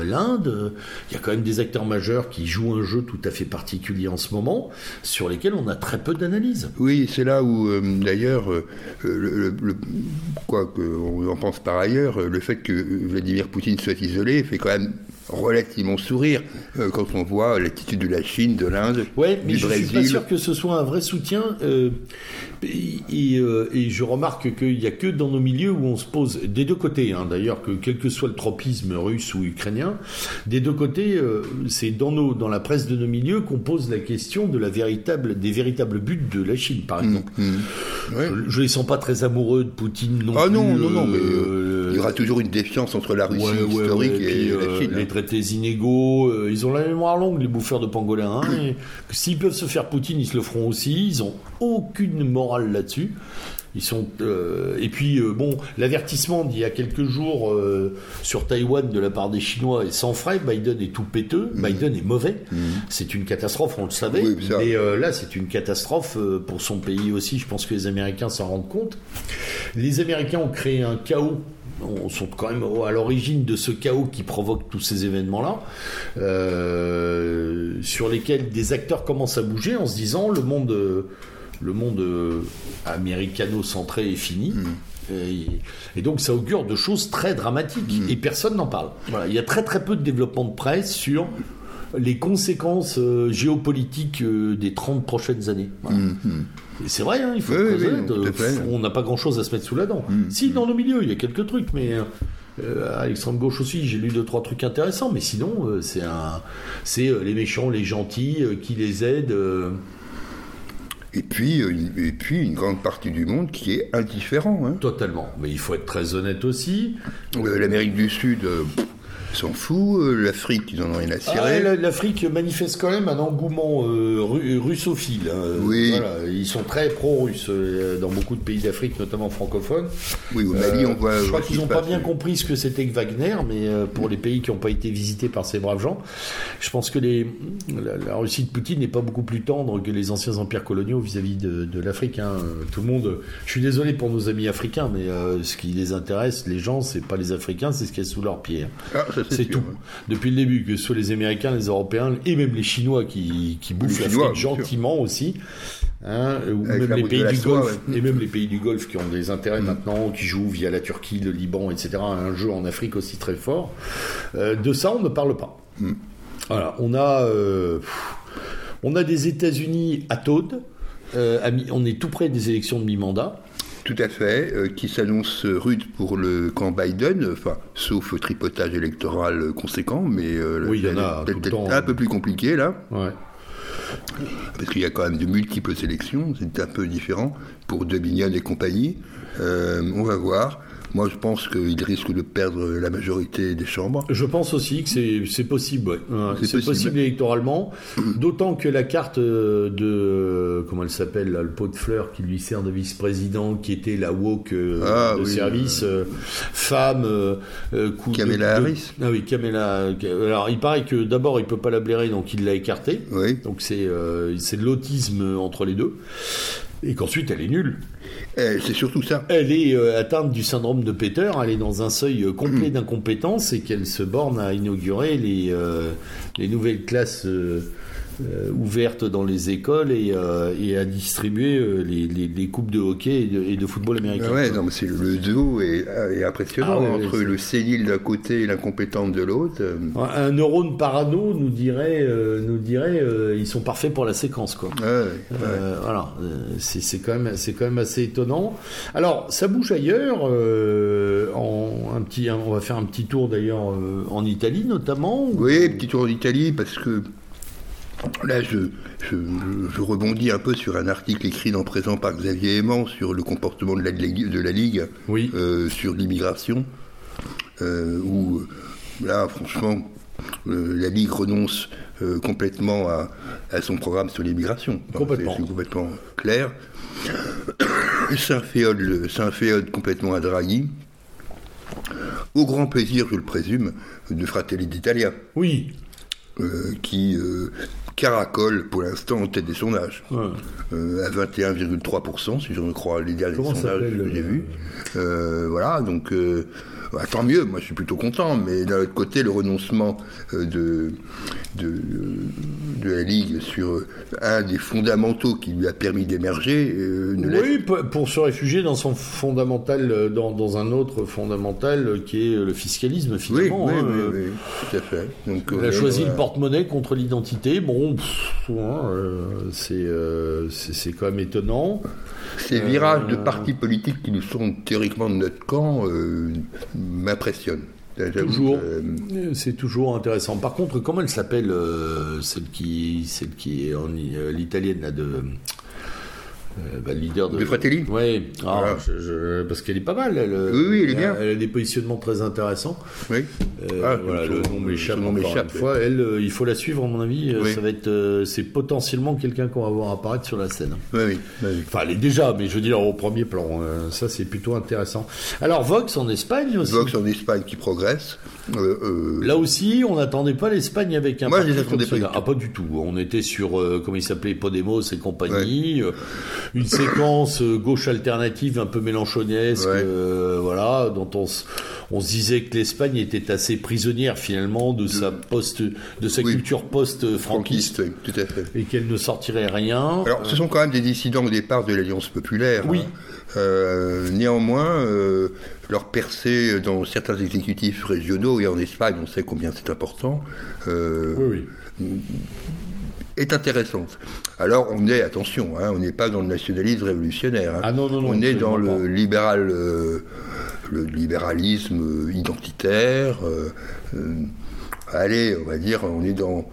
A: l'Inde, il y a quand même des acteurs majeurs qui jouent un jeu tout à fait particulier en ce moment, sur lesquels on a très peu d'analyse.
B: Oui, c'est là où d'ailleurs, le, quoi qu'on en pense par ailleurs, le fait que Vladimir Poutine soit isolé fait quand même relativement sourire quand on voit l'attitude de la Chine, de l'Inde,
A: ouais, mais je ne suis pas sûr que ce soit un vrai soutien. Et, et, je remarque qu'il n'y a que dans nos milieux où on se pose, des deux côtés, hein, d'ailleurs, que quel que soit le tropisme russe ou ukrainien, des deux côtés, euh, c'est dans, nos, dans la presse de nos milieux qu'on pose la question de la véritable, des véritables buts de la Chine, par mmh, exemple. Mmh. Je ne les sens pas très amoureux de Poutine non
B: ah
A: plus.
B: non, non, non, mais euh, il y aura toujours une défiance entre la Russie historique et, la euh, Chine.
A: Les traités inégaux, ils ont la mémoire longue, les bouffeurs de pangolins. Hein, S'ils peuvent se faire Poutine, ils se le feront aussi. Ils n'ont aucune morale là-dessus. Ils sont euh, et puis euh, bon, l'avertissement d'il y a quelques jours euh, sur Taïwan de la part des Chinois est sans frais. Biden est tout péteux. Mm. Biden est mauvais. Mm. C'est une catastrophe, on le savait. et là, c'est une catastrophe pour son pays aussi. Je pense que les Américains s'en rendent compte. Les Américains ont créé un chaos on sont quand même à l'origine de ce chaos qui provoque tous ces événements-là, sur lesquels des acteurs commencent à bouger en se disant le monde, le monde euh, américano-centré est fini. Mm. Et, donc ça augure de choses très dramatiques mm. et personne n'en parle. Voilà, il y a très très peu de développement de presse sur les conséquences euh, géopolitiques euh, des 30 prochaines années. Mm, c'est vrai, hein, il faut on n'a pas grand-chose à se mettre sous la dent. Si, dans nos milieux, il y a quelques trucs, mais à l'extrême gauche aussi, j'ai lu deux trois trucs intéressants, mais sinon, c'est un, c'est les méchants, les gentils qui les aident.
B: Et puis, euh, et puis une grande partie du monde qui est indifférent. Hein.
A: Totalement. Mais il faut être très honnête aussi.
B: Euh, L'Amérique du Sud, euh, s'en fout. Euh, L'Afrique, ils en ont rien à cirer.
A: Ah, L'Afrique manifeste quand même un engouement euh, russophile. Hein.
B: Oui.
A: ils sont très pro-russes euh, dans beaucoup de pays d'Afrique, notamment francophones.
B: Oui, au Mali, on voit.
A: Je crois qu'ils n'ont pas bien compris ce que c'était que Wagner, mais pour les pays qui n'ont pas été visités par ces braves gens, je pense que les, la, Russie de Poutine n'est pas beaucoup plus tendre que les anciens empires coloniaux vis-à-vis de, l'Afrique. Hein. Tout le monde. Je suis désolé pour nos amis africains, mais ce qui les intéresse, les gens, c'est pas les Africains, c'est ce qu'il y a sous leurs pieds.
B: Ah,
A: c'est tout. Depuis le début, que ce soit les Américains, les Européens et même les Chinois qui, qui bouffent l'Afrique gentiment aussi. Hein, ou même les pays du Golfe, et même les pays du Golfe qui ont des intérêts mm. maintenant, qui jouent via la Turquie, le Liban, etc. Un jeu en Afrique aussi très fort. Euh, de ça, on ne parle pas. Mm. Voilà, on a, euh, on a des États-Unis à Taude. Euh, on est tout près des élections de mi-mandat.
B: Tout à fait, euh, qui s'annonce rude pour le camp Biden, enfin, sauf tripotage électoral conséquent, mais
A: euh, oui,
B: peut-être un peu plus compliqué là. Parce qu'il y a quand même de multiples élections, c'est un peu différent pour Dominion et compagnie. Euh, on va voir. Moi, je pense qu'il risque de perdre la majorité des chambres.
A: Je pense aussi que c'est possible. C'est possible, électoralement. (clears throat) D'autant que la carte euh, de. Euh, comment elle s'appelle Le pot de fleurs qui lui sert de vice-président, qui était la woke euh, ah de service, femme.
B: Kamala Harris.
A: Ah oui, Kamala. Alors, il paraît que d'abord, il peut pas la blairer, donc il l'a écartée.
B: Oui.
A: Donc, c'est de l'autisme entre les deux. Et qu'ensuite, elle est nulle.
B: Euh, c'est surtout ça.
A: Elle est euh, atteinte du syndrome de Peter, elle est dans un seuil euh, complet mm. d'incompétence et qu'elle se borne à inaugurer les, les nouvelles classes euh, ouverte dans les écoles et, euh, et à distribuer euh, les, les, coupes de hockey et de, football américain.
B: Ah ouais, non, mais c'est le duo est, est impressionnant ah entre le sénile d'un côté et l'incompétente de l'autre.
A: Un neurone parano nous dirait, nous dirait, ils sont parfaits pour la séquence, quoi. voilà, c'est quand même, c'est quand même assez étonnant. Alors, ça bouge ailleurs. en un petit, on va faire un petit tour d'ailleurs en Italie notamment.
B: Oui, petit tour en Italie parce que Là, je, rebondis un peu sur un article écrit dans présent par Xavier Aimant sur le comportement de la, de la Ligue
A: oui.
B: Euh, sur l'immigration. où là, franchement, la Ligue renonce complètement à, son programme sur l'immigration.
A: Complètement.
B: C'est complètement clair. C'est un féode, un féode complètement à Draghi au grand plaisir, je le présume, de Fratelli d'Italia.
A: Oui.
B: Euh, qui euh, caracole pour l'instant en tête des sondages. Euh, à 21,3%, si je me crois les derniers sondages que j'ai vus. voilà, donc bah, tant mieux, moi je suis plutôt content, mais d'un autre côté, le renoncement euh, de, de, la Ligue sur euh, un des fondamentaux qui lui a permis d'émerger
A: euh, Oui, pour se réfugier dans son fondamental, dans, un autre fondamental qui est le fiscalisme finalement.
B: Oui, oui, hein, oui, tout à fait.
A: Donc, il a choisi le porte-monnaie contre l'identité. Bon, hein, c'est c'est quand même étonnant.
B: Ces virages de partis politiques qui nous sont théoriquement de notre camp m'impressionne.
A: Toujours, euh, c'est toujours intéressant. Par contre, comment elle s'appelle euh, celle qui, celle qui est en euh, l'italienne là de
B: euh, bah, leader de. Fratelli
A: Oui, ah, parce qu'elle est pas mal. Elle,
B: oui, oui, elle est bien.
A: Elle a des positionnements très intéressants.
B: Oui.
A: Euh, ah, voilà, le nom m'échappe une fois. Elle, euh, il faut la suivre, à mon avis. Ça va être, c'est potentiellement quelqu'un qu'on va voir apparaître sur la scène.
B: Oui, oui,
A: Enfin, elle est déjà, mais je veux dire au premier plan. ça, c'est plutôt intéressant. Alors, Vox en Espagne aussi.
B: Vox en Espagne qui progresse.
A: Là aussi, on n'attendait pas l'Espagne avec un.
B: Moi, je les
A: pas. Ah, pas du tout. On était sur, comment il s'appelait, Podemos et compagnie une séquence euh, gauche alternative un peu mélanchonesque, euh, voilà, dont on, on se disait que l'Espagne était assez prisonnière finalement de, sa post, de sa culture post-franquiste,
B: tout à fait,
A: et qu'elle ne sortirait rien.
B: Alors, ce sont quand même des dissidents au départ de l'Alliance populaire.
A: Oui.
B: Hein. Euh, néanmoins, leur percée dans certains exécutifs régionaux et en Espagne, on sait combien c'est important.
A: oui, oui
B: est intéressante. Alors on est, attention, hein, on n'est pas dans le nationalisme révolutionnaire. Hein.
A: Ah non, non, non,
B: on est dans le libéral, euh, le libéralisme identitaire. Euh, euh, allez, on va dire, on est dans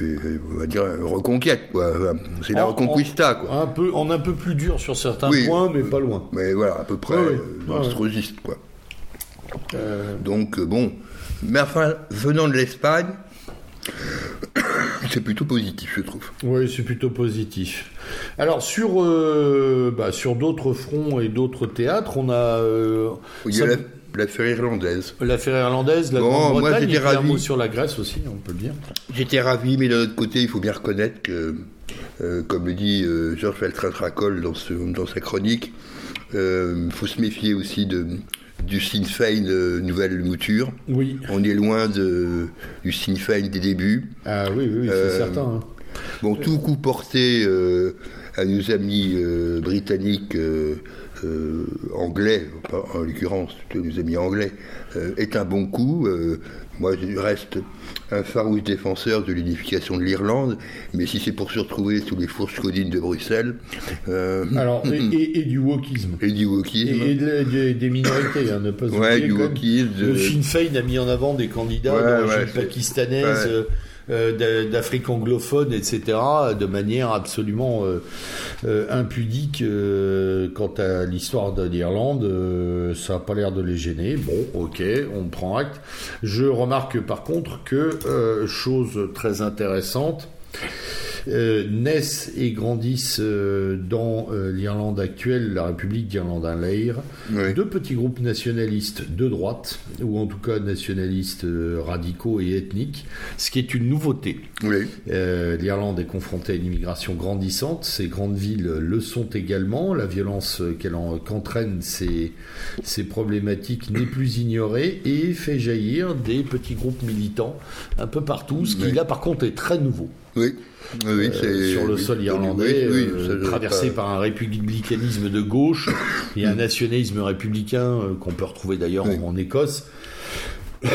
B: on va dire reconquête quoi. C'est la reconquista quoi.
A: Un peu, en un peu plus dur sur certains points, mais pas loin.
B: Mais voilà, à peu près oui, quoi. Donc bon, mais enfin venant de l'Espagne, c'est plutôt positif, je trouve.
A: Oui, c'est plutôt positif. Alors sur euh, bah, sur d'autres fronts et d'autres théâtres, on a. Euh,
B: il y a l'affaire irlandaise.
A: L'affaire irlandaise, la Grande-Bretagne, et un mot sur la Grèce aussi, on peut le dire.
B: J'étais ravi, mais d'un autre côté, il faut bien reconnaître que, euh, comme le dit Georges Feltrin-Tracol dans, dans sa chronique, il faut se méfier aussi de, du Sinn Féin euh, nouvelle mouture.
A: Oui.
B: On est loin de, du Sinn Féin des débuts.
A: Ah oui, oui, c'est euh, certain. Hein.
B: Bon, tout coup porté euh, à nos amis britanniques, anglais, en l'occurrence, nos amis anglais, est un bon coup. Moi, je reste un farouche défenseur de l'unification de l'Irlande, mais si c'est pour se retrouver sous les fourches codines de Bruxelles.
A: Euh, Alors, (laughs) et, du wokisme.
B: Et du wokisme.
A: Et, des minorités, hein, ne pas
B: ouais, du wokisme.
A: Le Sinn Féin a mis en avant des candidats d'origine pakistanaise. Euh, d'Afrique anglophone, etc., de manière absolument euh, euh, impudique quant à l'histoire de l'Irlande. ça n'a pas l'air de les gêner. Bon, ok, on prend acte. Je remarque par contre que, chose très intéressante, euh, naissent et grandissent euh, dans euh, l'Irlande actuelle, la République d'Irlande à l'Air, deux petits groupes nationalistes de droite, ou en tout cas nationalistes radicaux et ethniques, ce qui est une nouveauté. L'Irlande est confrontée à une immigration grandissante, ces grandes villes le sont également, la violence qu'entraînent ces, ces problématiques n'est plus ignorée et fait jaillir des petits groupes militants un peu partout, ce qui là par contre est très nouveau.
B: Oui. Oui,
A: euh, sur le sol irlandais, euh, traversé par un républicanisme de gauche et un nationalisme républicain euh, qu'on peut retrouver d'ailleurs en, Écosse, (coughs)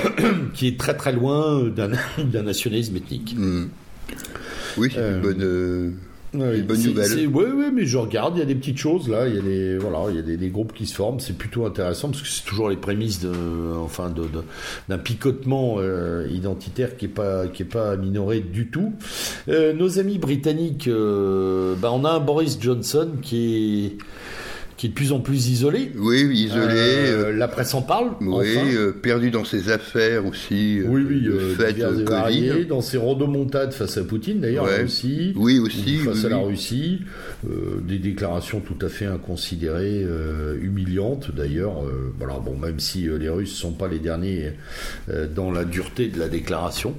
A: qui est très très loin (laughs) d'un nationalisme ethnique.
B: Mm. Oui, c'est une bonne
A: oui, bonne nouvelle. Oui, oui, mais je regarde, il y a des petites choses là, il y a des, voilà, il y a des, groupes qui se forment, c'est plutôt intéressant parce que c'est toujours les prémices de, enfin, de, d'un picotement euh, identitaire qui est pas, qui est pas minoré du tout. Euh, nos amis britanniques, euh, bah, on a un Boris Johnson qui est qui est de plus en plus isolé.
B: Oui, isolé.
A: la presse en parle.
B: Oui,
A: enfin.
B: euh, perdu dans ses affaires aussi. euh,
A: Oui, oui,
B: de
A: euh,
B: fait, euh, Covid.
A: variés, dans ses rodomontades face à Poutine d'ailleurs
B: Ouais.
A: aussi.
B: Oui, aussi,
A: Face
B: oui,
A: à la. Russie, euh, des déclarations tout à fait inconsidérées, euh, humiliantes d'ailleurs. Euh, voilà, bon, même si euh, les Russes sont pas les derniers euh, dans la dureté de la déclaration,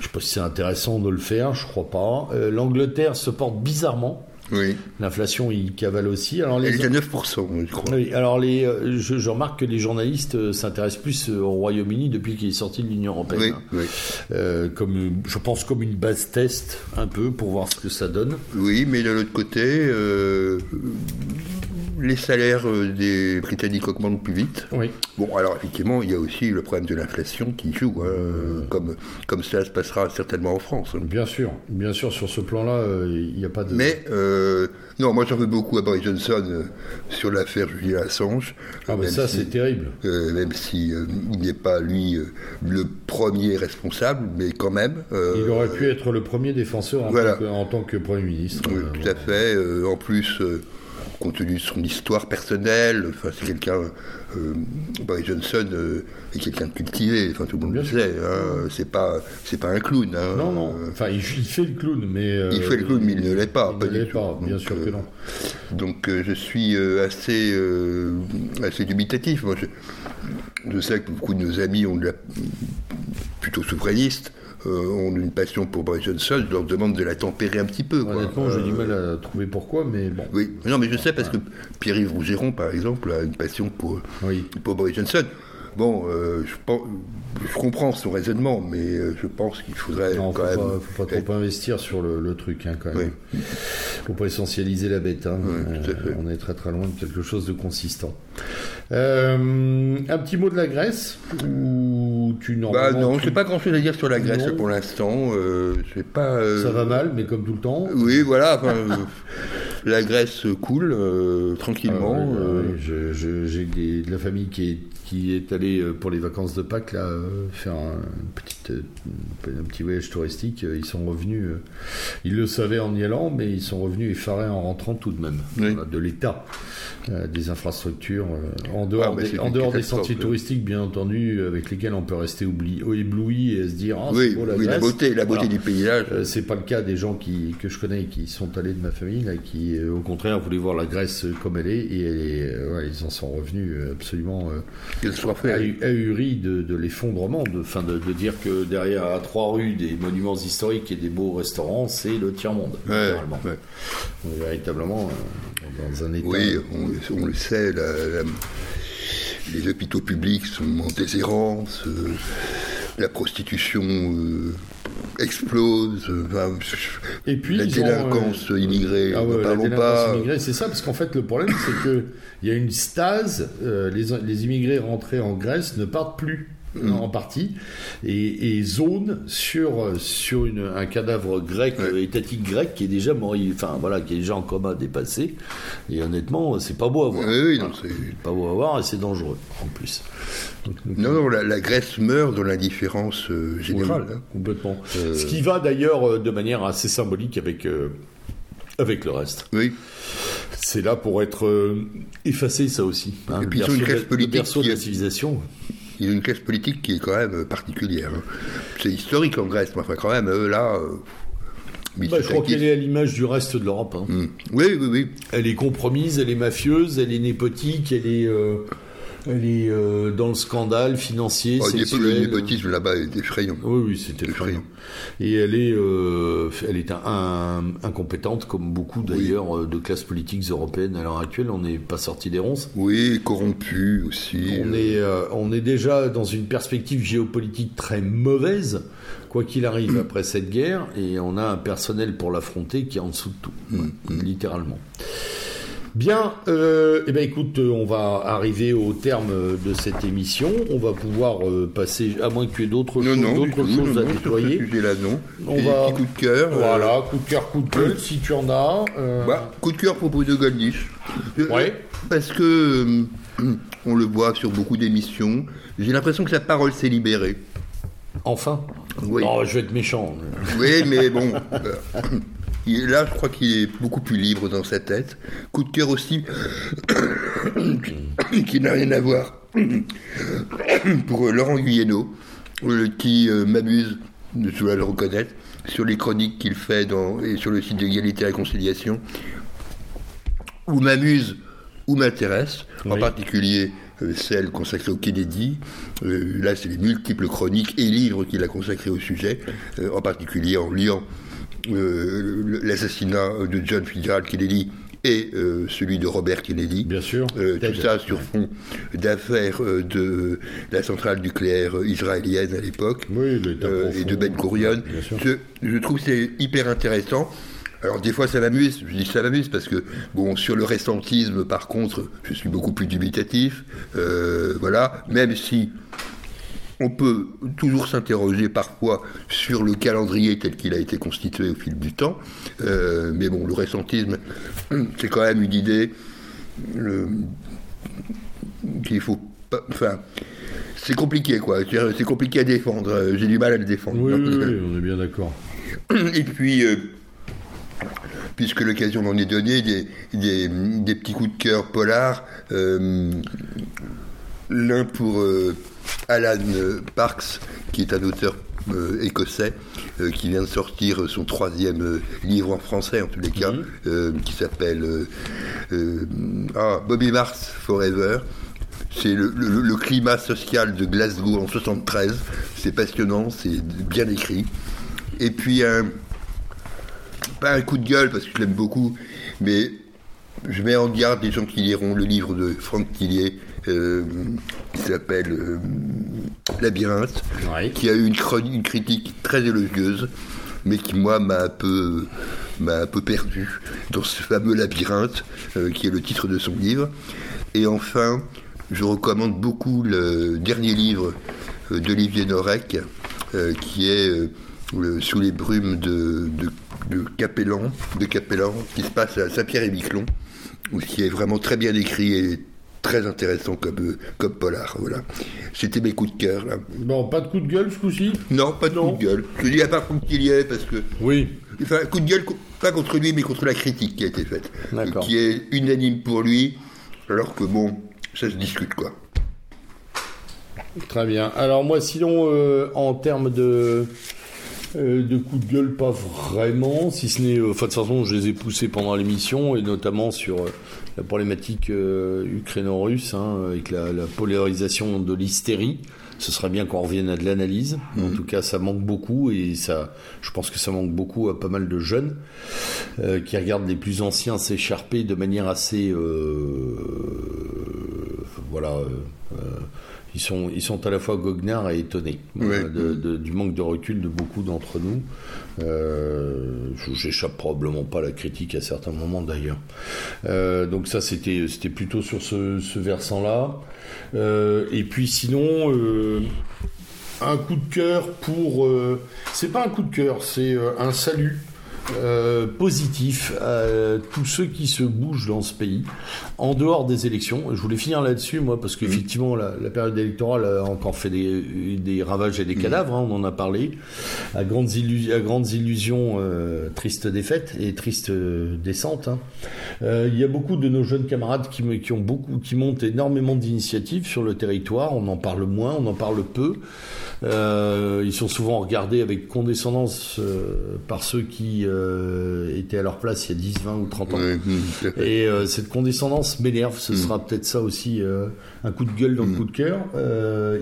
A: je sais pas si c'est intéressant de le faire, je crois pas. Euh, L'Angleterre se porte bizarrement.
B: Oui.
A: L'inflation y cavale aussi. Alors les
B: Elle est à 9%, je crois.
A: oui, alors les, euh, je, je remarque que les journalistes euh, s'intéressent plus euh, au Royaume-Uni depuis qu'il est sorti de l'Union européenne.
B: Oui,
A: hein.
B: oui.
A: Euh, comme, je pense comme une base test un peu pour voir ce que ça donne.
B: Oui, mais de l'autre côté, euh, les salaires euh, des Britanniques augmentent plus vite.
A: Oui.
B: Bon, alors effectivement, il y a aussi le problème de l'inflation qui joue, hein,
A: Euh.
B: comme, comme ça se passera certainement en France. hein.
A: Bien sûr, bien sûr, sur ce plan-là, euh, il n'y a pas de.
B: Mais, euh, non, moi j'en veux beaucoup à Boris Johnson euh, sur l'affaire Julian Assange.
A: ah, mais ça,
B: si-
A: c'est terrible.
B: même si il n'est pas lui le premier responsable, mais quand même.
A: Il aurait pu être le premier défenseur en,
B: Voilà.
A: tant, que, en tant que Premier ministre.
B: Oui, tout à fait. En plus, compte tenu de son histoire personnelle, enfin, c'est quelqu'un. Euh, Boris Johnson euh, est quelqu'un de cultivé. Enfin, tout le monde
A: Bien
B: le sait. hein, c'est pas, c'est pas un clown. hein.
A: Non, non.
B: Euh,
A: Enfin, il, il fait le clown, mais. euh,
B: Il fait le clown, mais il ne l'est pas,
A: Il
B: pas
A: ne l'est pas, bien
B: Donc,
A: sûr que
B: euh,
A: non.
B: Donc, euh, je suis euh, assez, euh, assez dubitatif. Moi, je, je sais que beaucoup de nos amis ont de la, plutôt souverainistes. Euh, ont une passion pour Boris Johnson, je leur demande de la tempérer un petit peu. quoi.
A: Honnêtement, j'ai
B: Euh,
A: du mal à trouver pourquoi, mais bon.
B: Oui, non, mais je sais parce que Pierre-Yves Rougeron, par exemple, a une passion pour,
A: Oui.
B: pour Boris Johnson. Bon, euh, je, pense- je comprends son raisonnement, mais euh, je pense qu'il faudrait
A: Non, faut
B: quand même.
A: pas, faut pas trop investir sur le, le truc, hein, quand même. Faut pas essentialiser la bête. Hein.
B: Oui,
A: on est très très loin de quelque chose de consistant. Euh, un petit mot de la Grèce ou tu n'en
B: Bah non,
A: tu-
B: je n'ai pas grand-chose à dire sur la Grèce
A: Non.
B: pour l'instant. Euh, pas. euh,
A: Ça va mal, mais comme tout le temps.
B: Oui, voilà. la Grèce coule tranquillement.
A: Ah J'ai de la famille qui est, qui est allée pour les vacances de Pâques là, faire un, petite, un petit voyage touristique. Ils sont revenus, ils le savaient en y allant, mais ils sont revenus effarés en rentrant tout de même.
B: Oui.
A: Voilà, de l'état des infrastructures, euh, en dehors,
B: Ah, bah,
A: des, en dehors des sentiers touristiques, bien entendu, avec lesquels on peut rester oubli, ébloui et se dire ah, c'est
B: oui,
A: beau, la
B: oui, la
A: Grèce.
B: beauté, la beauté du paysage.
A: Euh, c'est pas le cas des gens qui, que je connais qui sont allés de ma famille, là, qui euh, au contraire voulaient voir la Grèce comme elle est, et elle est, ouais, ils en sont revenus absolument euh, ahuris de, de l'effondrement, de, fin de, de dire que derrière à trois rues des monuments historiques et des beaux restaurants, c'est le tiers-monde,
B: Ouais,
A: véritablement euh, dans un état.
B: Oui, on, on le sait, la- les hôpitaux publics sont en déshérence, euh, la prostitution euh, explose, euh,
A: Et puis,
B: la
A: ont,
B: délinquance
A: euh,
B: immigrée,
A: Ah ouais, la
B: parlons
A: délinquance
B: pas.
A: immigrée, c'est ça, parce qu'en fait, le problème, c'est que il y a une stase. euh, les, les immigrés rentrés en Grèce ne partent plus.
B: Mm.
A: En partie, et, et zone sur sur une, un cadavre grec,
B: Ouais.
A: euh, étatique grec qui est déjà mort, enfin voilà, qui est déjà en coma dépassé. Et honnêtement, c'est pas beau à voir.
B: Oui, oui, non, c'est-
A: C'est pas beau à voir et c'est dangereux en plus. Donc, donc,
B: Non, non, la, la Grèce meurt dans l'indifférence euh, générale. hein.
A: complètement.
B: Euh,
A: Ce qui va d'ailleurs euh, de manière assez symbolique avec avec le reste.
B: Oui,
A: C'est là pour être euh, effacé, ça aussi. hein,
B: Et
A: le
B: puis ont une
A: de-
B: classe politique
A: Le berceau de
B: qui
A: la
B: est-
A: civilisation.
B: Il y a une classe politique qui est quand même particulière. hein. C'est historique en Grèce, mais enfin quand même, eux, là... euh,
A: Bah, je crois qu'elle est à l'image du reste de l'Europe. hein.
B: Hmm. Oui, oui, oui.
A: Elle est compromise, elle est mafieuse, elle est népotique, elle est, euh, elle est euh, dans le scandale financier,
B: Oh, le népo-
A: sexuel.
B: le népotisme là-bas est effrayant.
A: Oui, oui, c'était effrayant. Et elle est, euh, elle est un, un- incompétente, comme beaucoup d'ailleurs euh, de classes politiques européennes à l'heure actuelle. On n'est pas sorti des ronces.
B: Oui, corrompu aussi.
A: On
B: euh,
A: est, euh, on est déjà dans une perspective géopolitique très mauvaise, quoi qu'il arrive (clears throat) après cette guerre, et on a un personnel pour l'affronter qui est en dessous de tout, littéralement. Bien, euh, eh ben écoute, euh, on va arriver au terme de cette émission. On va pouvoir euh, passer, à moins que tu aies d'autres choses, d'autres choses à nettoyer.
B: sujet-là, non.
A: On
B: Et
A: va-
B: petit coup de cœur. euh,
A: Voilà, coup de cœur, coup de gueule, si tu en as. euh,
B: bah, coup de cœur pour Bruno Gollnisch. Euh,
A: Ouais.
B: Parce que euh, on le voit sur beaucoup d'émissions. J'ai l'impression que sa parole s'est libérée.
A: Enfin.
B: Oui.
A: Oh, je vais être méchant.
B: Oui, mais bon. (laughs) euh, il- là, je crois qu'il est beaucoup plus libre dans sa tête. Coup de cœur aussi, (coughs) qui n'a rien à voir (coughs) pour Laurent Guyeno, qui m'amuse, je dois le reconnaître, sur les chroniques qu'il fait dans, et sur le site d'égalité et réconciliation, ou m'amuse ou m'intéresse, en particulier euh, celle consacrée au Kennedy. Euh, là, c'est les multiples chroniques et livres qu'il a consacrés au sujet, euh, en particulier en liant l'assassinat de John Fitzgerald Kennedy et celui de Robert Kennedy.
A: Bien sûr.
B: tout ça sur fond d'affaires de la centrale nucléaire israélienne à l'époque
A: oui,
B: et de Ben Gurion. Je, je, trouve c'est hyper intéressant. Alors des fois ça m'amuse, je dis ça m'amuse parce que bon sur le récentisme par contre je suis beaucoup plus dubitatif, euh, voilà, même si on peut toujours s'interroger parfois sur le calendrier tel qu'il a été constitué au fil du temps, euh, mais bon le récentisme (clears throat) c'est quand même une idée qu'il faut pas, enfin c'est compliqué quoi, c'est compliqué à défendre, j'ai du mal à le défendre.
A: Oui, (laughs) oui, on est bien d'accord.
B: Et puis euh, puisque l'occasion m'en est donnée, des, des, petits coups de cœur polars. Euh, l'un pour euh, Alan Parks, qui est un auteur euh, écossais, qui vient de sortir son troisième livre en français, en tous les cas, mhm. qui s'appelle ah, Bobby Mars Forever. C'est le, le, climat social de Glasgow en 73. C'est passionnant, c'est bien écrit. Et puis un, pas un coup de gueule parce que je l'aime beaucoup, mais je mets en garde les gens qui liront le livre de Franck Tillier euh, qui s'appelle euh, Labyrinthe, qui a eu une, une, critique très élogieuse, mais qui moi m'a un peu m'a un peu perdu dans ce fameux labyrinthe euh, qui est le titre de son livre. Et enfin, je recommande beaucoup le dernier livre d'Olivier Norek, qui est Sous les brumes de, de de Capellan, de Capellan, qui se passe à Saint-Pierre-et-Miquelon, qui est vraiment très bien écrit et très intéressant comme, euh, comme polar. Voilà. C'était mes coups de cœur. Là.
A: Bon, pas de coup de gueule ce coup-ci?
B: Non, pas de coup de gueule. Je dis à part qu'il y ait, parce que.
A: Oui.
B: Enfin, coup de gueule, pas contre lui, mais contre la critique qui a été faite. Qui est unanime pour lui, alors que bon, ça se discute quoi.
A: Très bien. Alors moi, sinon, euh, en termes de euh, de coups de gueule, pas vraiment, si ce n'est. Euh, enfin, de toute façon, je les ai poussés pendant l'émission, et notamment sur euh, la problématique ukraino-russe, hein, avec la, polarisation de l'hystérie. Ce serait bien qu'on revienne à de l'analyse. En mhm. tout cas, ça manque beaucoup, et ça, je pense que ça manque beaucoup à pas mal de jeunes qui regardent les plus anciens s'écharper de manière assez. voilà ils sont, ils sont à la fois goguenards et étonnés euh, du manque de recul de beaucoup d'entre nous. Euh, J'échappe probablement pas à la critique à certains moments d'ailleurs. Euh, donc ça, c'était plutôt sur ce, ce versant-là. Et puis sinon, un coup de cœur pour... c'est pas un coup de cœur, c'est un salut euh, positif à tous ceux qui se bougent dans ce pays, en dehors des élections. Je voulais finir là-dessus, moi, parce qu'effectivement, la, la, période électorale a encore fait des, des ravages et des cadavres, hein, on en a parlé, à grandes, à grandes illusions, euh, tristes défaites et tristes euh, descentes. Hein. Euh, il y a beaucoup de nos jeunes camarades qui, qui, ont beaucoup, qui montent énormément d'initiatives sur le territoire, on en parle moins, on en parle peu. Euh, ils sont souvent regardés avec condescendance euh, par ceux qui euh, étaient à leur place il y a 10, 20 ou 30 ans. Et cette condescendance m'énerve. Ce mm. sera peut-être ça aussi un coup de gueule dans le mm. coup de cœur.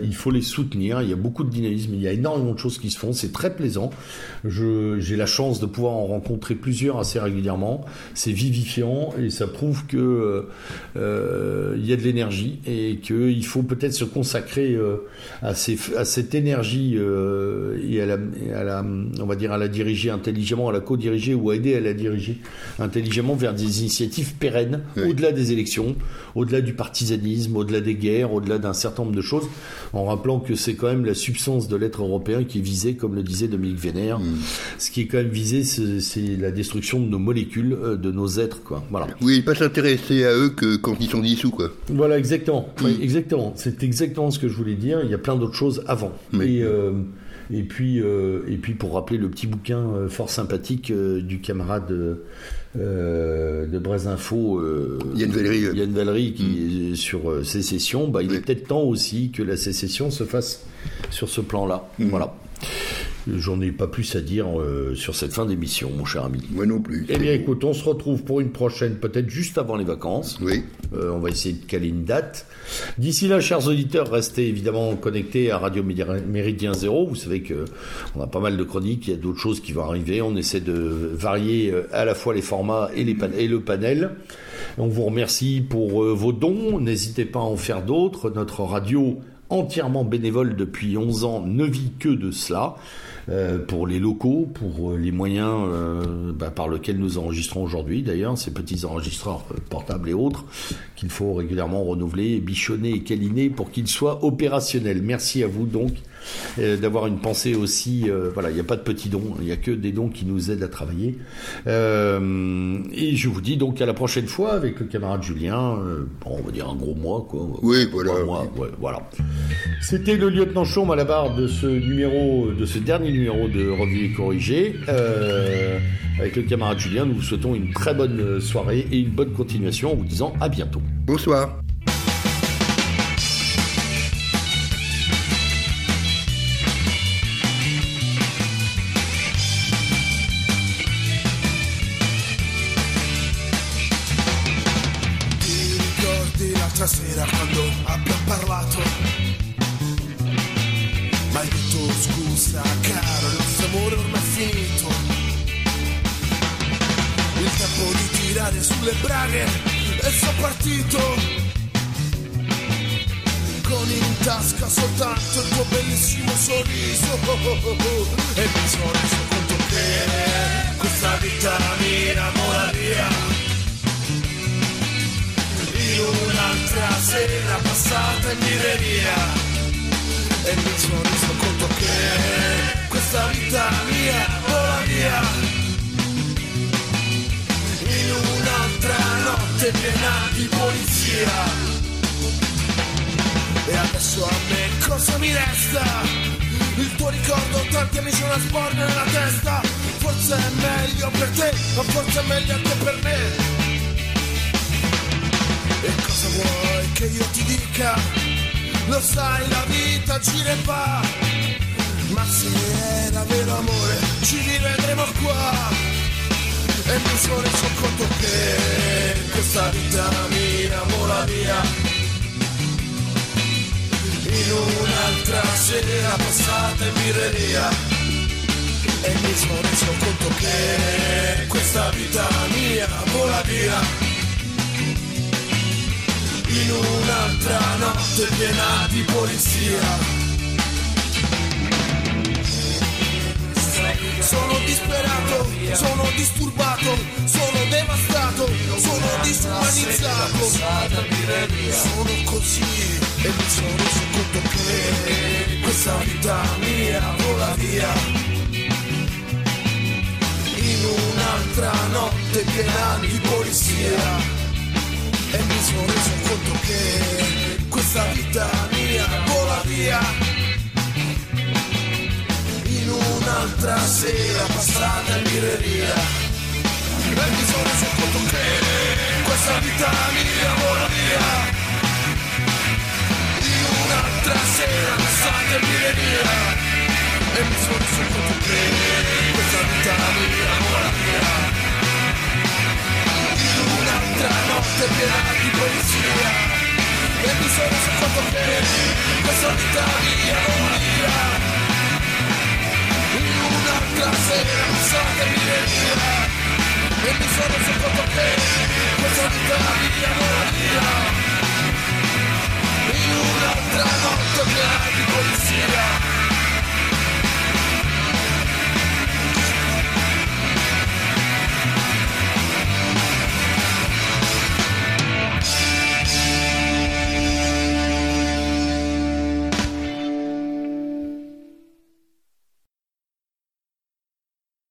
A: il faut les soutenir. Il y a beaucoup de dynamisme. Il y a énormément de choses qui se font. C'est très plaisant. J'ai la chance de pouvoir en rencontrer plusieurs assez régulièrement. C'est vivifiant et ça prouve que il y a de l'énergie et qu'il faut peut-être se consacrer à, ces, à cette énergie euh, et, à la, à la, on va dire à la diriger intelligemment, à la co-diriger ou à aider à la diriger intelligemment vers des initiatives pérennes au-delà des élections, au-delà du partisanisme, au-delà des guerres, au-delà d'un certain nombre de choses, en rappelant que c'est quand même la substance de l'être européen qui est visée, comme le disait Dominique Vénère. Mm. Ce qui est quand même visé, c'est la destruction de nos molécules, euh, de nos êtres, quoi. Voilà.
B: Oui, pas s'intéresser à eux que quand ils sont dissous, quoi.
A: Voilà, exactement. Mm. exactement. C'est exactement ce que je voulais dire. Il y a plein d'autres choses avant. Et, euh, Et puis, et puis pour rappeler le petit bouquin fort sympathique du camarade de Braise Info,
B: Yann Valéry,
A: Yann Valéry qui est sur sécession, bah, il est peut-être temps aussi que la sécession se fasse sur ce plan-là. Mm. Voilà. J'en ai pas plus à dire euh, sur cette fin d'émission, mon cher ami.
B: Moi non plus.
A: Eh bien, écoute, on se retrouve pour une prochaine, peut-être juste avant les vacances.
B: Oui.
A: Euh, on va essayer de caler une date. D'ici là, chers auditeurs, restez évidemment connectés à Radio Méridien Zéro. Vous savez que on a pas mal de chroniques, il y a d'autres choses qui vont arriver. On essaie de varier euh, à la fois les formats et, les et le panel. On vous remercie pour vos dons. N'hésitez pas à en faire d'autres. Notre radio entièrement bénévole depuis 11 ans ne vit que de cela. Euh, pour les locaux, pour euh, les moyens euh, bah, par lesquels nous enregistrons aujourd'hui d'ailleurs, ces petits enregistreurs portables et autres, qu'il faut régulièrement renouveler, bichonner et câliner pour qu'ils soient opérationnels. Merci à vous donc euh, d'avoir une pensée aussi. Euh, voilà, il n'y a pas de petits dons, il n'y a que des dons qui nous aident à travailler. Euh, et je vous dis donc à la prochaine fois avec le camarade Julien. Bon, on va dire un gros mois, quoi.
B: Oui, voilà.
A: voilà. C'était le lieutenant Chaume à la barre de ce numéro, de ce dernier numéro de Revue et Corrigé. avec le camarade Julien, nous vous souhaitons une très bonne soirée et une bonne continuation en vous disant à bientôt.
B: Bonsoir.
C: Soltanto il tuo bellissimo sorriso. E mi sono reso conto che questa vita mi innamora via un'altra sera passata in birreria e mi sono reso conto che questa vita mia vola via in un'altra notte piena di polizia. E adesso a mi resta? Il tuo ricordo tanti anni c'è una sporna nella testa Forse è meglio per te, ma forse è meglio anche per me e cosa vuoi che io ti dica? Lo sai, la vita gira e va. Ma se era vero amore, ci rivedremo qua. E mi sono reso conto che questa vita mia vola via. In un'altra sera passata in birreria. E mi sono reso conto che questa vita mia vola via in un'altra notte piena di polizia. Sono disperato, sono disturbato, sono devastato, sono disumanizzato. Sono così e mi sono reso conto che questa vita mia vola via. In un'altra notte piena di polizia e mi sono reso conto che questa vita mia vola via. In un'altra sera passata in birreria. E mi sono reso conto che questa vita mia vola via stasera sai che via E mi sono sotto te Questa vita mia, ora mia. Un'altra notte piena di poesia E mi sono sotto te Questa vita mia, ora mia. Un'altra sera sai che via E mi sono sotto te Questa vita mia, ora mia. Сила,